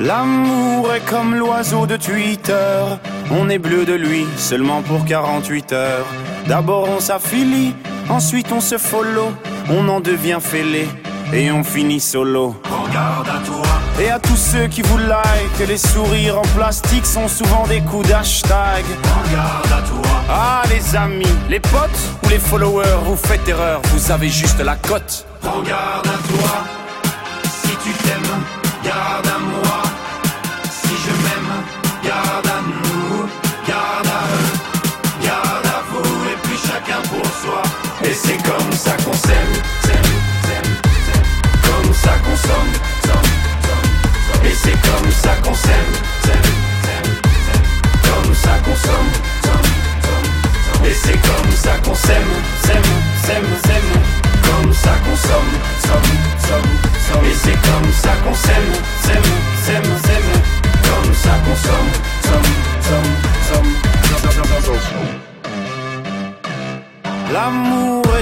L'amour est comme l'oiseau de Twitter. On est bleu de lui seulement pour 48 heures. D'abord on s'affilie, ensuite on se follow. On en devient fêlé et on finit solo. Regarde à toi. Et à tous ceux qui vous like, les sourires en plastique sont souvent des coups d'hashtag. Regarde à toi. Ah les amis, les potes ou les followers, vous faites erreur, vous avez juste la cote. Regarde à toi. Comme ça qu'on s'aime. Comme ça qu'on somme. Et c'est comme ça qu'on s'aime, s'aime, s'aime, s'aime. Comme ça qu'on somme, somme, somme, somme. Et c'est comme ça qu'on s'aime, s'aime, s'aime, s'aime. Comme ça qu'on somme, somme, somme, somme. L'amour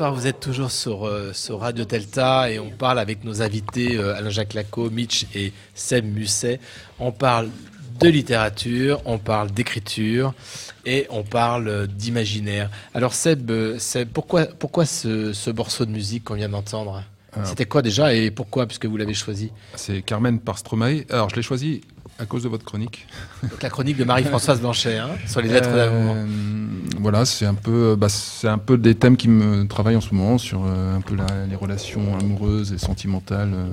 Bonsoir, vous êtes toujours sur, euh, sur Radio Delta et on parle avec nos invités euh, Alain-Jacques Lacot, Mitch et Seb Musset. On parle de littérature, on parle d'écriture et on parle euh, d'imaginaire. Alors Seb, Seb pourquoi, pourquoi ce, ce morceau de musique qu'on vient d'entendre? C'était quoi déjà et pourquoi? Puisque vous l'avez choisi C'est Carmen par Stromae. Alors, je l'ai choisi à cause de votre chronique. Donc, La chronique de Marie-Françoise Blanchet hein, sur les lettres d'amour. Euh, Voilà, c'est un peu, bah, c'est un peu des thèmes qui me travaillent en ce moment sur euh, un peu la- les relations amoureuses et sentimentales euh,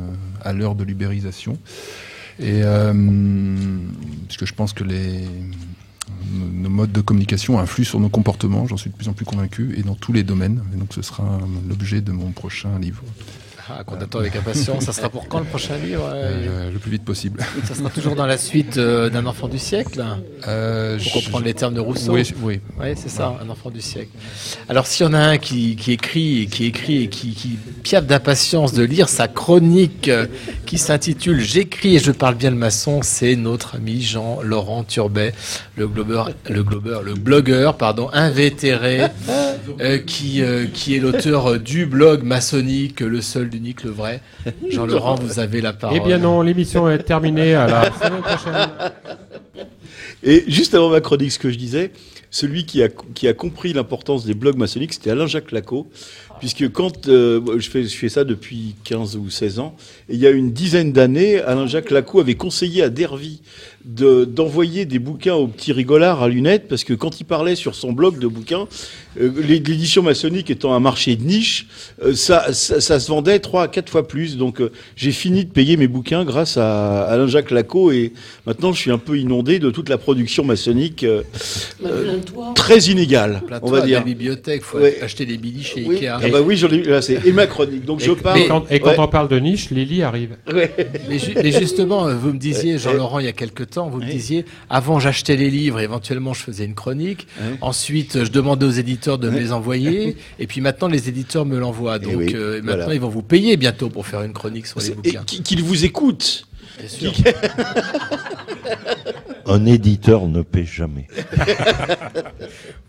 à l'heure de l'ubérisation. Et euh, puisque je pense que les nos nos modes de communication influent sur nos comportements, j'en suis de plus en plus convaincu, et dans tous les domaines. Et donc, ce sera l'objet de mon prochain livre. Ah, qu'on attend avec impatience. Ça sera pour quand le prochain livre euh, Euh, le plus vite possible. Ça sera toujours dans la suite euh, d'un enfant du siècle Euh, Pour je- comprendre les termes de Rousseau Oui, oui. Ouais, c'est ça, un enfant du siècle. Alors, s'il y en a un qui, qui écrit et qui écrit et qui, qui piaffe d'impatience de lire sa chronique qui s'intitule J'écris et je parle bien le maçon, c'est notre ami Jean-Laurent Turbet, le globeur, le globeur, le blogueur, pardon, invétéré, qui, qui est l'auteur du blog maçonnique, le seul, l'unique, le vrai. Jean-Laurent, vous avez la parole. Eh bien non, l'émission est terminée à la semaine prochaine. Et juste avant ma chronique, ce que je disais, celui qui a, qui a compris l'importance des blogs maçonniques, c'était Alain-Jacques Lacot. Puisque quand euh, je, fais, je fais ça depuis 15 ou 16 ans, et il y a une dizaine d'années, Alain-Jacques Lacot avait conseillé à Dervy de- d'envoyer des bouquins aux petits rigolards à lunettes, parce que quand il parlait sur son blog de bouquins, euh, l'é- l'édition maçonnique étant un marché de niche, euh, ça, ça, ça se vendait 3 à 4 fois plus. Donc euh, j'ai fini de payer mes bouquins grâce à Alain-Jacques Lacot, et maintenant je suis un peu inondé de toute la production maçonnique euh, euh, très inégale, Plateau on va à dire. la bibliothèque, faut Ouais. acheter des billets chez Oui. Ikea. Ah bah oui, j'en ai- là, c'est et ma chronique. Donc je Et- parle. Et quand, et quand Ouais. on parle de niche, Lily arrive. Ouais. Mais, ju- mais justement, vous me disiez, Jean-Laurent, il y a quelque temps, vous me disiez, avant j'achetais les livres, éventuellement je faisais une chronique, ensuite je demandais aux éditeurs de me les envoyer, et puis maintenant les éditeurs me l'envoient. Donc oui, euh, maintenant voilà. ils vont vous payer bientôt pour faire une chronique sur les bouquins. qui- qu'ils vous écoutent. Bien sûr. Un éditeur ne paie jamais.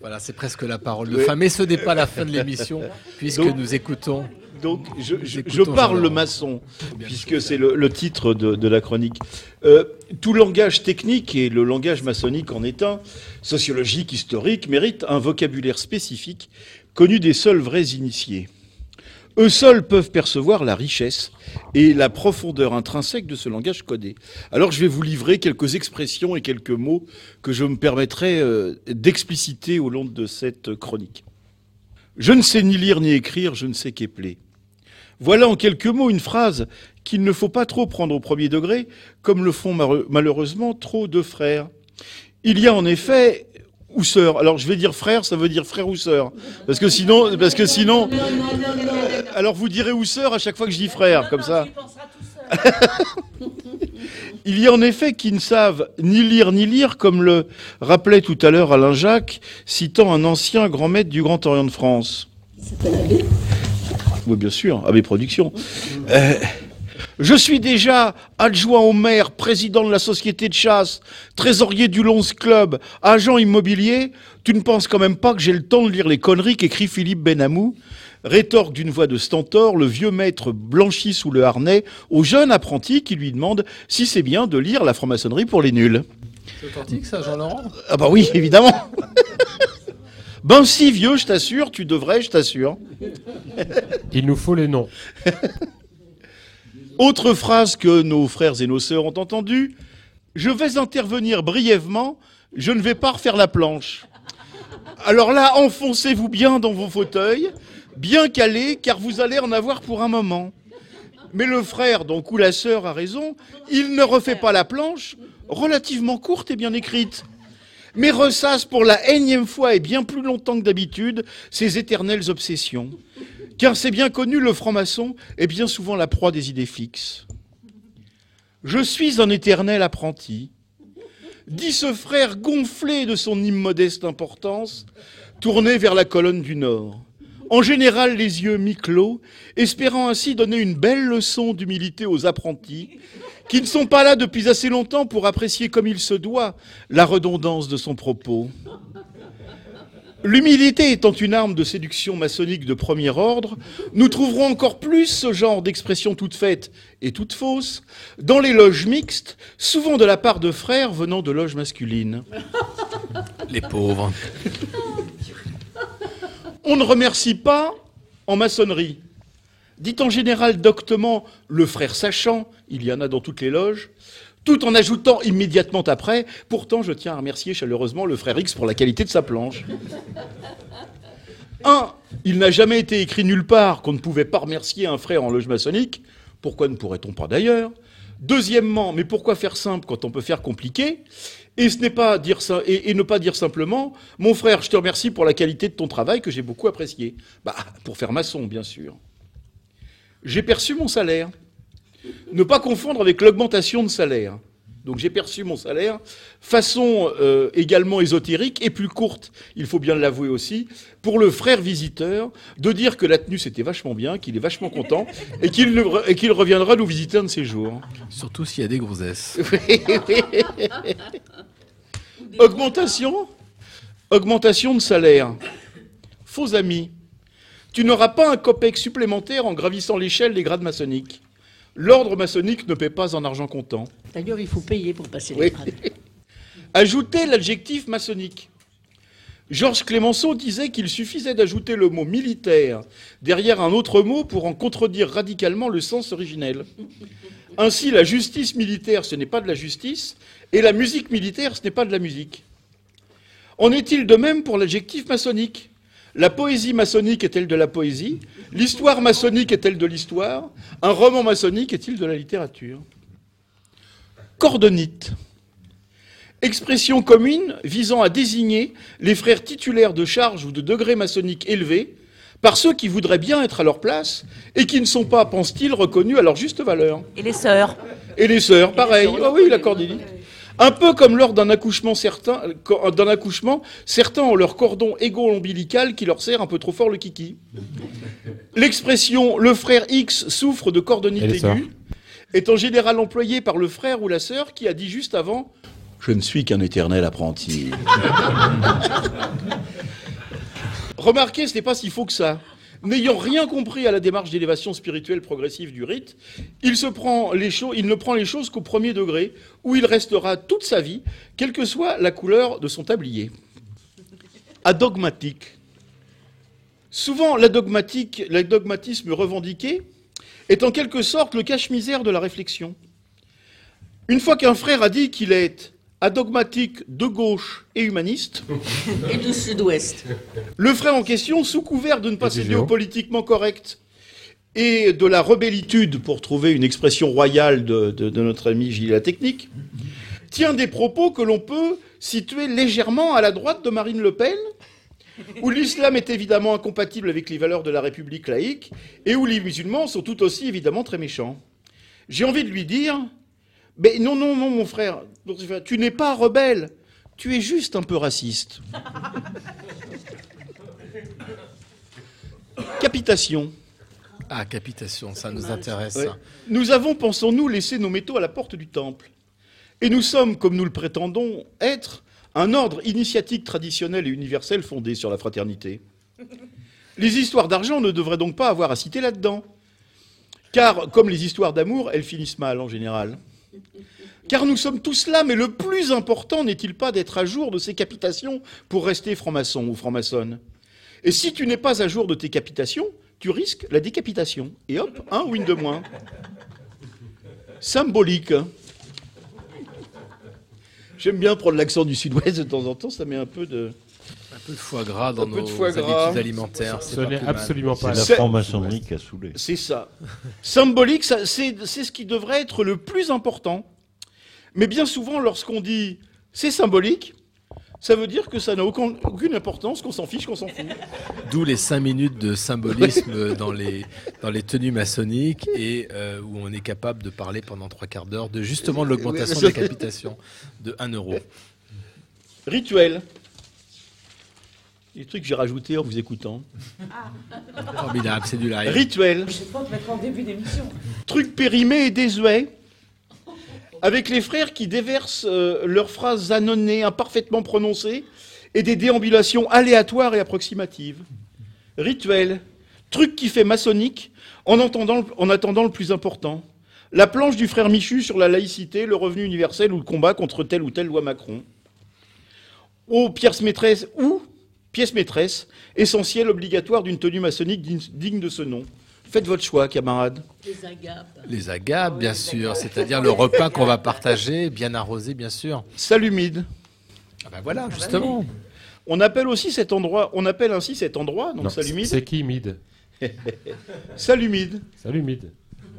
Voilà, c'est presque la parole de fin. Mais ce n'est pas la fin de l'émission, puisque Donc- nous écoutons. Donc je, je- Écoutons je parle le maçon, puisque c'est le, le titre de, de la chronique. Euh, tout langage technique, et le langage maçonnique en est un, sociologique, historique, mérite un vocabulaire spécifique, connu des seuls vrais initiés. Eux seuls peuvent percevoir la richesse et la profondeur intrinsèque de ce langage codé. Alors je vais vous livrer quelques expressions et quelques mots que je me permettrai euh, d'expliciter au long de cette chronique. Je ne sais ni lire ni écrire, je ne sais qu'épeler. Voilà en quelques mots une phrase qu'il ne faut pas trop prendre au premier degré, comme le font malheureusement trop de frères. Il y a en effet ou sœur. Alors je vais dire frère, ça veut dire frère ou sœur, parce que sinon, parce que sinon, alors vous direz ou sœur à chaque fois que je dis frère, comme ça. Il y a en effet qui ne savent ni lire ni lire, comme le rappelait tout à l'heure Alain Jacques, citant un ancien grand maître du Grand Orient de France. Oui, bien sûr, Abbé Productions. Euh, je suis déjà adjoint au maire, président de la société de chasse, trésorier du Lons Club, agent immobilier. Tu ne penses quand même pas que j'ai le temps de lire les conneries qu'écrit Philippe Benamou Rétorque d'une voix de stentor, le vieux maître blanchi sous le harnais au jeune apprenti qui lui demande si c'est bien de lire la franc-maçonnerie pour les nuls. C'est authentique ça, Jean-Laurent? Ah bah oui, évidemment. ben si vieux, je t'assure, tu devrais, je t'assure. Il nous faut les noms. Autre phrase que nos frères et nos sœurs ont entendue. Je vais intervenir brièvement, je ne vais pas refaire la planche. Alors là, enfoncez-vous bien dans vos fauteuils, bien calés, car vous allez en avoir pour un moment. Mais le frère, donc, ou la sœur a raison, il ne refait pas la planche, relativement courte et bien écrite, mais ressasse pour la énième fois et bien plus longtemps que d'habitude ses éternelles obsessions. Car c'est bien connu, le franc-maçon est bien souvent la proie des idées fixes. Je suis un éternel apprenti, dit ce frère gonflé de son immodeste importance, tourné vers la colonne du Nord. En général, les yeux mi-clos, espérant ainsi donner une belle leçon d'humilité aux apprentis, qui ne sont pas là depuis assez longtemps pour apprécier comme il se doit la redondance de son propos. L'humilité étant une arme de séduction maçonnique de premier ordre, nous trouverons encore plus ce genre d'expression toute faite et toute fausse dans les loges mixtes, souvent de la part de frères venant de loges masculines. Les pauvres. On ne remercie pas en maçonnerie. Dit en général doctement le frère sachant, il y en a dans toutes les loges, tout en ajoutant immédiatement après, pourtant je tiens à remercier chaleureusement le frère X pour la qualité de sa planche. Un, il n'a jamais été écrit nulle part qu'on ne pouvait pas remercier un frère en loge maçonnique, pourquoi ne pourrait-on pas d'ailleurs? Deuxièmement, mais pourquoi faire simple quand on peut faire compliqué? Et, ce n'est pas dire et ne pas dire simplement, mon frère, je te remercie pour la qualité de ton travail que j'ai beaucoup apprécié. Bah, pour faire maçon, bien sûr. J'ai perçu mon salaire. Ne pas confondre avec l'augmentation de salaire. Donc j'ai perçu mon salaire, façon euh, également ésotérique et plus courte, il faut bien l'avouer aussi, pour le frère visiteur, de dire que la tenue c'était vachement bien, qu'il est vachement content et qu'il reviendra nous visiter un de ces jours. Surtout s'il y a des grossesses. Augmentation Augmentation de salaire. Faux ami. Tu n'auras pas un copec supplémentaire en gravissant l'échelle des grades maçonniques. L'ordre maçonnique ne paie pas en argent comptant. D'ailleurs, il faut payer pour passer les Oui. grades. Ajoutez l'adjectif maçonnique. Georges Clémenceau disait qu'il suffisait d'ajouter le mot militaire derrière un autre mot pour en contredire radicalement le sens originel. Ainsi, la justice militaire, ce n'est pas de la justice, et la musique militaire, ce n'est pas de la musique. En est-il de même pour l'adjectif maçonnique? La poésie maçonnique est-elle de la poésie? L'histoire maçonnique est-elle de l'histoire? Un roman maçonnique est-il de la littérature? Cordonite. Expression commune visant à désigner les frères titulaires de charges ou de degrés maçonniques élevés par ceux qui voudraient bien être à leur place et qui ne sont pas, pense-t-il, reconnus à leur juste valeur. Et les sœurs Et les sœurs, pareil. Ah oui, la cordélie. Un peu comme lors d'un accouchement, certain, d'un accouchement, certains ont leur cordon égo-ombilical qui leur serre un peu trop fort le kiki. L'expression le frère X souffre de cordonite aiguë est en général employée par le frère ou la sœur qui a dit juste avant Je ne suis qu'un éternel apprenti. Remarquez, ce n'est pas si faux que ça. N'ayant rien compris à la démarche d'élévation spirituelle progressive du rite, il, ne prend les choses qu'au premier degré, où il restera toute sa vie, quelle que soit la couleur de son tablier. Adogmatique. Souvent, l'adogmatique, l'adogmatisme revendiqué est en quelque sorte le cache-misère de la réflexion. Une fois qu'un frère a dit qu'il est adogmatique de gauche et humaniste, Et de sud-ouest. le frère en question, sous couvert de ne pas au politiquement correct et de la rebellitude, pour trouver une expression royale de, de- de notre ami Gilles la Technique, tient des propos que l'on peut situer légèrement à la droite de Marine Le Pen, où l'islam est évidemment incompatible avec les valeurs de la République laïque et où les musulmans sont tout aussi évidemment très méchants. J'ai envie de lui dire, mais non, non, non, mon frère, tu n'es pas rebelle, tu es juste un peu raciste. Capitation. Ah, capitation, ça nous intéresse. Ouais. Nous avons, pensons-nous, laissé nos métaux à la porte du temple. Et nous sommes, comme nous le prétendons être, un ordre initiatique traditionnel et universel fondé sur la fraternité. Les histoires d'argent ne devraient donc pas avoir à citer là-dedans. Car, comme les histoires d'amour, elles finissent mal en général. Car nous sommes tous là, mais le plus important n'est-il pas d'être à jour de ces capitations pour rester franc-maçon ou franc-maçonne? Et si tu n'es pas à jour de tes capitations, tu risques la décapitation. Et hop, un win de moins. Symbolique. J'aime bien prendre l'accent du sud-ouest de temps en temps, ça met un peu de. Un peu de foie gras dans Un peu nos de foie gras. habitudes alimentaires. c'est Ce n'est absolument pas C'est la franc-maçonnerie qui a saoulé. C'est ça. Symbolique, ça, c'est c'est ce qui devrait être le plus important. Mais bien souvent, lorsqu'on dit c'est symbolique, ça veut dire que ça n'a aucun- aucune importance, qu'on s'en fiche, qu'on s'en fout. D'où les 5 minutes de symbolisme dans les, dans les tenues maçonniques et euh, où on est capable de parler pendant trois quarts d'heure de justement de l'augmentation de la capitation de 1 euro. Rituel. Les trucs que j'ai rajoutés en vous écoutant. Formidable, c'est du live. Rituel. Je mettre en début d'émission. Truc périmé et désuet. Avec les frères qui déversent euh, leurs phrases annonnées, imparfaitement prononcées, et des déambulations aléatoires et approximatives. Rituel. Truc qui fait maçonnique en, entendant, en attendant le plus important. La planche du frère Michu sur la laïcité, le revenu universel ou le combat contre telle ou telle loi Macron. Ou pièce maîtresse, ou pièce maîtresse, essentielle obligatoire d'une tenue maçonnique digne- de ce nom. Faites votre choix, camarades. Les agapes. Les agapes, bien sûr, c'est-à-dire le repas qu'on va partager, bien arrosé, bien sûr. Salle humide. Ah ben voilà, justement. On appelle aussi cet endroit, on appelle ainsi cet endroit, donc Non, salle humide. C'est qui Mid Salle humide. Salut Mid.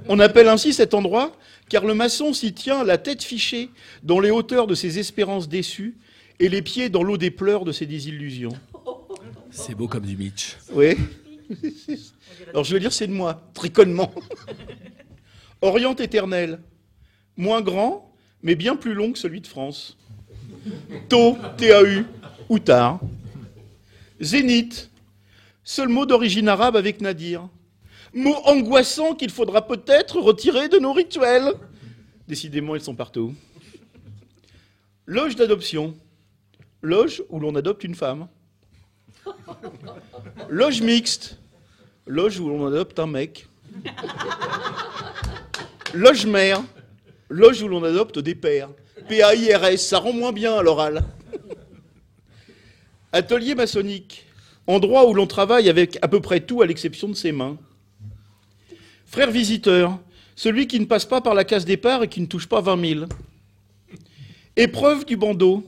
On appelle ainsi cet endroit car le maçon s'y tient la tête fichée dans les hauteurs de ses espérances déçues et les pieds dans l'eau des pleurs de ses désillusions. C'est beau comme du Mitch. Oui. Alors je vais dire c'est de moi, très connement. Orient éternel, moins grand, mais bien plus long que celui de France. Tau, T-A-U, ou tard. Zénith, seul mot d'origine arabe avec Nadir. Mot angoissant qu'il faudra peut-être retirer de nos rituels. Décidément, ils sont partout. Loge d'adoption. Loge où l'on adopte une femme. Loge mixte. Loge où l'on adopte un mec. Loge mère. Loge où l'on adopte des pères. P-A-I-R-S, ça rend moins bien à l'oral. Atelier maçonnique. Endroit où l'on travaille avec à peu près tout à l'exception de ses mains. Frère visiteur. Celui qui ne passe pas par la case départ et qui ne touche pas 20 000. Épreuve du bandeau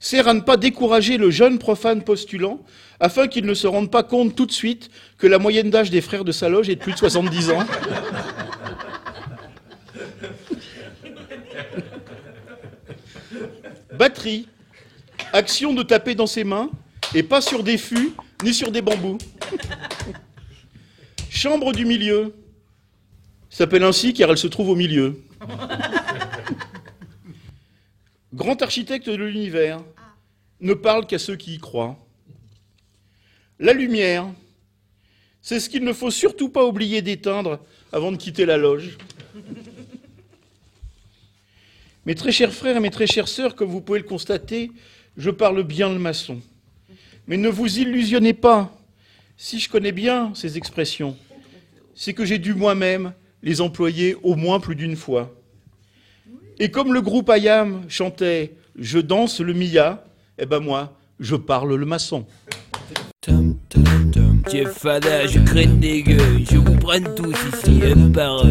sert à ne pas décourager le jeune profane postulant, afin qu'il ne se rende pas compte tout de suite que la moyenne d'âge des frères de sa loge est de plus de 70 ans. Batterie. Action de taper dans ses mains, et pas sur des fûts, ni sur des bambous. Chambre du milieu. S'appelle ainsi car elle se trouve au milieu. Grand architecte de l'univers, ne parle qu'à ceux qui y croient. La lumière, c'est ce qu'il ne faut surtout pas oublier d'éteindre avant de quitter la loge. Mes très chers frères et mes très chères sœurs, comme vous pouvez le constater, je parle bien le maçon. Mais ne vous illusionnez pas. Si je connais bien ces expressions, c'est que j'ai dû moi-même les employer au moins plus d'une fois. Et comme le groupe Ayam chantait Je danse le Mia, eh ben moi, je parle le maçon. Jeff Fada, je craigne des gueules, je vous prenne tous ici, un par un.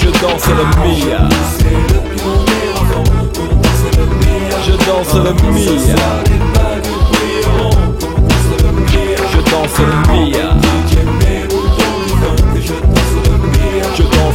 Je danse le Mia. Je danse le Mia. Je danse le Mia.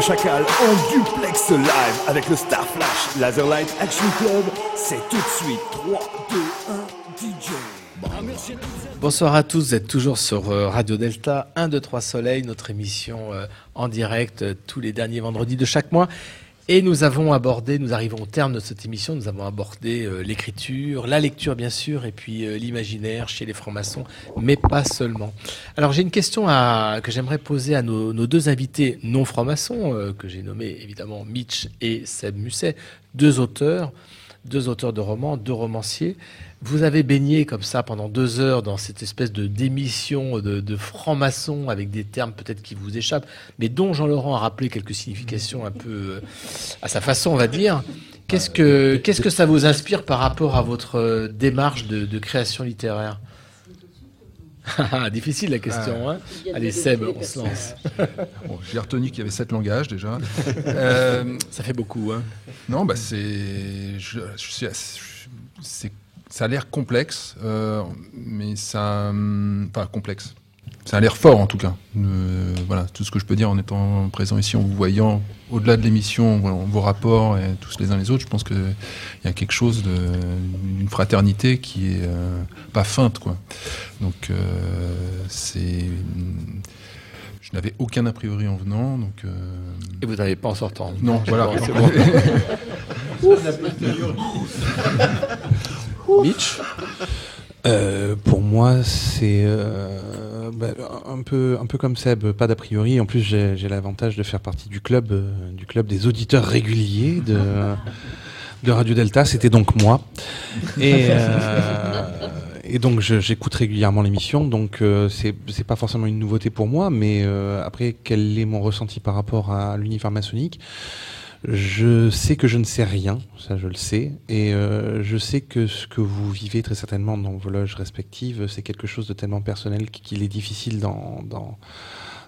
Chacal, en duplex live avec le Star Flash Laserlight Action Club, c'est tout de suite 3, 2, 1, DJ. Bonsoir à tous, vous êtes toujours sur euh, Radio Delta 1, 2, 3 Soleil, notre émission euh, en direct euh, tous les derniers vendredis de chaque mois. Et nous avons abordé, nous arrivons au terme de cette émission, nous avons abordé euh, l'écriture, la lecture bien sûr, et puis euh, l'imaginaire chez les francs-maçons, mais pas seulement. Alors j'ai une question que j'aimerais poser à nos, nos deux invités non francs-maçons, euh, que j'ai nommés évidemment Mitch et Seb Musset, deux auteurs, deux auteurs de romans, deux romanciers. Vous avez baigné comme ça pendant deux heures dans cette espèce de d'émission de, de franc-maçon avec des termes peut-être qui vous échappent, mais dont Jean-Laurent a rappelé quelques significations un peu euh, à sa façon, on va dire. Qu'est-ce que qu'est-ce que ça vous inspire par rapport à votre euh, démarche de, de création littéraire? Difficile la question, hein Allez Seb, on se lance. Bon, J'ai retenu qu'il y avait sept langages déjà. Euh, Ça fait beaucoup, hein Non, bah c'est, je- je suis assez- je- c'est, ça a l'air complexe, euh, mais ça, hum, enfin complexe. Ça a l'air fort en tout cas. Euh, voilà, tout ce que je peux dire en étant présent ici, en vous voyant au-delà de l'émission, vos rapports et tous les uns les autres, je pense qu'il y a quelque chose d'une fraternité qui est euh, pas feinte, quoi. Donc euh, c'est, je n'avais aucun a priori en venant, donc. euh, Et vous n'avez pas en sortant. Non, voilà. Euh, pour moi, c'est euh, bah, un peu un peu comme Seb, pas d'a priori. En plus, j'ai l'avantage de faire partie du club euh, du club des auditeurs réguliers de Radio Delta. C'était donc moi. Et donc j'écoute régulièrement l'émission. Donc euh, c'est pas forcément une nouveauté pour moi, mais après quel est mon ressenti par rapport à l'univers maçonnique? Je sais que je ne sais rien, ça je le sais, et euh, je sais que ce que vous vivez très certainement dans vos loges respectives, c'est quelque chose de tellement personnel qu'il est difficile d'en,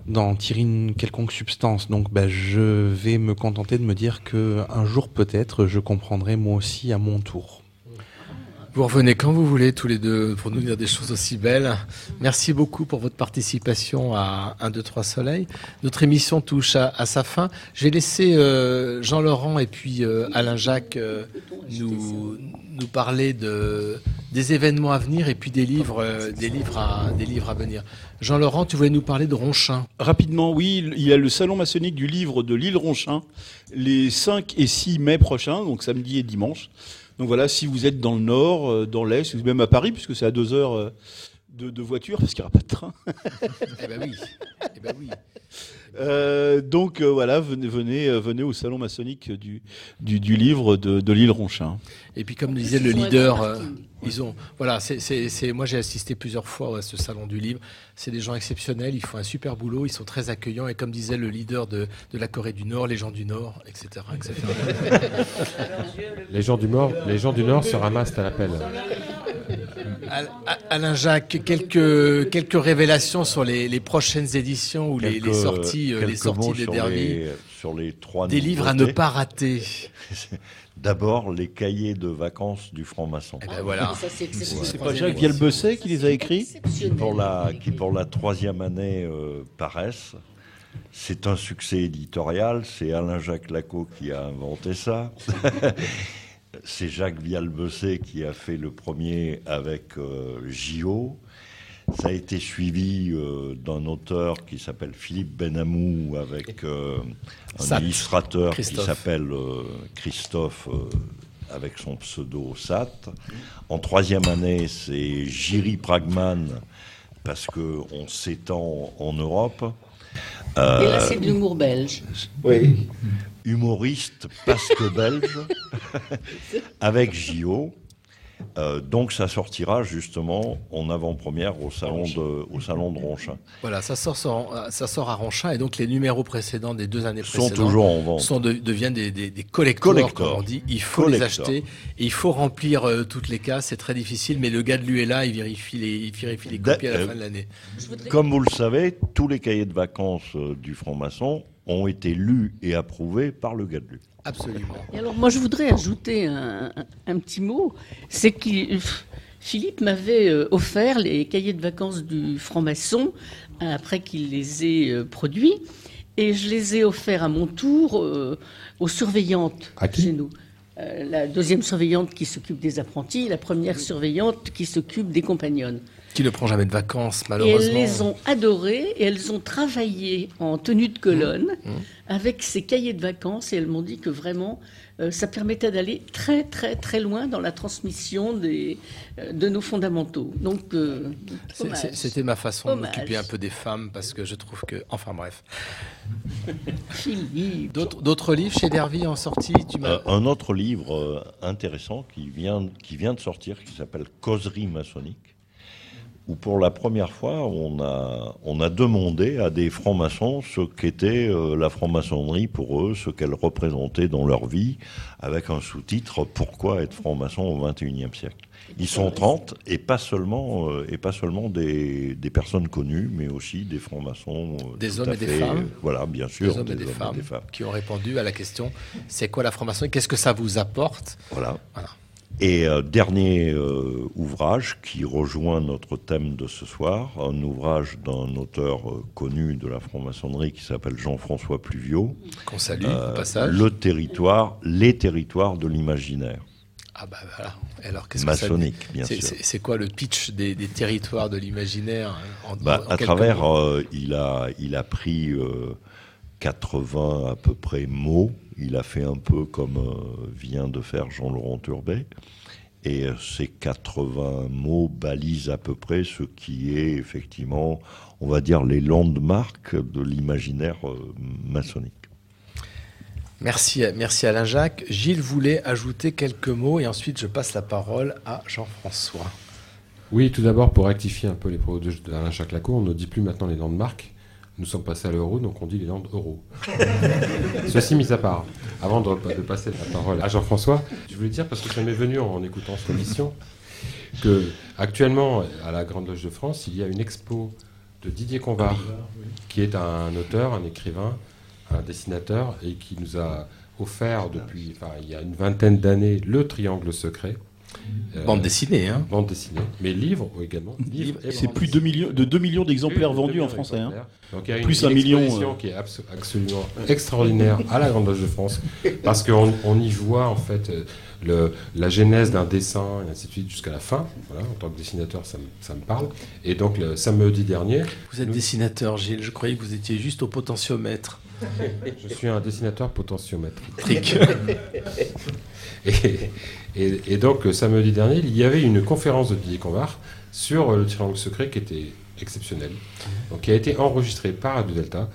d'en, tirer une quelconque substance. Donc ben, je vais me contenter de me dire que un jour peut-être je comprendrai moi aussi à mon tour. Vous revenez quand vous voulez, tous les deux, pour nous dire des choses aussi belles. Merci beaucoup pour votre participation à 1, 2, 3 Soleil. Notre émission touche à, sa fin. Je vais laisser euh, Jean-Laurent et puis euh, Alain Jacques euh, nous, parler de, des événements à venir et puis des livres, des livres, à, des livres à venir. Jean-Laurent, tu voulais nous parler de Ronchin. Rapidement, oui, il y a le salon maçonnique du livre de l'île Ronchin les 5 et 6 mai prochains, donc samedi et dimanche. Donc voilà, si vous êtes dans le nord, euh, dans l'est, ou même à Paris, puisque c'est à deux heures euh, de, de voiture, parce qu'il n'y aura pas de train. Eh ben oui. Eh ben oui. Euh, donc euh, voilà, venez, venez, euh, venez au salon maçonnique du, du, du livre de, de l'île Ronchin. Et puis comme disait le leader, ils ont, voilà, c'est, moi j'ai assisté plusieurs fois à ce salon du livre. C'est des gens exceptionnels, ils font un super boulot, ils sont très accueillants et comme disait le leader de, de la Corée du Nord, les gens du Nord, etc., etc. Les gens du Nord, les gens du Nord se ramassent à l'appel. Al- Al- Alain Jacques, quelques quelques révélations sur les, les prochaines éditions ou les, sorties, euh, les sorties mots des sur Derby. les- sur les trois Des livres à ne pas rater. D'abord, les cahiers de vacances du franc-maçon. Eh ben voilà. C'est pas Jacques Vielbesset qui les a écrits qui pour la, qui pour la troisième année euh, paraissent. C'est un succès éditorial, c'est Alain-Jacques Lacot qui a inventé ça. c'est Jacques Vialbesset qui a fait le premier avec euh, JO. Ça a été suivi euh, d'un auteur qui s'appelle Philippe Benamou avec euh, un Sat. illustrateur Christophe. qui s'appelle euh, Christophe euh, avec son pseudo Sat. En troisième année, c'est Jiri Pragman parce qu'on s'étend en Europe. Et là, c'est de l'humour belge. oui. Humoriste parce que belge, avec JO. Euh, donc ça sortira justement en avant-première au salon de au salon de Ronchin. Voilà, ça sort, ça sort à Ronchin et donc les numéros précédents des deux années Sont précédentes toujours en vente. sont de- deviennent des, des, comme on dit. Il faut les acheter et il faut remplir euh, toutes les cases. C'est très difficile, mais le gars de lui est là, il vérifie les, il vérifie les copies à la Euh, fin de l'année. Comme vous le savez, tous les cahiers de vacances euh, du franc-maçon ont été lus et approuvés par le Gadelu. Absolument. Et alors, moi, je voudrais ajouter un, un- un petit mot. C'est que Philippe m'avait euh, offert les cahiers de vacances du franc-maçon euh, après qu'il les ait euh, produits. Et je les ai offerts à mon tour euh, aux surveillantes chez nous. Euh, la deuxième surveillante qui s'occupe des apprentis, la première surveillante qui s'occupe des compagnonnes. Qui ne prend jamais de vacances, Et malheureusement. elles les ont adorés et elles ont travaillé en tenue de colonne Mmh. avec ces cahiers de vacances et elles m'ont dit que vraiment euh, ça permettait d'aller très très très loin dans la transmission des, euh, de nos fondamentaux. Donc, euh, C'était ma façon m'occuper un peu des femmes parce que je trouve que. Enfin bref. Philippe. D'autres livres chez Dervy en sortie tu Euh, un autre livre intéressant qui vient, qui vient de sortir, qui s'appelle Causerie maçonnique, où pour la première fois, on a, on a demandé à des francs-maçons ce qu'était euh, la franc-maçonnerie pour eux, ce qu'elle représentait dans leur vie, avec un sous-titre Pourquoi être franc-maçon au XXIe siècle? Ils sont 30, et pas seulement, euh, et pas seulement des, des personnes connues, mais aussi des francs-maçons. euh, Des hommes et des femmes. Voilà, bien sûr. Des hommes et des femmes, qui ont répondu à la question c'est quoi la franc-maçonnerie? Qu'est-ce que ça vous apporte? Voilà. Et euh, dernier euh, ouvrage qui rejoint notre thème de ce soir, un ouvrage d'un auteur euh, connu de la franc-maçonnerie qui s'appelle Jean-François Pluviot. Qu'on salue, au passage. Le territoire, les territoires de l'imaginaire. Ah bah voilà. Alors qu'est-ce que ça Maçonnique, bien C'est- sûr. c'est- quoi le pitch des, des territoires de l'imaginaire hein, Bah, à travers, il, a, il a pris euh, 80 à peu près mots. Il a fait un peu comme euh, vient de faire Jean-Laurent Turbet. Et euh, ces 80 mots balisent à peu près ce qui est effectivement, on va dire, les landmarks de l'imaginaire euh, maçonnique. Merci, merci Alain Jacques. Gilles voulait ajouter quelques mots et ensuite je passe la parole à Jean-François. Oui, tout d'abord, pour rectifier un peu les propos d'Alain Jacques Lacour, on ne dit plus maintenant les landmarks. Nous sommes passés à l'euro, donc on dit les landes euros. Ceci mis à part, avant de, passer la parole à Jean-François, je voulais dire, parce que ça m'est venu en écoutant cette émission, que actuellement, à la Grande Loge de France, il y a une expo de Didier Convar, qui est un auteur, un écrivain, un dessinateur, et qui nous a offert depuis, il y a une vingtaine d'années, le Triangle secret. Euh, Bande dessinée, hein Bande dessinée, mais livre également. C'est plus de 2 millions, de 2 millions d'exemplaires vendus 2 en français. hein. d'exemplaires. Donc il y a une, Plus une un million. exposition euh, qui est abso- absolument extraordinaire à la Grande Loge de France, parce qu'on on y voit en fait euh, le, la genèse d'un dessin et ainsi de suite jusqu'à la fin. Voilà, en tant que dessinateur, ça me, ça me parle. Et donc le samedi dernier, Vous êtes dessinateur, Gilles. Je croyais que vous étiez juste au potentiomètre. je suis un dessinateur potentiomètre. Et, et- et donc, euh, samedi dernier, il y avait une conférence de Didier Convar sur euh, le triangle secret qui était exceptionnelle, donc qui a été enregistrée par Radio Delta,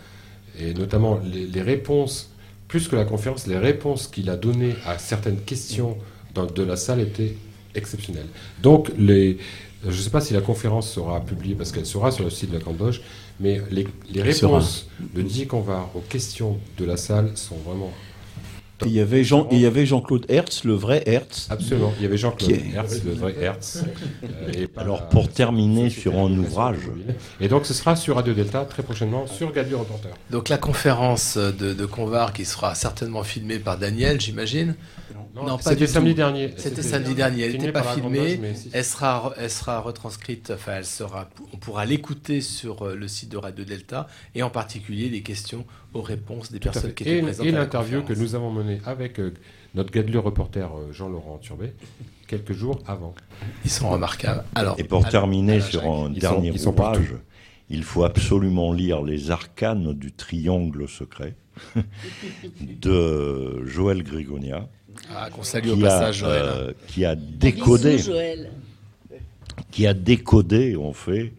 et notamment les, les réponses, plus que la conférence, les réponses qu'il a données à certaines questions dans- de la salle étaient exceptionnelles. Donc, les, je ne sais pas si la conférence sera publiée, parce qu'elle sera sur le site de la Loge, mais les, les Elle sera. réponses de Didier Convar aux questions de la salle sont vraiment il y avait Jean, il y avait Jean-Claude Hertz, le vrai Hertz. Absolument. Il y avait Jean-Claude est- Hertz, le vrai Hertz. euh, et Alors pour terminer sur un ouvrage, Et donc ce sera sur Radio Delta très prochainement sur Gadu Reporter. Donc la conférence de, de Convar qui sera certainement filmée par Daniel, j'imagine. Non, c'était samedi tout. dernier. C'était samedi dernier. Elle n'était pas filmée. Si. Elle sera, elle sera retranscrite. Enfin, elle sera. On pourra l'écouter sur euh, le site de Radio Delta et en particulier les questions aux réponses des Tout personnes qui étaient Et, présentes. et à la l'interview que nous avons menée avec euh, notre gadelure reporter euh, Jean-Laurent Turbet quelques jours avant. Ils sont remarquables. Alors, Et pour alors- terminer alors, sur un ils dernier sont- ils sont. Il faut absolument lire Les Arcanes du Triangle secret de Joël Grégonia. Ah, qu'on salue au qui a, passage, Joël. euh, qui a décodé, Bisous, Joël. qui a décodé en fait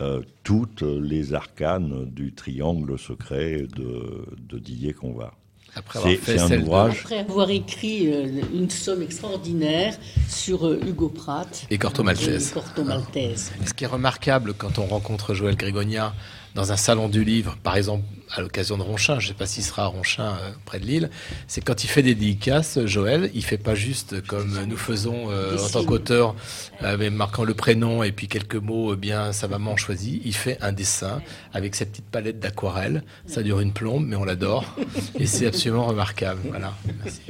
euh, toutes les arcanes du triangle secret de, de Didier Convard. Après avoir C'est fait c'est un celle de- ouvrage. Après avoir écrit euh, une somme extraordinaire sur euh, Hugo Pratt Et Corto Maltese. et Corto Maltese. Ce qui est remarquable quand on rencontre Joël Grégonia dans un salon du livre, par exemple à l'occasion de Ronchin, je ne sais pas s'il sera à Ronchin euh, près de Lille, c'est quand il fait des dédicaces, Joël, il fait pas juste comme nous faisons euh, en tant qu'auteur, avec marquant le prénom et puis quelques mots euh, bien savamment choisis. Il fait un dessin avec sa petite palette d'aquarelle. Ça dure une plombe, mais on l'adore et c'est absolument remarquable. Voilà. Merci.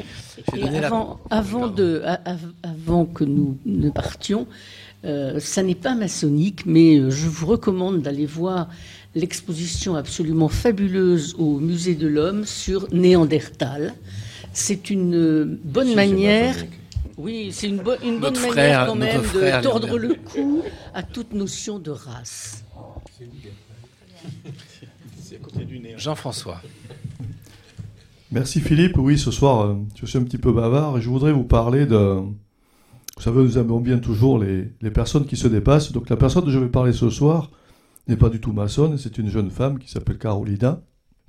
La- avant, avant, de, avant que nous ne partions, euh, ça n'est pas maçonnique, mais euh, je vous recommande d'aller voir l'exposition absolument fabuleuse au Musée de l'Homme sur Néandertal. C'est une euh, bonne manière. Oui, c'est une, bo- une bonne manière quand même frère de tordre le cou à toute notion de race. Jean-François. Merci Philippe. Oui, ce soir, euh, je suis un petit peu bavard et je voudrais vous parler de. Vous savez, nous aimons bien toujours les, les personnes qui se dépassent. Donc la personne dont je vais parler ce soir n'est pas du tout maçonne, c'est une jeune femme qui s'appelle Carolina,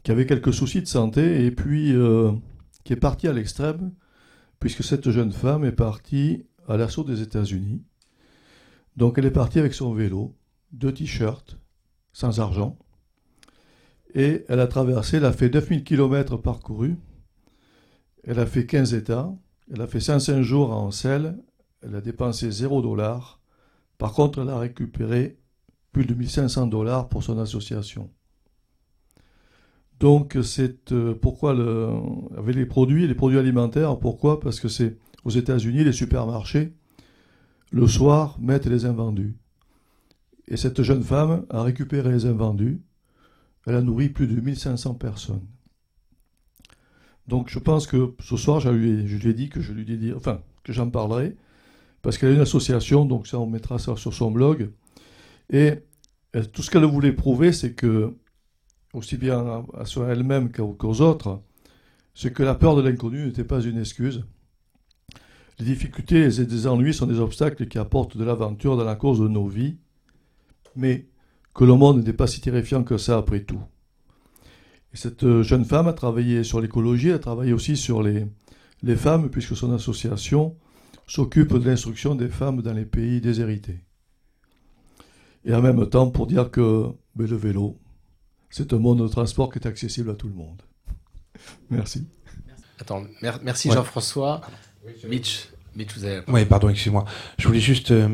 qui avait quelques soucis de santé et puis euh, qui est partie à l'extrême, puisque cette jeune femme est partie à l'assaut des États-Unis. Donc elle est partie avec son vélo, deux t-shirts, sans argent. Et elle a traversé, elle a fait 9000 km parcourus. Elle a fait 15 États. Elle a fait 105 jours en selle. Elle a dépensé 0 dollars. Par contre, elle a récupéré plus de 1500 dollars pour son association. Donc, c'est euh, pourquoi le, avec les produits, les produits alimentaires, pourquoi? Parce que c'est aux États-Unis, les supermarchés, le soir, mettent les invendus. Et cette jeune femme a récupéré les invendus. Elle a nourri plus de 1500 personnes. Donc je pense que ce soir, je lui ai, dit que je lui ai dit, enfin, que j'en parlerai, parce qu'elle a une association, donc ça, on mettra ça sur son blog. Et elle- tout ce qu'elle voulait prouver, c'est que, aussi bien à, à elle-même qu'aux qu'aux autres, c'est que la peur de l'inconnu n'était pas une excuse. Les difficultés et les ennuis sont des obstacles qui apportent de l'aventure dans la course de nos vies, mais que le monde n'était pas si terrifiant que ça après tout. Et cette euh, jeune femme a travaillé sur l'écologie, elle a travaillé aussi sur les, les femmes, puisque son association s'occupe de l'instruction des femmes dans les pays déshérités. Et en même temps, pour dire que ben, le vélo, c'est un mode de transport qui est accessible à tout le monde. Merci. Attends, mer- merci Ouais. Jean-François. Mitch, Mitch, vous avez la parole. Oui, pardon, excusez-moi. Je voulais juste euh,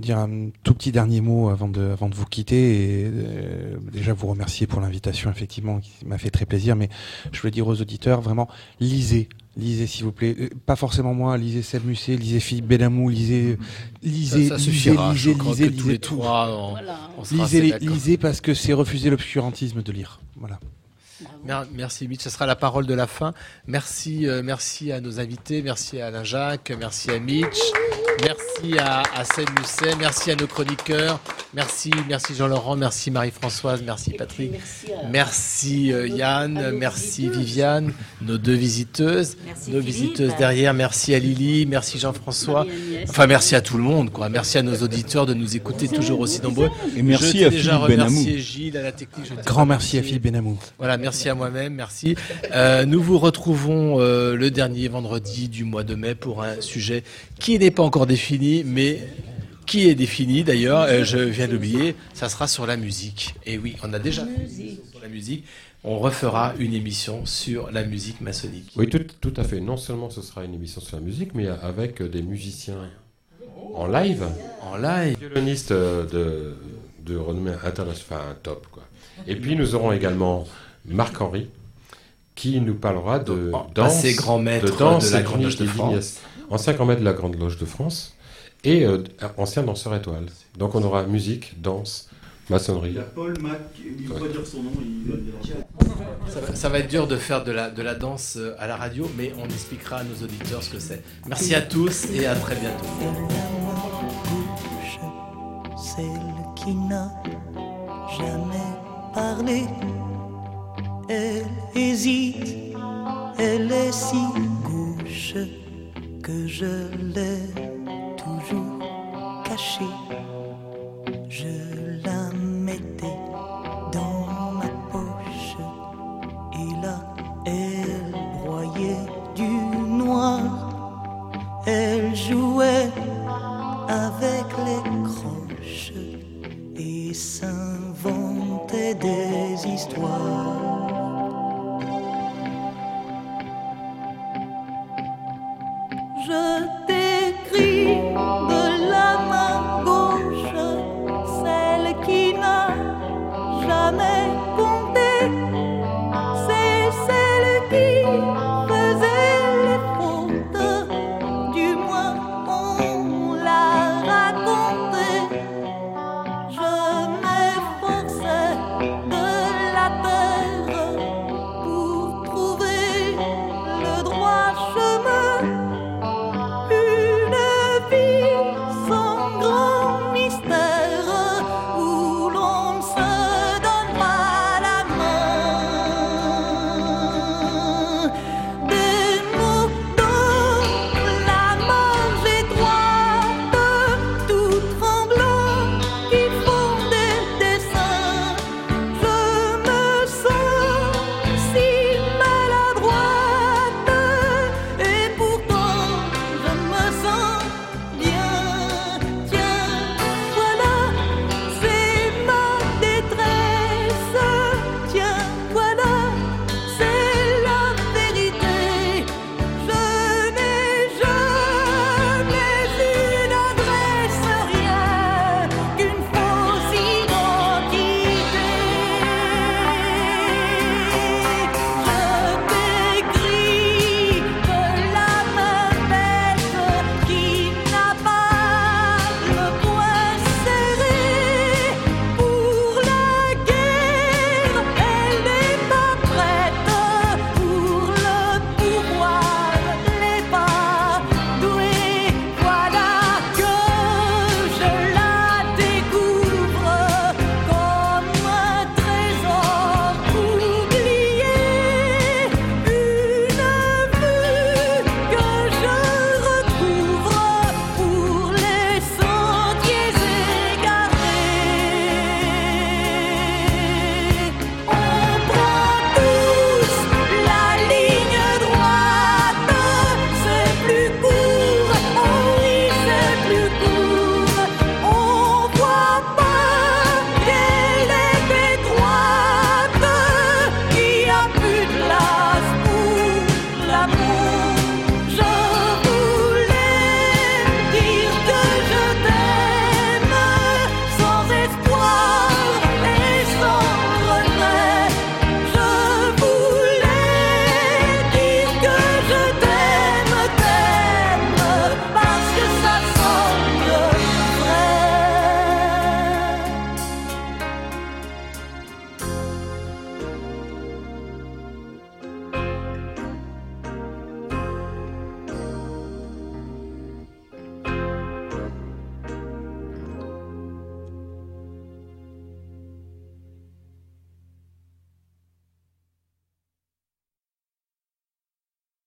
dire un tout petit dernier mot avant de, avant de vous quitter et euh, déjà vous remercier pour l'invitation, effectivement, qui m'a fait très plaisir. Mais je voulais dire aux auditeurs, vraiment, lisez, lisez s'il vous plaît. Euh, Pas forcément moi, lisez Seb Musset, lisez Philippe Benamou, lisez, lisez, Ça- ça lisez, suffira, je lisez, crois lisez, que tous lisez les tout. trois, on- on sera lisez, les- lisez parce que c'est refuser l'obscurantisme de lire. Voilà. Mer- Merci Mitch, ce sera la parole de la fin. Merci, euh, merci à nos invités, merci à Alain Jacques, merci à Mitch, merci à, à Seb Musset, merci à nos chroniqueurs, merci, merci Jean-Laurent, merci Marie-Françoise, merci Patrick, merci, euh, Yann, merci Viviane, nos deux visiteuses, Merci nos Philippe. visiteuses derrière, merci à Lily, merci Jean-François, enfin merci à tout le monde, quoi. merci à nos auditeurs de nous écouter toujours aussi nombreux. Et merci Je à déjà Philippe Benamou. remercié Gilles à la technique. je Grand merci à. Philippe Benamou. Voilà, merci à moi-même, merci. Euh, nous vous retrouvons euh, le dernier vendredi du mois de mai pour un sujet qui n'est pas encore défini, mais qui est défini d'ailleurs, euh, je viens d'oublier, ça sera sur la musique. Et oui, on a déjà fait sur la musique, on refera une émission sur la musique maçonnique. Oui, tout, tout à fait. Non seulement ce sera une émission sur la musique, mais avec des musiciens en live. En live. Violonistes euh, de, de renommée internationale, enfin top quoi. Et puis nous aurons également Marc-Henri, qui nous parlera de Un danse, assez grand maître de, danse de la et Grande Loge de digne- France. ancien grand maître de la Grande Loge de France et euh, ancien danseur étoile. Donc on aura musique, danse, maçonnerie. Paul Mac, il va pas dire son nom, il va dire. Ça va, ça va être dur de faire de la, de la danse euh, à la radio, mais on expliquera à nos auditeurs ce que c'est. Merci à tous et à très bientôt. celle qui n'a jamais parlé. Elle hésite, elle est si gauche que je l'ai toujours cachée.